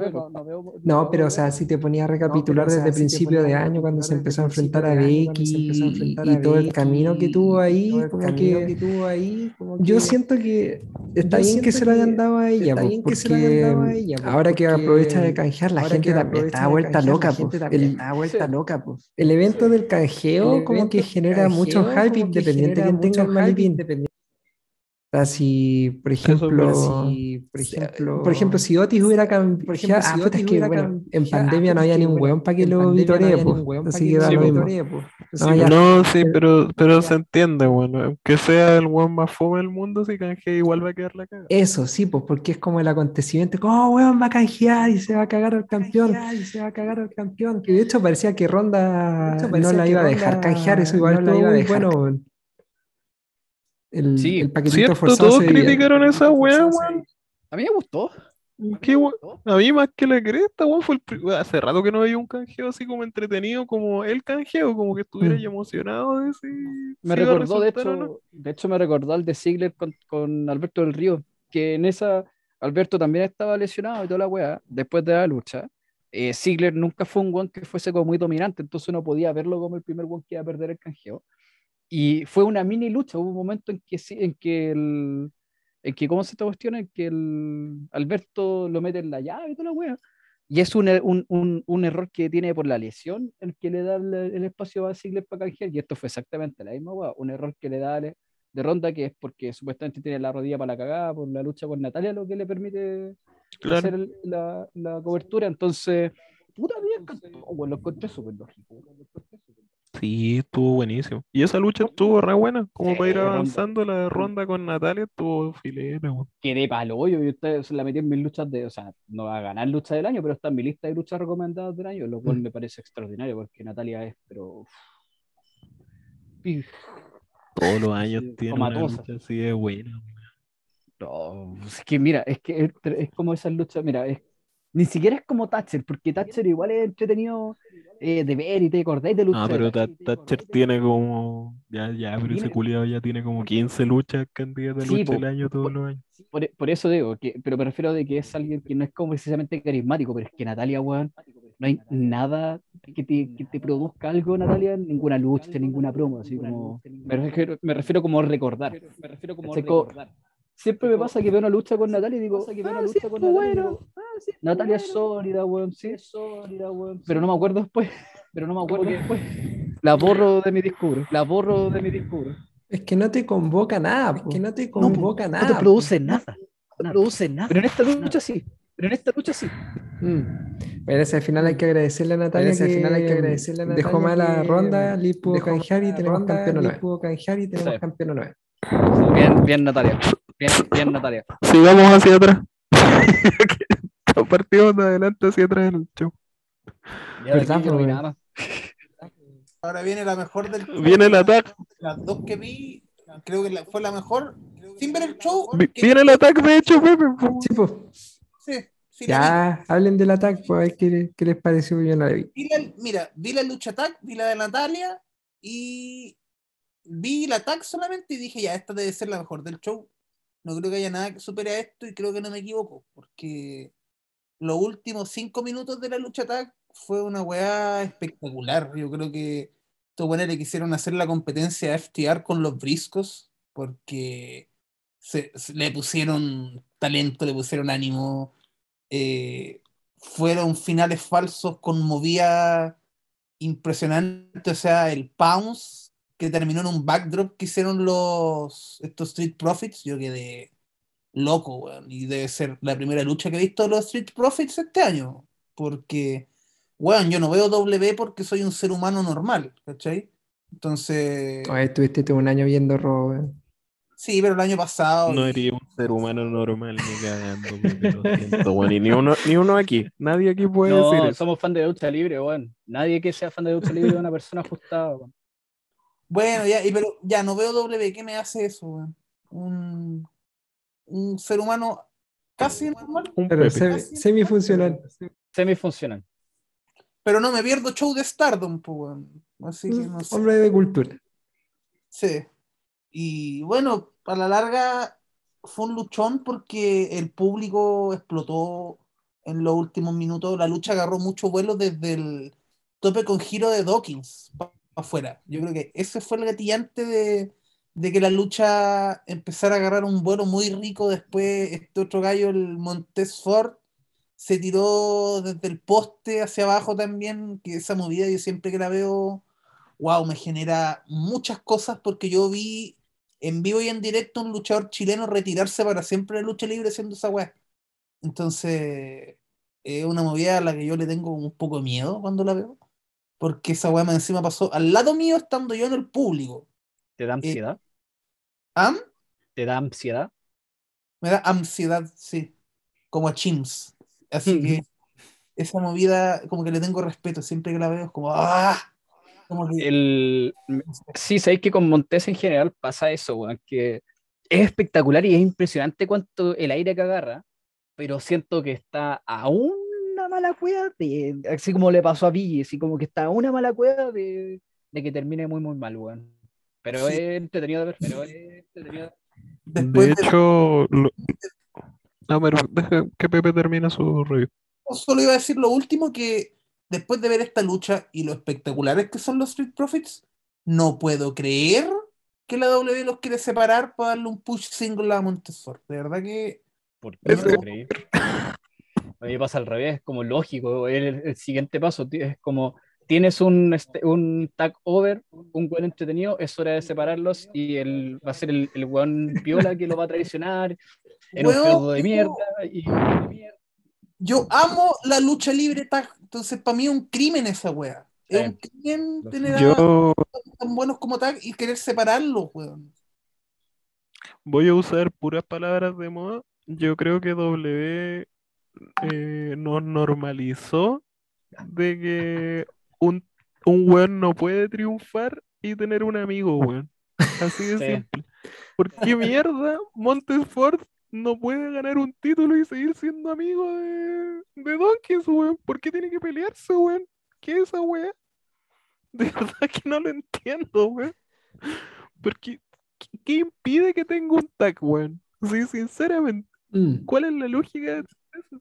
pero o sea, si te ponía a recapitular desde principio de año, cuando se empezó a enfrentar a Becky y, y todo el camino que tuvo ahí, como que yo siento que está bien que se lo hayan dado a ella, pues, porque ahora que aprovecha de canjear, la gente también está vuelta loca, pues. El, vuelta loca, pues. El evento del canjeo como que genera mucho hype independiente de quién tenga el maletín. O sea, si, por ejemplo, por ejemplo, por ejemplo, si Otis hubiera cambiado, si Otis que, hubiera bueno, cam- en pandemia ah, no es había que, ni un weón para que en lo pandemia no vitoree, había ni pues. un weón pa' Así que que lo da lo mismo. No, sí, pero, pero se entiende, bueno. Aunque sea el weón más fome del mundo, si canjea igual va a quedar la caga. Eso, sí, pues, porque es como el acontecimiento, como, oh, weón, va a canjear y se va a cagar al campeón. Y se va a cagar al campeón. Y de hecho parecía que Ronda no la que iba a dejar canjear, eso igual no la iba a dejar bueno, weón. El, Sí, el paquetito ¿Cierto? forzado Todos criticaron esa weá, weón. A mí me gustó. Qué we- A mí más que la cresta, weón, fue el Hace rato que no veía un canjeo así como entretenido, como el canjeo, como que estuviera Mm. emocionado de si, Me si recordó, de hecho, no. de hecho me recordó al de Ziggler con, con Alberto del Río, que en esa Alberto también estaba lesionado y toda la weá, después de la lucha. Eh, Ziggler nunca fue un one que fuese como muy dominante, entonces uno podía verlo como el primer one que iba a perder el canjeo. Y fue una mini lucha, hubo un momento en que, en que el, en que, ¿cómo se esta cuestión? En que el Alberto lo mete en la llave y toda la wea. Y es un, un, un, un error que tiene por la lesión el que le da el, el espacio a Ziggler para canjear. Y esto fue exactamente la misma wea. Un error que le da de, de ronda que es porque supuestamente tiene la rodilla para la cagada por la lucha con Natalia, lo que le permite Claro. hacer el- la, la cobertura. Entonces, puta bien, cantó, weón, lo encontré súper lógico. lo encontré súper Sí, estuvo buenísimo. Y esa lucha estuvo re buena, como Sí, para ir ronda. avanzando la ronda con Natalia, estuvo filera, weón. quedé palo hoyo y usted se la metí en mis luchas de, o sea, no va a ganar lucha del año, pero está en mi lista de luchas recomendadas del año, lo cual Mm. me parece extraordinario porque Natalia es, pero. uf, Todos los años Sí, tiene una lucha así de buena. no, es que mira, es que es, es como esas luchas, mira, es, ni siquiera es como Thatcher, porque Thatcher igual es entretenido eh, de ver y te acordáis de luchas. Ah, de pero Thatcher. Ta- Thatcher tiene como. Ya, ya, pero ese culiado ya tiene como 15 luchas candidatas a Sí, lucha po. el año todos los años. Por, e, por eso digo, que, pero me refiero de que es alguien que no es como precisamente carismático, pero es que Natalia, weón, no hay nada que te, que te produzca algo, Natalia, ninguna lucha, ninguna promo, así como, me refiero, me refiero como recordar, me refiero como recordar. Siempre me pasa que veo una lucha con Natalia y digo, ah, sí, fue bueno, Natalia es sólida, weón, sí, es sólida, weón, pero no me acuerdo después, pero no me acuerdo después. La borro de mi discurso, la borro de mi discurso. Es que no te convoca nada, po. que no te No, convoca nada. no te produce nada. No te produce nada. Pero en esta lucha sí. Pero en esta lucha sí. Mm. Ese al final hay que agradecerle a Natalia. al que final hay que agradecerle a Dejó Natalia mala que ronda, dejó canjear y mala tenemos ronda, campeón Lee nueve. pudo canjear y tenemos campeón nueve. Bien, bien Natalia. Bien, bien Natalia. Sigamos hacia atrás. Partimos de adelante hacia atrás en el show. Ya de ¿Verdad, aquí yo no vi po, nada más. Ahora viene la mejor del show. Viene el ataque. Las dos que vi, creo que fue la mejor. Sin ver el show. Viene el ataque, de hecho, Pepe. Sí, pues. Sí, Ya, hablen del ataque, pues a ver qué, qué les pareció yo no la vi. vi. Vi la- mira, vi la lucha tag, vi la de Natalia y vi la tag solamente y dije, ya, esta debe ser la mejor del show. No creo que haya nada que supere a esto y creo que no me equivoco, porque los últimos cinco minutos de la lucha tag fue una weá espectacular. Yo creo que estos buenos le quisieron hacer la competencia a FTR con los briscos, porque se, le pusieron talento, le pusieron ánimo. eh, fueron finales falsos con movida impresionante, o sea, el Pounce que terminó en un backdrop que hicieron los estos Street Profits, yo quedé loco, weón, y debe ser la primera lucha que he visto de los Street Profits este año, porque, weón, yo no veo W porque soy un ser humano normal, ¿cachai? Entonces, Oye, estuviste todo un año viendo Raw, weón. sí, pero el año pasado... No eres un ser humano normal ni cagando, siento, weón, y ni uno, ni uno aquí. Nadie aquí puede decir No, eso. somos fan de lucha libre, weón. Nadie que sea fan de lucha libre es una persona ajustada, weón. Bueno, ya, y pero ya no veo W, ¿qué me hace eso, weón? Un... un ser humano casi normal, Un Pero semifuncional. Semifuncional. pero no me pierdo show de Stardom, pues, weón. Así que no sé. Hombre de cultura. Sí. Y bueno, a la larga fue un luchón porque el público explotó en los últimos minutos. La lucha agarró mucho vuelo desde el tope con giro de Dawkins afuera. Yo creo que ese fue el gatillante de, de que la lucha empezara a agarrar un vuelo muy rico. Después, este otro gallo, el Montez Ford, se tiró desde el poste hacia abajo también. Que esa movida yo siempre que la veo wow, me genera muchas cosas porque yo vi en vivo y en directo un luchador chileno retirarse para siempre de lucha libre haciendo esa weá. Entonces, es una movida a la que yo le tengo un poco de miedo cuando la veo. Porque esa weá más encima pasó al lado mío estando yo en el público. ¿Te da ansiedad? ¿Am? ¿Te da ansiedad? Me da ansiedad, sí. Como a Chims. Así que esa movida, como que le tengo respeto. Siempre que la veo es como ¡ah! Como que- El... Sí, sabéis que con Montes en general pasa eso, weón, que es espectacular y es impresionante cuánto el aire que agarra, pero siento que está a una mala cueva, de, así como le pasó a Billy, así como que está una mala cueva de, de que termine muy, muy mal, weón. Pero Sí. es entretenido de ver, pero es entretenido de después hecho, lo- a ver, deja que Pepe termine su review. solo iba a decir lo último que después de ver esta lucha y lo espectaculares que son los Street Profits, no puedo creer que la W los quiere separar para darle un push single a Montesfort. De verdad que ¿Por qué Es no que- lo creí? A mí pasa al revés, es como lógico. El, el siguiente paso es como tienes un, este, un tag over, un buen entretenido, es hora de separarlos y el, va a ser el, el weón piola que lo va a traicionar en un feudo de mierda. Y, de mierda. yo amo la lucha libre tag, entonces para mí es un crimen esa wea. Es un crimen tener a Yo tan buenos como tag y querer separarlos, weón. voy a usar puras palabras de moda. Yo creo que W eh, nos normalizó de que un, un weón no puede triunfar y tener un amigo, weón. Así de Sí. simple. ¿Por qué mierda Montesfort no puede ganar un título y seguir siendo amigo de, de Donkeys, weón? ¿Por qué tiene que pelearse, weón? ¿Qué es esa weá? De verdad que no lo entiendo, weón. Porque, ¿qué, qué impide que tenga un tag, weón? Sí, sinceramente, Mm. ¿cuál es la lógica de eso?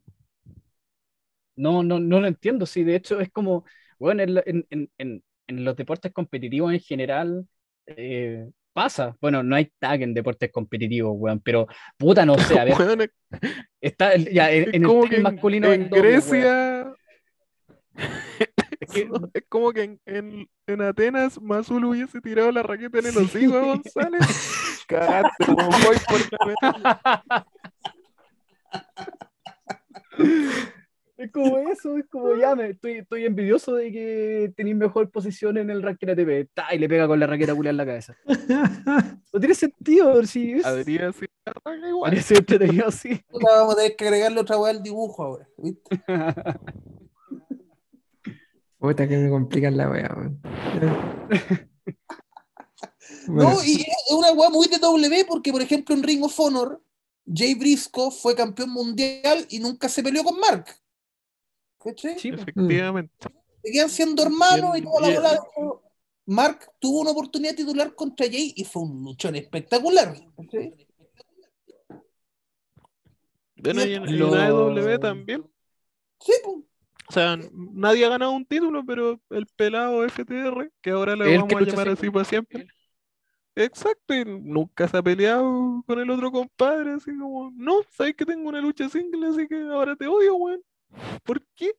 No, no, no lo entiendo. Sí, de hecho es como, bueno, en, en, en, en, los deportes competitivos en general eh, pasa. Bueno, no hay tag en deportes competitivos, weón, pero puta, no sé, a ver, es- está ya, en, el como tenis masculino en doble. Grecia. es como que en, en, en Atenas Mazul hubiese tirado la raqueta en el hocico a González. Cagaste, weón, voy por la. Es como eso, es como ya me estoy, estoy envidioso de que tenéis mejor posición en el ranking ATP. Ta, y le pega con la raqueta culia en la cabeza. No tiene sentido, si es. Habría sido igual. Habría sido entretenido así. Vamos a tener que agregarle otra weá al dibujo ahora, ¿viste? Puta que me complican la wea, weón. No, y es una weá muy de W porque, por ejemplo, en Ring of Honor, Jay Briscoe fue campeón mundial y nunca se peleó con Mark. ¿Cachai? Sí, pues. Efectivamente. Seguían siendo hermanos y, toda la bola. Mark tuvo una oportunidad titular contra Jay y fue un luchón espectacular. ¿cachai? Bueno, y en, AEW también. Sí, pues. O sea, nadie ha ganado un título, pero el pelado FTR, que ahora le vamos a llamar así para siempre. Exacto, y nunca se ha peleado con el otro compadre, así como, no, sabes que tengo una lucha single, así que ahora te odio, weón. ¿Por qué?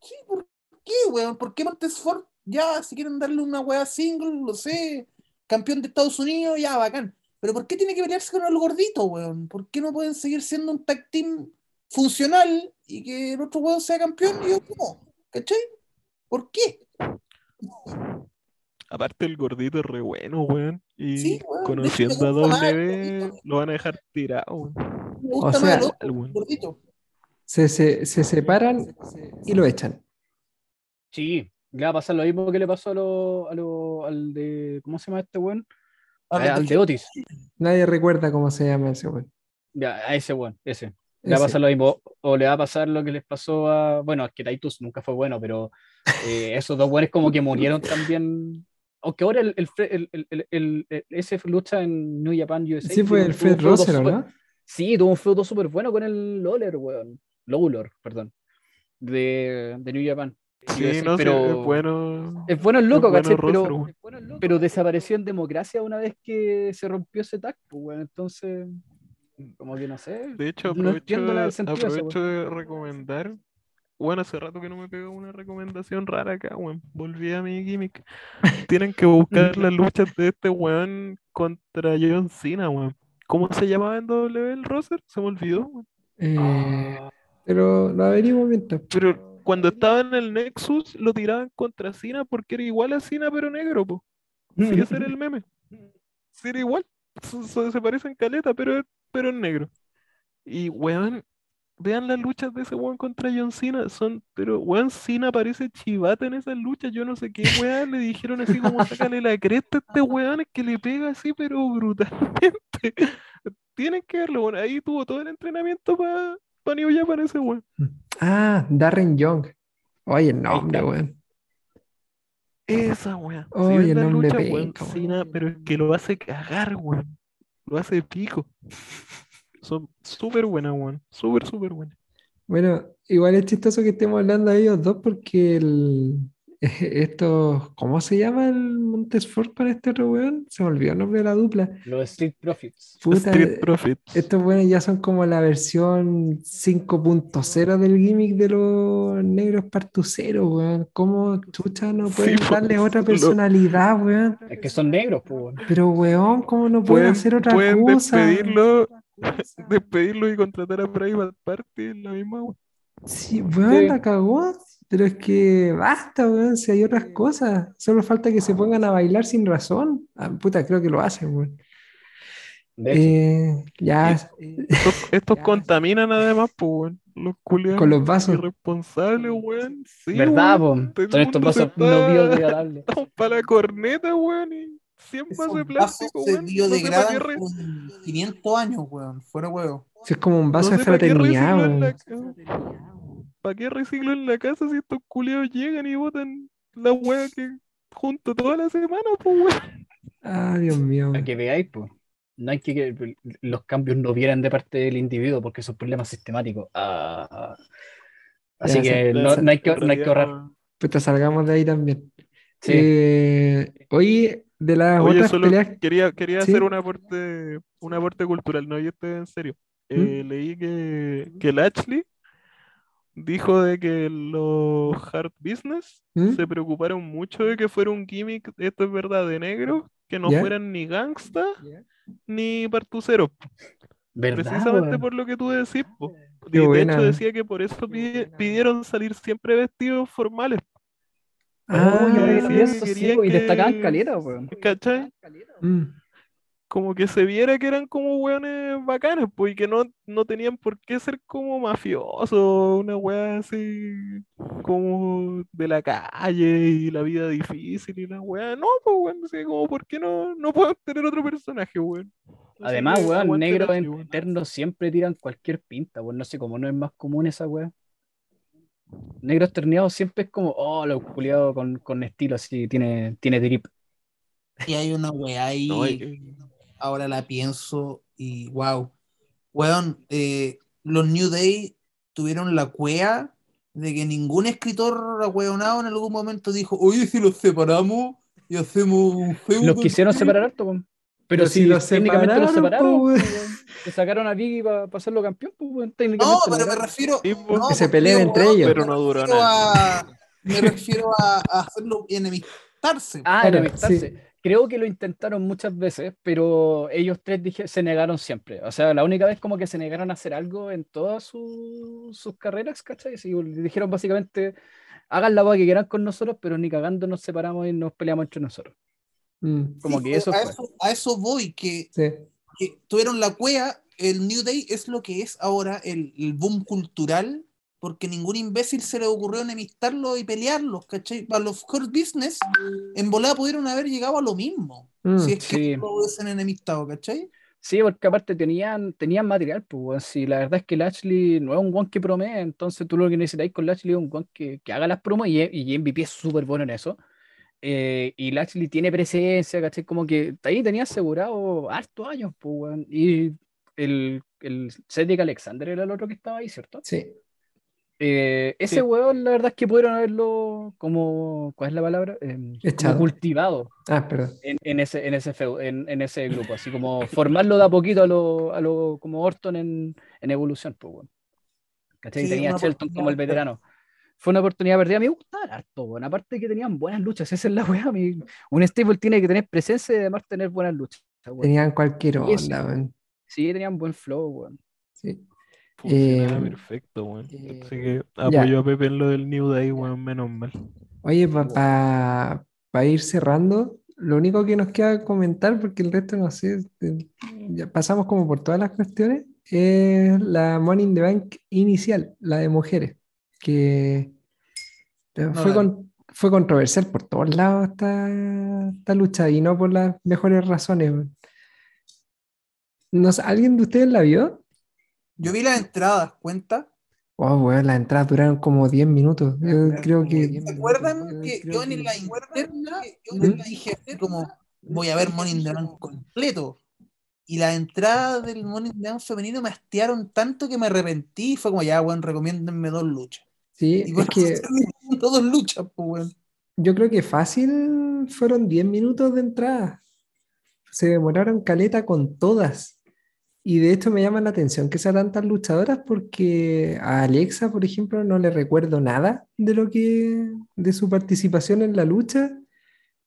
Sí, ¿por qué, weón? ¿Por qué Montesfort? Ya, si quieren darle una weá single, lo sé. Campeón de Estados Unidos, ya, bacán. Pero ¿por qué tiene que pelearse con el gordito, weón? ¿Por qué no pueden seguir siendo un tag team funcional y que el otro weón sea campeón y yo no? ¿Cachai? ¿Por qué? Aparte el gordito es re bueno, weón. Y Sí, weón, conociendo a más W, lo van a dejar tirado. Me gusta O más sea, el otro, el gordito. Se, se, se separan y lo echan. Sí, le va a pasar lo mismo que le pasó a lo, a lo- al de. ¿Cómo se llama este weón? A los al de Otis. Nadie recuerda cómo se llama ese weón. Ya, a ese weón, ese. Le va a pasar lo mismo. O le va a pasar lo que les pasó a. Bueno, es que Titus nunca fue bueno, pero eh, esos dos buenos como que murieron también. Aunque ahora el, el, el, el, el- el- el- ese lucha en New Japan USA. Sí, fue el Fred Rosser, ¿o súper- ¿no? Sí, tuvo un feudo súper bueno con el Lawler, weón. Lawler, perdón. De, de New Japan. Sí, USA, no sé, pero es bueno. es bueno el loco, bueno Pero, desapareció en democracia una vez que se rompió ese tag, pues, weón. Entonces, como que no sé. De hecho, no aprovecho, la eso, aprovecho de recomendar. Bueno, hace rato que no me pegó una recomendación rara acá, weón. Volví a mi gimmick. Tienen que buscar las luchas de este weón contra John Cena, weón. ¿Cómo se llamaba en W el roster? Se me olvidó, weón. Eh, pero lo averiguo mientras. Pero cuando estaba en el Nexus lo tiraban contra Cena porque era igual a Cena pero negro, po. Sí, ese era el meme. Sí, era igual. So- so- se parecen caleta, pero, pero es negro. Y weón, vean las luchas de ese weón contra John Cena. Son, pero weón, Cena parece chivata en esas luchas. Yo no sé qué weón le dijeron así como sácale la cresta a este weón, es que le pega así, pero brutalmente. Tienen que verlo, bueno, ahí tuvo todo el entrenamiento para pa New Japan ese weón. Ah, Darren Young. Oye, el nombre, weón. Esa weón. Oye, el nombre lucha, weón, penca, weón. Cena, pero es que lo hace cagar, weón. Lo hace pico. Son súper buenas, weón. Súper, súper buenas. Bueno, igual es chistoso que estemos hablando de ellos dos porque el, estos, ¿cómo se llama el Montesfort con este otro weón? Se me olvidó el nombre de la dupla. Los Street Profits. Puta, Street Profits. estos weones ya son como la versión 5.0 del gimmick de los negros partuceros, weón. ¿Cómo chucha no Sí, pueden po, darle otra lo- personalidad, weón? Es que son negros, weón. Pero weón, ¿cómo no pueden Pueden, hacer otra pueden cosa? despedirlo, despedirlo y contratar a Private Party en la misma, weón. Sí, weón, Sí. la cagó. Pero es que basta, weón, si hay otras cosas. Solo falta que se pongan a bailar sin razón. Ah, puta, creo que lo hacen, weón. Eh, ya, Estos, estos contaminan además, pues, weón. Los culiados. con los vasos. Irresponsables, weón. Sí, ¿verdad, weón. el estos vasos no está- biodegradables. Estamos para la corneta, weón. Y 100 vasos de vasos plástico, se weón. No sé para biodegradan qué re- con 500 años, weón. Fuera huevo. Si es como un vaso no de sé fraternidad, weón. ¿Para qué reciclo en la casa si estos culiados llegan y botan la weá que junto toda la semana, pues weón? Ah, Dios mío. Para que veáis, pues. No hay que que los cambios no vienen de parte del individuo porque son problemas sistemáticos. Ah. Así Ya, que sí. no, no hay que, En no hay que realidad, ahorrar. Puta, salgamos de ahí también. Sí. Eh, oye, de las Oye, otras solo peleas. quería, quería ¿Sí? hacer un aporte, un aporte cultural, no, y este en serio. Eh, leí que, que Lashley dijo de que los hard business ¿Mm? se preocuparon mucho de que fuera un gimmick, esto es verdad, de negro, que no ¿Ya? fueran ni gangsta ni partuceros. ¿Verdad, Precisamente por lo que tú decís, po. Y de buena. hecho decía que por eso pidi- pidieron salir siempre vestidos formales, Ah, Oh, recuerdo eso, sí, y destacaban caleta, weón. ¿cachai? mm. Como que se viera que eran como weones bacanes, pues, y que no, no tenían por qué ser como mafiosos, una wea así como de la calle y la vida difícil y la wea. No, pues, weón, así como, ¿por qué no, no podemos tener otro personaje, weón? Además, weón, negros internos siempre tiran cualquier pinta, weón. No sé cómo no es más común esa weón. Negros terneados siempre es como, oh, lo culiado con, con estilo así, tiene, tiene drip. Y hay una weá ahí, No, y- ahora la pienso y wow. Weón, eh, los New Day tuvieron la cuea de que ningún escritor ahueonado en algún momento dijo, oye, si los separamos y hacemos un feudo Los quisieron separar harto, weón. Pero, Pero si si los técnicamente los separaron. Se sacaron a Biggie para hacerlo campeón, pues, weón. No, Técnicamente pero me refiero. Sí, po. no, Que se peleen entre ellos. Pero no duró nada. a- me refiero a, a hacerlo enemistarse. Ah, enemistarse. sí. Creo que lo intentaron muchas veces, pero ellos tres dije, se negaron siempre. O sea, la única vez como que se negaron a hacer algo en todas su- sus carreras, ¿cachai? Sí, dijeron básicamente, hagan la boda que quieran con nosotros, pero ni cagando nos separamos y nos peleamos entre nosotros. Mm, Como Sí, que eso a, fue. eso, a eso voy, que, sí. que tuvieron la cuea, el New Day es lo que es ahora el, el boom cultural, porque ningún imbécil se le ocurrió enemistarlos y pelearlos, ¿cachai? Para los core business, en volada pudieron haber llegado a lo mismo, Mm, si es que sí. no lo hubiesen enemistado, ¿cachai? Sí, porque aparte tenían, tenían material, pues. Sí, la verdad es que Lashley no es un guan que promete, entonces tú lo que necesitáis con Lashley es un guan que, que haga las promos y, y MVP es súper bueno en eso. Eh, y Lashley tiene presencia, ¿cachai? Como que ahí tenía asegurado hartos años, pues. Y el, el Cedric Alexander era el otro que estaba ahí, ¿cierto? Sí. Eh, ese Sí. weón, la verdad es que pudieron haberlo como, ¿cuál es la palabra? Em, como cultivado Ah, perdón. en, en ese, en, ese feu- en, en ese grupo, así como formarlo de a poquito a lo, a lo como Orton en, en evolución, pues, weón. ¿Cachai? Sí, Tenía a Shelton como el veterano. Fue una oportunidad perdida. Me gustaban harto, weón. Aparte que tenían buenas luchas, esa es la weá. mi- Un stable tiene que tener presencia y además tener buenas luchas. weón. Tenían cualquier onda, weón. Sí, tenían buen flow, weón. Sí. Funcionaba Eh, perfecto, weón. eh, Así que ya. apoyo a Pepe en lo del New Day, weón, menos mal. Oye, para ir cerrando, lo único que nos queda comentar, porque el resto no sé, eh, ya pasamos como por todas las cuestiones, es la Money in the Bank inicial, la de mujeres, que eh, No fue, con- fue controversial por todos lados esta, esta lucha y no por las mejores razones. weón. No sé, ¿alguien de ustedes la vio? Yo vi las entradas, ¿cuenta? Oh, weón, las entradas duraron como 10 minutos. Yo creo que... ¿Se acuerdan que yo en la interna yo ¿Mm? dije como voy a ver the Bank completo? Y las entradas del the Bank femenino me hastiaron tanto que me arrepentí y fue como ya, weón, recomiéndenme dos luchas. Sí, Y es bueno, que... dos luchas, pues, weón. Yo creo que fácil fueron 10 minutos de entrada. Se demoraron caleta con todas. Y de hecho me llama la atención que sean tantas luchadoras porque a Alexa, por ejemplo, no le recuerdo nada de lo que de su participación en la lucha.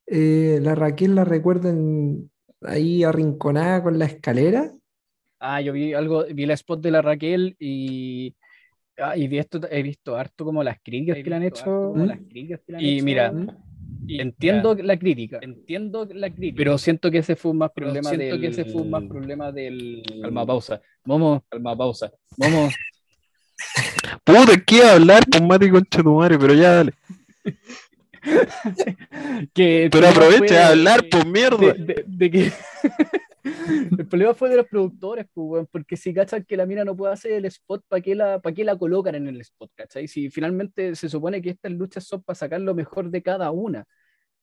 Eh, la Raquel la recuerdo en- ahí arrinconada con la escalera. Ah, yo vi algo, vi la spot de la Raquel y, ah, y vi esto, he visto harto como las críticas que le han hecho. Y mira, entiendo la crítica, entiendo la crítica, pero siento que ese fue un más problema siento del... que ese fue un más problema del... Calma, pausa. Vamos, calma, pausa. Vamos. Puta, ¿qué iba a hablar con Mati Conchetumare? Pero ya dale. que Pero aprovecha de hablar, de- pues mierda. de, de- de que el problema fue de los productores, pues, porque si cachan que la mina no puede hacer el spot, ¿para qué, la, ¿para qué la colocan en el spot? ¿cachai? Si finalmente se supone que estas luchas son para sacar lo mejor de cada una.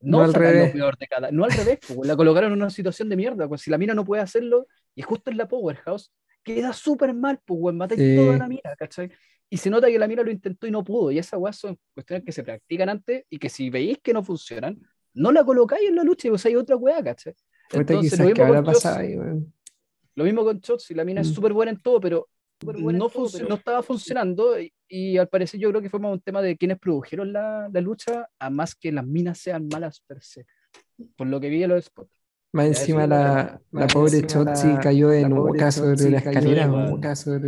No, No al sacar revés. lo peor de cada, no al revés, pues, la colocaron en una situación de mierda, pues si la mina no puede hacerlo, y justo en la Powerhouse, queda súper mal, pues, matáis Sí. toda la mina, ¿cachai? Y se nota que la mina lo intentó y no pudo, y esas weas son cuestiones que se practican antes, y que si veis que no funcionan, no la colocáis en la lucha y usáis otra wea, ¿cachai? Entonces, lo mismo con Shots, pasado ahí, weón. lo mismo con Shots, y la mina es Mm. súper buena en todo, pero en no, todo, func- pero- no estaba funcionando y, y al parecer yo creo que fue más un tema de quienes produjeron la, la lucha, a más que las minas sean malas per se, por lo que vi en los spots. Más encima la, la Más pobre Chotzi cayó la cayó escalera, de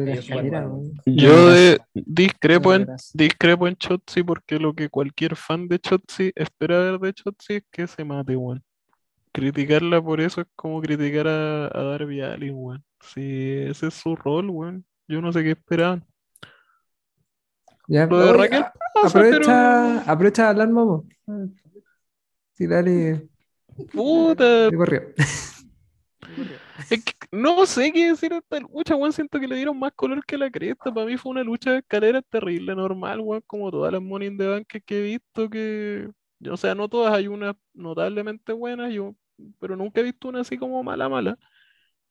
la escalera. Yo De discrepo, en, discrepo en Chotzi porque lo que cualquier fan de Chotzi espera ver de Chotzi es que se mate, weón. Criticarla por eso es como criticar a, a Darby Allin, weón. Sí, ese es su rol, weón. Yo no sé qué esperaban. Ya, Lo de oye, Raquel a- pasa, aprovecha, aprovecha de hablar, Momo. Sí, dale, Puta. Es que no sé qué decir de esta lucha, weón. Siento que le dieron más color que la cresta. Para mí fue una lucha de escalera terrible, normal, weón. Como todas las Money in the Bank que he visto que. O sea, no todas, hay unas notablemente buenas, yo, pero nunca he visto una así como mala, mala.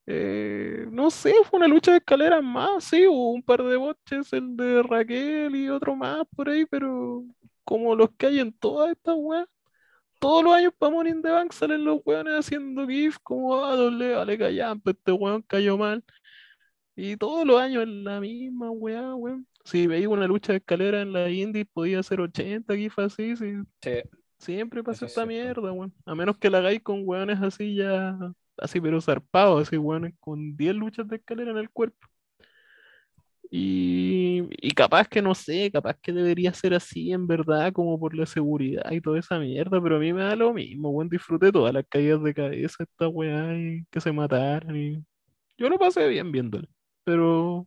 Eh, no sé, fue una lucha de escaleras más, sí, hubo un par de boches, el de Raquel y otro más por ahí, pero como los que hay en todas estas weas. Todos los años para in the Bank salen los weones haciendo GIF como a doble, vale callampa, este weón cayó mal. Y todos los años es la misma weá, weón. Si veis una lucha de escalera en la indie, podía ser 80 GIF así, sí. Sí. Siempre pasa esta mierda, weón. A menos que la hagáis con weones así ya, así pero zarpados, así weones con 10 luchas de escalera en el cuerpo. Y, y capaz que no sé, capaz que debería ser así en verdad, como por la seguridad y toda esa mierda, pero a mí me da lo mismo, weón. Disfruté todas las caídas de cabeza, esta weá, y que se mataran. Y... Yo lo pasé bien viéndolo, pero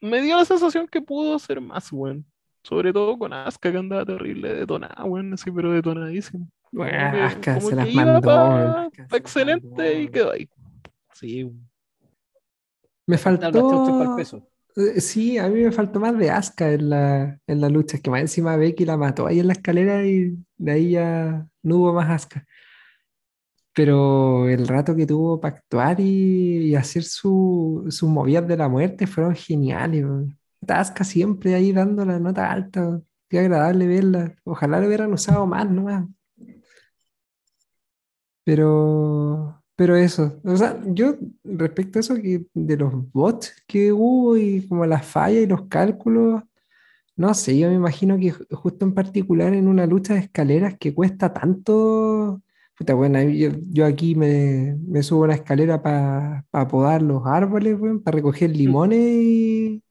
me dio la sensación que pudo ser más, weón. Sobre todo con Asuka, que andaba terrible detonada, weón, así, pero detonadísimo. Bueno, que- como se que las iba mandó, pa- weón. pa excelente y quedó ahí. Sí, Me faltó. eh, Sí, a mí me faltó más de Asuka en la, en la lucha. Es que más encima Becky la mató ahí en la escalera y de ahí ya no hubo más Asuka. Pero el rato que tuvo para actuar y, y hacer su, sus movidas de la muerte fueron geniales. weón. Asuka siempre ahí dando la nota alta. Qué agradable verla. Ojalá lo hubieran usado más nomás. Pero, pero eso, o sea, yo respecto a eso que de los bots que hubo y como las fallas y los cálculos, no sé, yo me imagino que ju- justo en particular en una lucha de escaleras que cuesta tanto, puta, bueno, yo, yo aquí me, me subo a una escalera para podar los árboles, para recoger limones y,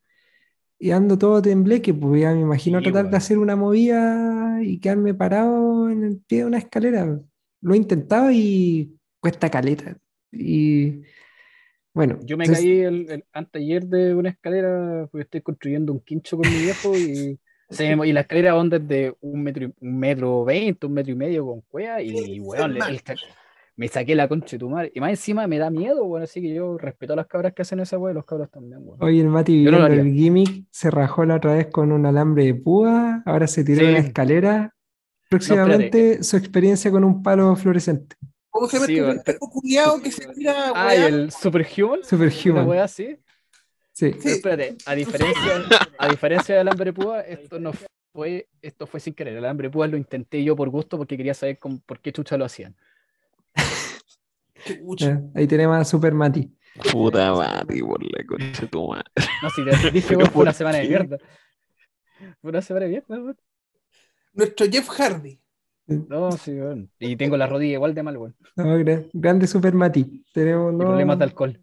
y ando todo tembleque, pues ya me imagino Sí, tratar de weón. hacer una movida y quedarme parado en el pie de una escalera. Lo he intentado y cuesta caleta. Y bueno, Yo me entonces- caí el, el anteayer de una escalera porque estoy construyendo un quincho con mi viejo y, se me- y la escalera onda es de un metro, un metro veinte, un metro y medio con cueva y weón, el ca- me saqué la concha de tu madre. Y más encima me da miedo, bueno, así que yo respeto a las cabras que hacen esa weá y los cabros también, weón. Oye, el Mati no el gimmick se rajó la otra vez con un alambre de púa, ahora se tiró Sí. una escalera. Próximamente su experiencia con un palo fluorescente. ¿Cómo se llama Sí, este pendejo culiao que se tira, Ah, weá? el Superhuman, una Superhuman. weá así. Sí. Pero espérate, a diferencia, a diferencia del alambre de púa, esto no fue, esto fue sin querer. El alambre de púa lo intenté yo por gusto porque quería saber cómo- por qué chucha lo hacían. Ahí tenemos a Super Mati. puta madre, por la concha de tu madre. No, si te dije, fue una ¿por semana de mierda. Fue una semana de mierda, weón. Nuestro Jeff Hardy. No, sí, weón. Y tengo la rodilla igual de mal, weón. No, gra- grande Super Mati. Tenemos no- problemas de alcohol.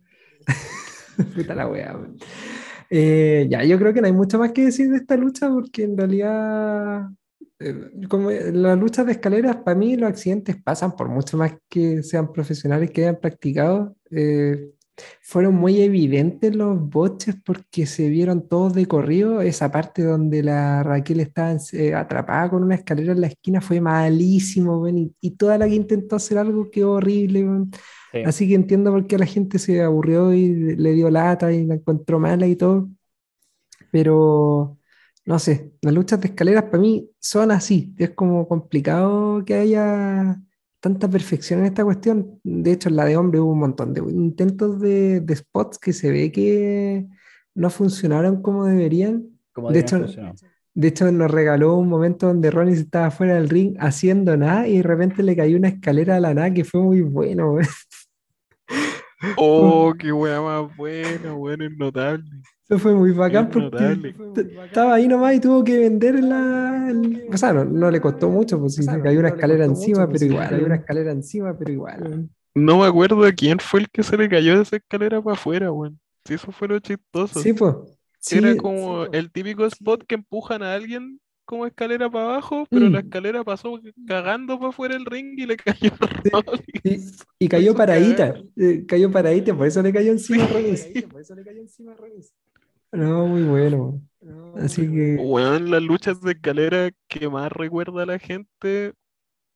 Puta la wea, weón. Eh, ya, yo creo que no hay mucho más que decir de esta lucha porque en realidad, como en las luchas de escaleras, para mí los accidentes pasan por mucho más que sean profesionales que hayan practicado. Eh, fueron muy evidentes los boches porque se vieron todos de corrido. Esa parte donde la Raquel estaba eh, atrapada con una escalera en la esquina fue malísimo, weón, y, y toda la que intentó hacer algo quedó horrible. Sí. Así que entiendo por qué la gente se aburrió y le dio lata y la encontró mala y todo. Pero no sé, las luchas de escaleras para mí son así. Es como complicado que haya tanta perfección en esta cuestión. De hecho, en la de hombre hubo un montón de intentos de, de spots que se ve que no funcionaron como deberían. Como de hecho. De hecho, nos regaló un momento donde Ronnie estaba fuera del ring haciendo nada y de repente le cayó una escalera a la nada que fue muy bueno. Oh, qué wea más buena, weón, es notable. Eso fue muy bacán porque estaba ahí nomás y tuvo que vender la... el- O sea, no, no le costó mucho, pues si se cayó una escalera encima, pero igual. Cayó una escalera encima, pero igual. No me acuerdo de quién fue el que se le cayó de esa escalera para afuera, weón. Si eso fue lo chistoso. Sí, pues. Sí, Era como el típico spot que empujan a alguien como escalera para abajo, pero la Mm. escalera pasó cagando para afuera del ring y le cayó y, Rollins. y cayó Eso paradita. eh, cayó paradita, por eso le cayó encima a Rollins. Sí. No, muy bueno. Así que... Weón, las luchas de escalera que más recuerda a la gente,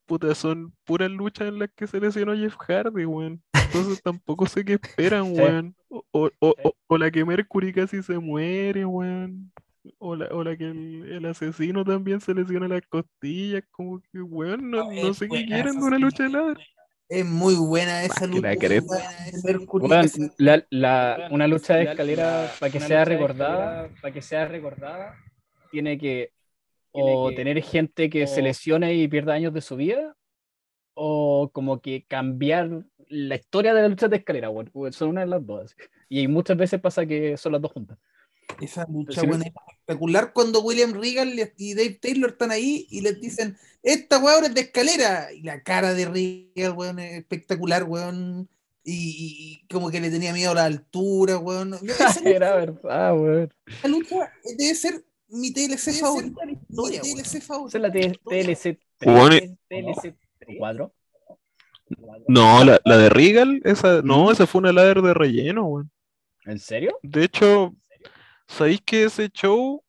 puta, son puras luchas en las que se lesionó Jeff Hardy, weón. Entonces tampoco sé qué esperan, weón. O, o- o- o- la que Mercury casi se muere, weón. O la, o la que el, el asesino también se lesiona las costillas, como que, weón, no, no sé qué quieren de una lucha de ladder. Es muy buena esa Más que lucha. una lucha de escalera para que sea recordada, para que sea recordada, tiene que o que- tener gente que se o- lesione y pierda años de su vida, o como que cambiar la historia de la lucha de escalera. Weón, Son una de las dos. Y muchas veces pasa que son las dos juntas. Esa lucha buena es espectacular cuando William Regal y Dave Taylor están ahí y les dicen, esta weón es de escalera. Y la cara de Regal, weón, es espectacular, weón. Y, y como que le tenía miedo a la altura, weón. Esa Era lucha, verdad, weón. esa lucha debe ser mi TLC favorita. Mi. TLC favorita. es la TLC Weón, 3, TLC 4. No, la, la de Regal, esa, no, esa fue una ladder de relleno, weón. ¿En serio? De hecho, ¿sabéis que ese show,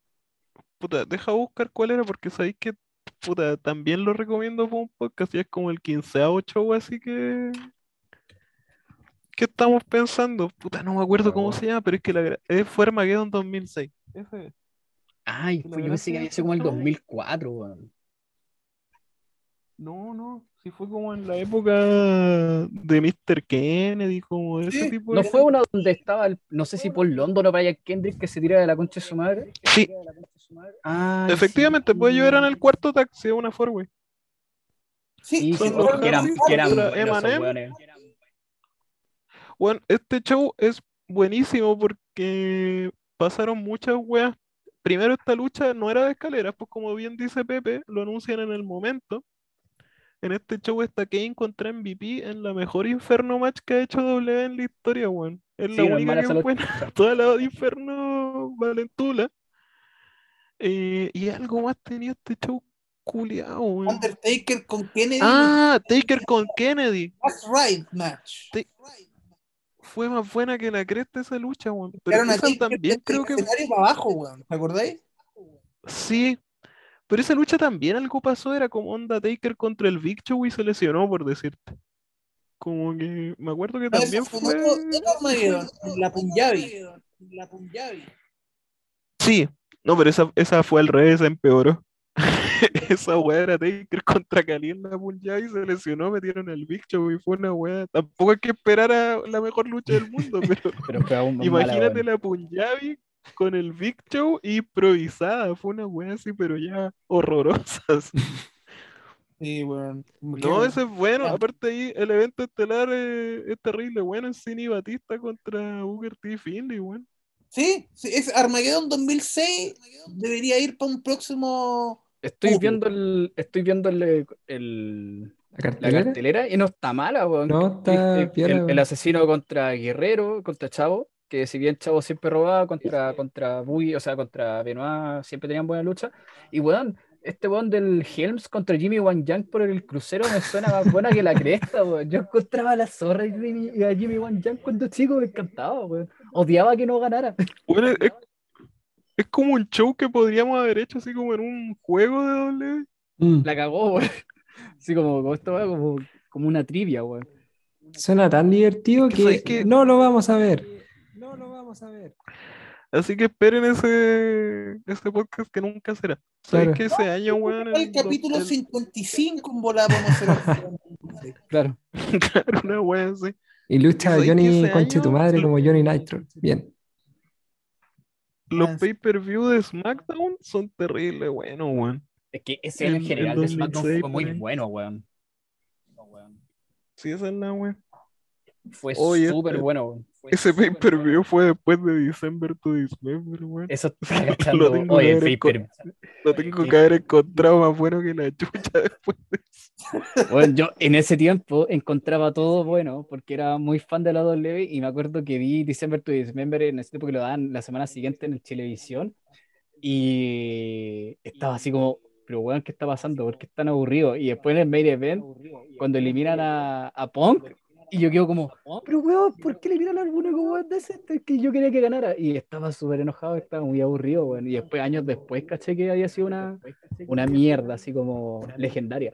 puta, deja buscar cuál era porque sabéis que, puta, también lo recomiendo para un podcast y es como el quinceavo show así que, ¿Qué estamos pensando? Puta, no me acuerdo cómo se llama, pero es que la, eh, fue Armageddon 2006. Ese es. Ay, fue- yo pensé que había sido como el no. 2004, weón. No, no, sí fue como en la época de Mr. Kennedy, como de ese Sí, tipo ¿No de... fue una donde estaba, el, no sé si Paul London o Brian Kendrick que se tira de la concha de su madre? Sí, Ah, efectivamente, pues ellos eran el cuarto taxi de una Ford, Sí, Sí, sí, que eran, que weones. Bueno, este show es buenísimo porque pasaron muchas weas. Primero esta lucha no era de escaleras, pues como bien dice Pepe, lo anuncian en el momento. En este show está Kane contra MVP en la mejor Inferno match que ha hecho W en la historia, weón. Es Sí, la única que lucha. buena. Toda la de Inferno Valentula. Eh, y algo más tenía este show culiao, weón. Undertaker con Kennedy. Ah, Taker con Kennedy. That's right match. Fue más buena que la cresta esa lucha, weón. Pero una Taker también creo el que escenario para abajo, weón. ¿Te acordáis? sí. Pero esa lucha también algo pasó, era como onda Taker contra el Big Show y se lesionó, por decirte. Como que me acuerdo que No, también fue fue. Armageddon, la Punjabi. La Punjabi. Sí, no, pero esa, esa fue al revés, empeoró. Esa weá era Taker contra Kali en la Punjabi se lesionó, metieron el Big Show y fue una weá. Tampoco hay que esperar a la mejor lucha del mundo, pero Pero fue aún más mala, imagínate la Punjabi con el Big Show improvisada. Fue una weá así, pero ya horrorosa. así. Sí, weón. No, ese es bueno. Ah. Aparte ahí, el evento estelar es terrible. Bueno, en Cine Batista contra Booker T. Finley, weón. Sí, sí, es Armageddon 2006. Debería ir para un próximo. Estoy Uh. viendo el, estoy viendo el, el- ¿La la cartelera? y no está mala, weón. No, está El- asesino contra Guerrero, contra Chavo, que si bien Chavo siempre robaba contra, contra Buggy, o sea, contra Benoit, siempre tenían buena lucha. Y weón, este weón del Helms contra Jimmy Wan Yang por el crucero me suena más buena que la cresta, weón. Yo encontraba a la zorra y a Jimmy Wan Yang cuando chico me encantaba, weón. Odiaba que no ganara. Bueno, es, es como un show que podríamos haber hecho así como en un juego de W. Mm. La cagó, weón. Así como, como esto, weón, como, como una trivia, weón. Suena tan divertido que- no lo vamos a ver. No lo vamos a ver. Así que esperen ese, ese podcast que nunca será. ¿Sabes que ese año, weón? El el- capítulo el- 55 en volada vamos a hacer. Claro. Claro, una wea así. Y lucha ¿Sabes que Johnny Conche tu año- madre como Johnny Nitro. Bien. Los Ah, sí. pay-per-view de SmackDown son terribles, bueno, weón. Es que ese en En- general en de SmackDown 2006 fue muy bueno, weón. Sí, esa es la wea. Fue súper este- bueno. weón. Fue Ese súper pay-per-view fue después de December to Dismember, weón. Eso está Lo tengo Oye, que pay-per- Lo tengo que haber encontrado más bueno que la chucha después de eso. Bueno, yo en ese tiempo encontraba todo bueno porque era muy fan de la W y me acuerdo que vi December to Dismember en ese tiempo que lo daban la semana siguiente en el televisión y estaba así como, pero weón, ¿qué está pasando? ¿Por qué es tan aburrido? Y después en el main event, cuando eliminan a, a Punk, y yo quedo como, pero weón, ¿por qué eliminan a alguno como weón de ese? Es que yo quería que ganara. Y estaba súper enojado, estaba muy aburrido, weón. Y después, años después, caché que había sido una, una mierda, así como legendaria.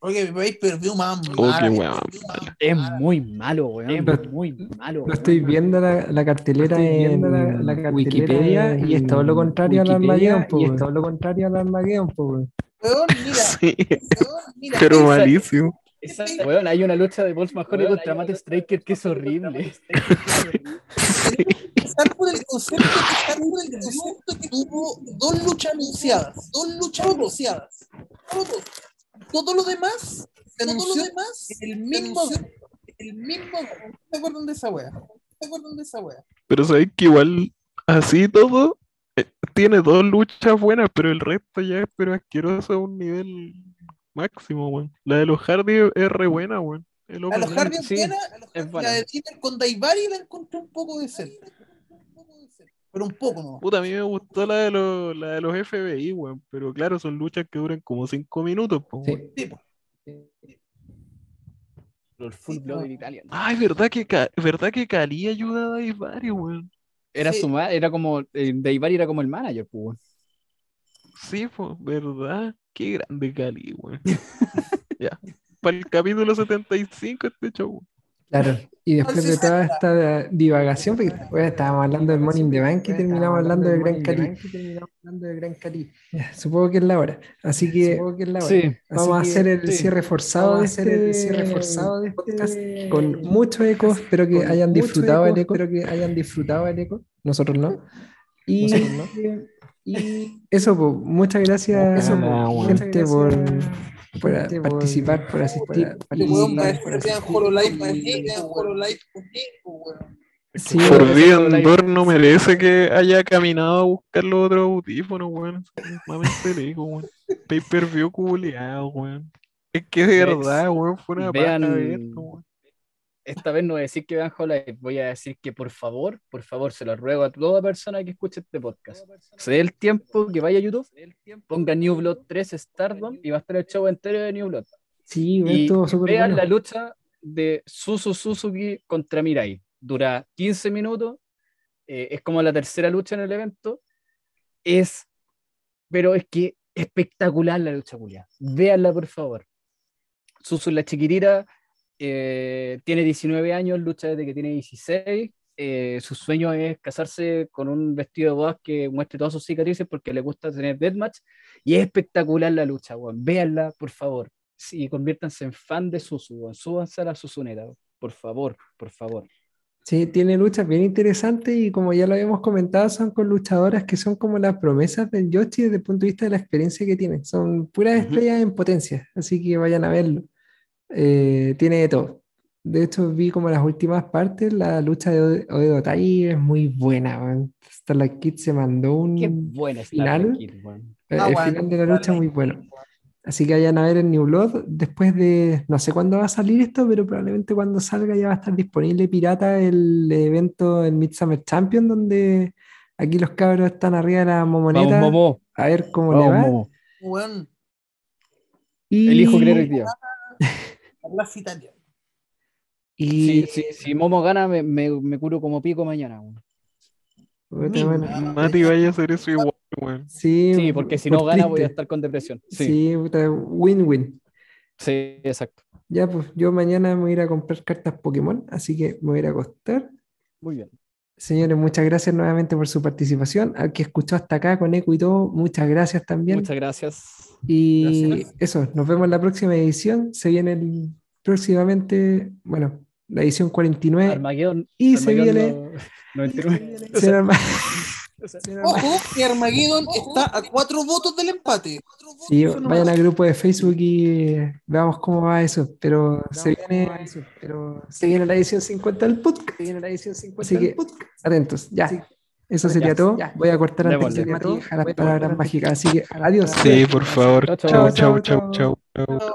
Oye, mi país perdió más. Oh, weón. Es muy malo, weón. Es Es muy malo. Lo estoy viendo la, la cartelera Estoy en la- la cartelera Wikipedia y es todo lo contrario al po, y es weón. todo lo contrario al Armageddon, po, weón. Weón, mira, Sí, weón, mira, pero esa- malísimo. Weón, hay una lucha de Bols Mahoney contra Matt Striker que es horrible. empezar por el concepto que está por el concepto que tuvo dos luchas anunciadas, dos luchas anunciadas. Todo, todo lo demás se anunció en el mismo, el mismo. ¿Se acuerdan de esa wea? ¿Se acuerdan de esa wea? Pero sabéis que igual, así todo, eh, tiene dos luchas buenas, pero el resto ya es pero asqueroso a un nivel máximo, weón. La de los Hardy es re buena, weón. El A los. Hardy sí, buena, a los es buena. la de Dinner con Daivari la encontré un poco decente. Pero un poco, ¿no? Puta, a mí me gustó la de los, la de los FBI, weón. Pero claro, son luchas que duran como cinco minutos, po, Sí. Sí, po. El full blooded Italian. Ay, verdad que, verdad que Cali ayuda a Daivari, weón. Era Sí. su era como, eh, Daivari era como el manager, pues. Sí, pues, verdad. Qué grande Cali, weón. ya. Para el capítulo 75 este show. Claro, y después de toda esta divagación, porque bueno, estábamos hablando del Morning the Bank y terminamos hablando del Gran Cali. Supongo que es la hora. Así que, Sí, vamos a hacer el sí. cierre forzado de este, cierre forzado de podcast con mucho eco. Espero que hayan disfrutado el eco. Espero que hayan disfrutado el eco. Nosotros no. Y, y eso, pues, muchas gracias, Eso, po, pues, gente, por, por participar, por asistir. Por. Sí, Forbidden Door no merece que haya caminado a buscar los otros audífonos, weón. Mames perico, weón. Pay per view culiado, weón. Es que de verdad, weón, fue una vean- paja ver esto, weón. Esta vez no voy a decir que vean Hololive, voy a decir que por favor, por favor, se lo ruego a toda persona que escuche este podcast. Se dé el tiempo que vaya a YouTube, ponga New Blood 3 Stardom y va a estar el show entero de New Blood. sí, Y vean bueno. la lucha de Suzu Suzuki contra Mirai. Dura 15 minutos, eh, es como la tercera lucha en el evento. Es, pero es que espectacular la lucha, Julia. Véanla, por favor. Suzu la chiquitita, eh, tiene 19 años, lucha desde que tiene 16. eh, su sueño es casarse con un vestido de bodas que muestre todas sus cicatrices porque le gusta tener deathmatch. Y es espectacular la lucha, weón. Véanla, por favor. Sí, conviértanse en fan de Suzu, weón. Súbanse a la Susuneta, por favor, por favor. Sí, tiene luchas bien interesantes y como ya lo habíamos comentado, son con luchadoras que son como las promesas del Yoshi desde el punto de vista de la experiencia que tienen. Son puras Ujú. estrellas en potencia, así que vayan a verlo. Eh, tiene de todo. De hecho, vi como las últimas partes, la lucha de Oedo Tai es muy buena. weón. Starlight Kid se mandó un... Qué buena está final. Kid. Eh, el bueno, final de la lucha muy bueno. Así que vayan a ver el New Blood después de, no sé cuándo va a salir esto, pero probablemente cuando salga ya va a estar disponible pirata el evento, el Midsummer Champion, donde aquí los cabros están arriba de la Vamos, momoneta Momo. a ver cómo le va. Momo. Weón, Y, Elijo creer día. la Plaza Italia. y Si, si, si Momo gana, me, me, me curo como pico mañana. bueno, Mati vaya a hacer eso igual, weón. sí, Sí, porque si por no gana voy a estar con depresión. Sí, Sí, win-win. sí, exacto. Ya, pues yo mañana me voy a ir a comprar cartas Pokémon, así que me voy a ir a acostar. Muy bien. Señores, muchas gracias nuevamente por su participación. Al que escuchó hasta acá con eco y todo, muchas gracias también. Muchas gracias. y gracias. eso, nos vemos en la próxima edición. Se viene el- próximamente, bueno, la edición 49. Armageddon. Y se viene- no- 99. Ojo, que Armageddon está a cuatro votos del empate. Sí, vayan al grupo de Facebook y veamos cómo va eso. Pero se viene, pero se viene la edición 50 del podcast. Se viene la edición 50 Así que atentos, ya. Eso sería todo. Voy a cortar antes que Mati deje las palabras mágicas. Así que adiós. Sí, por favor. Chao, chao. Chau, chau, chau, chau.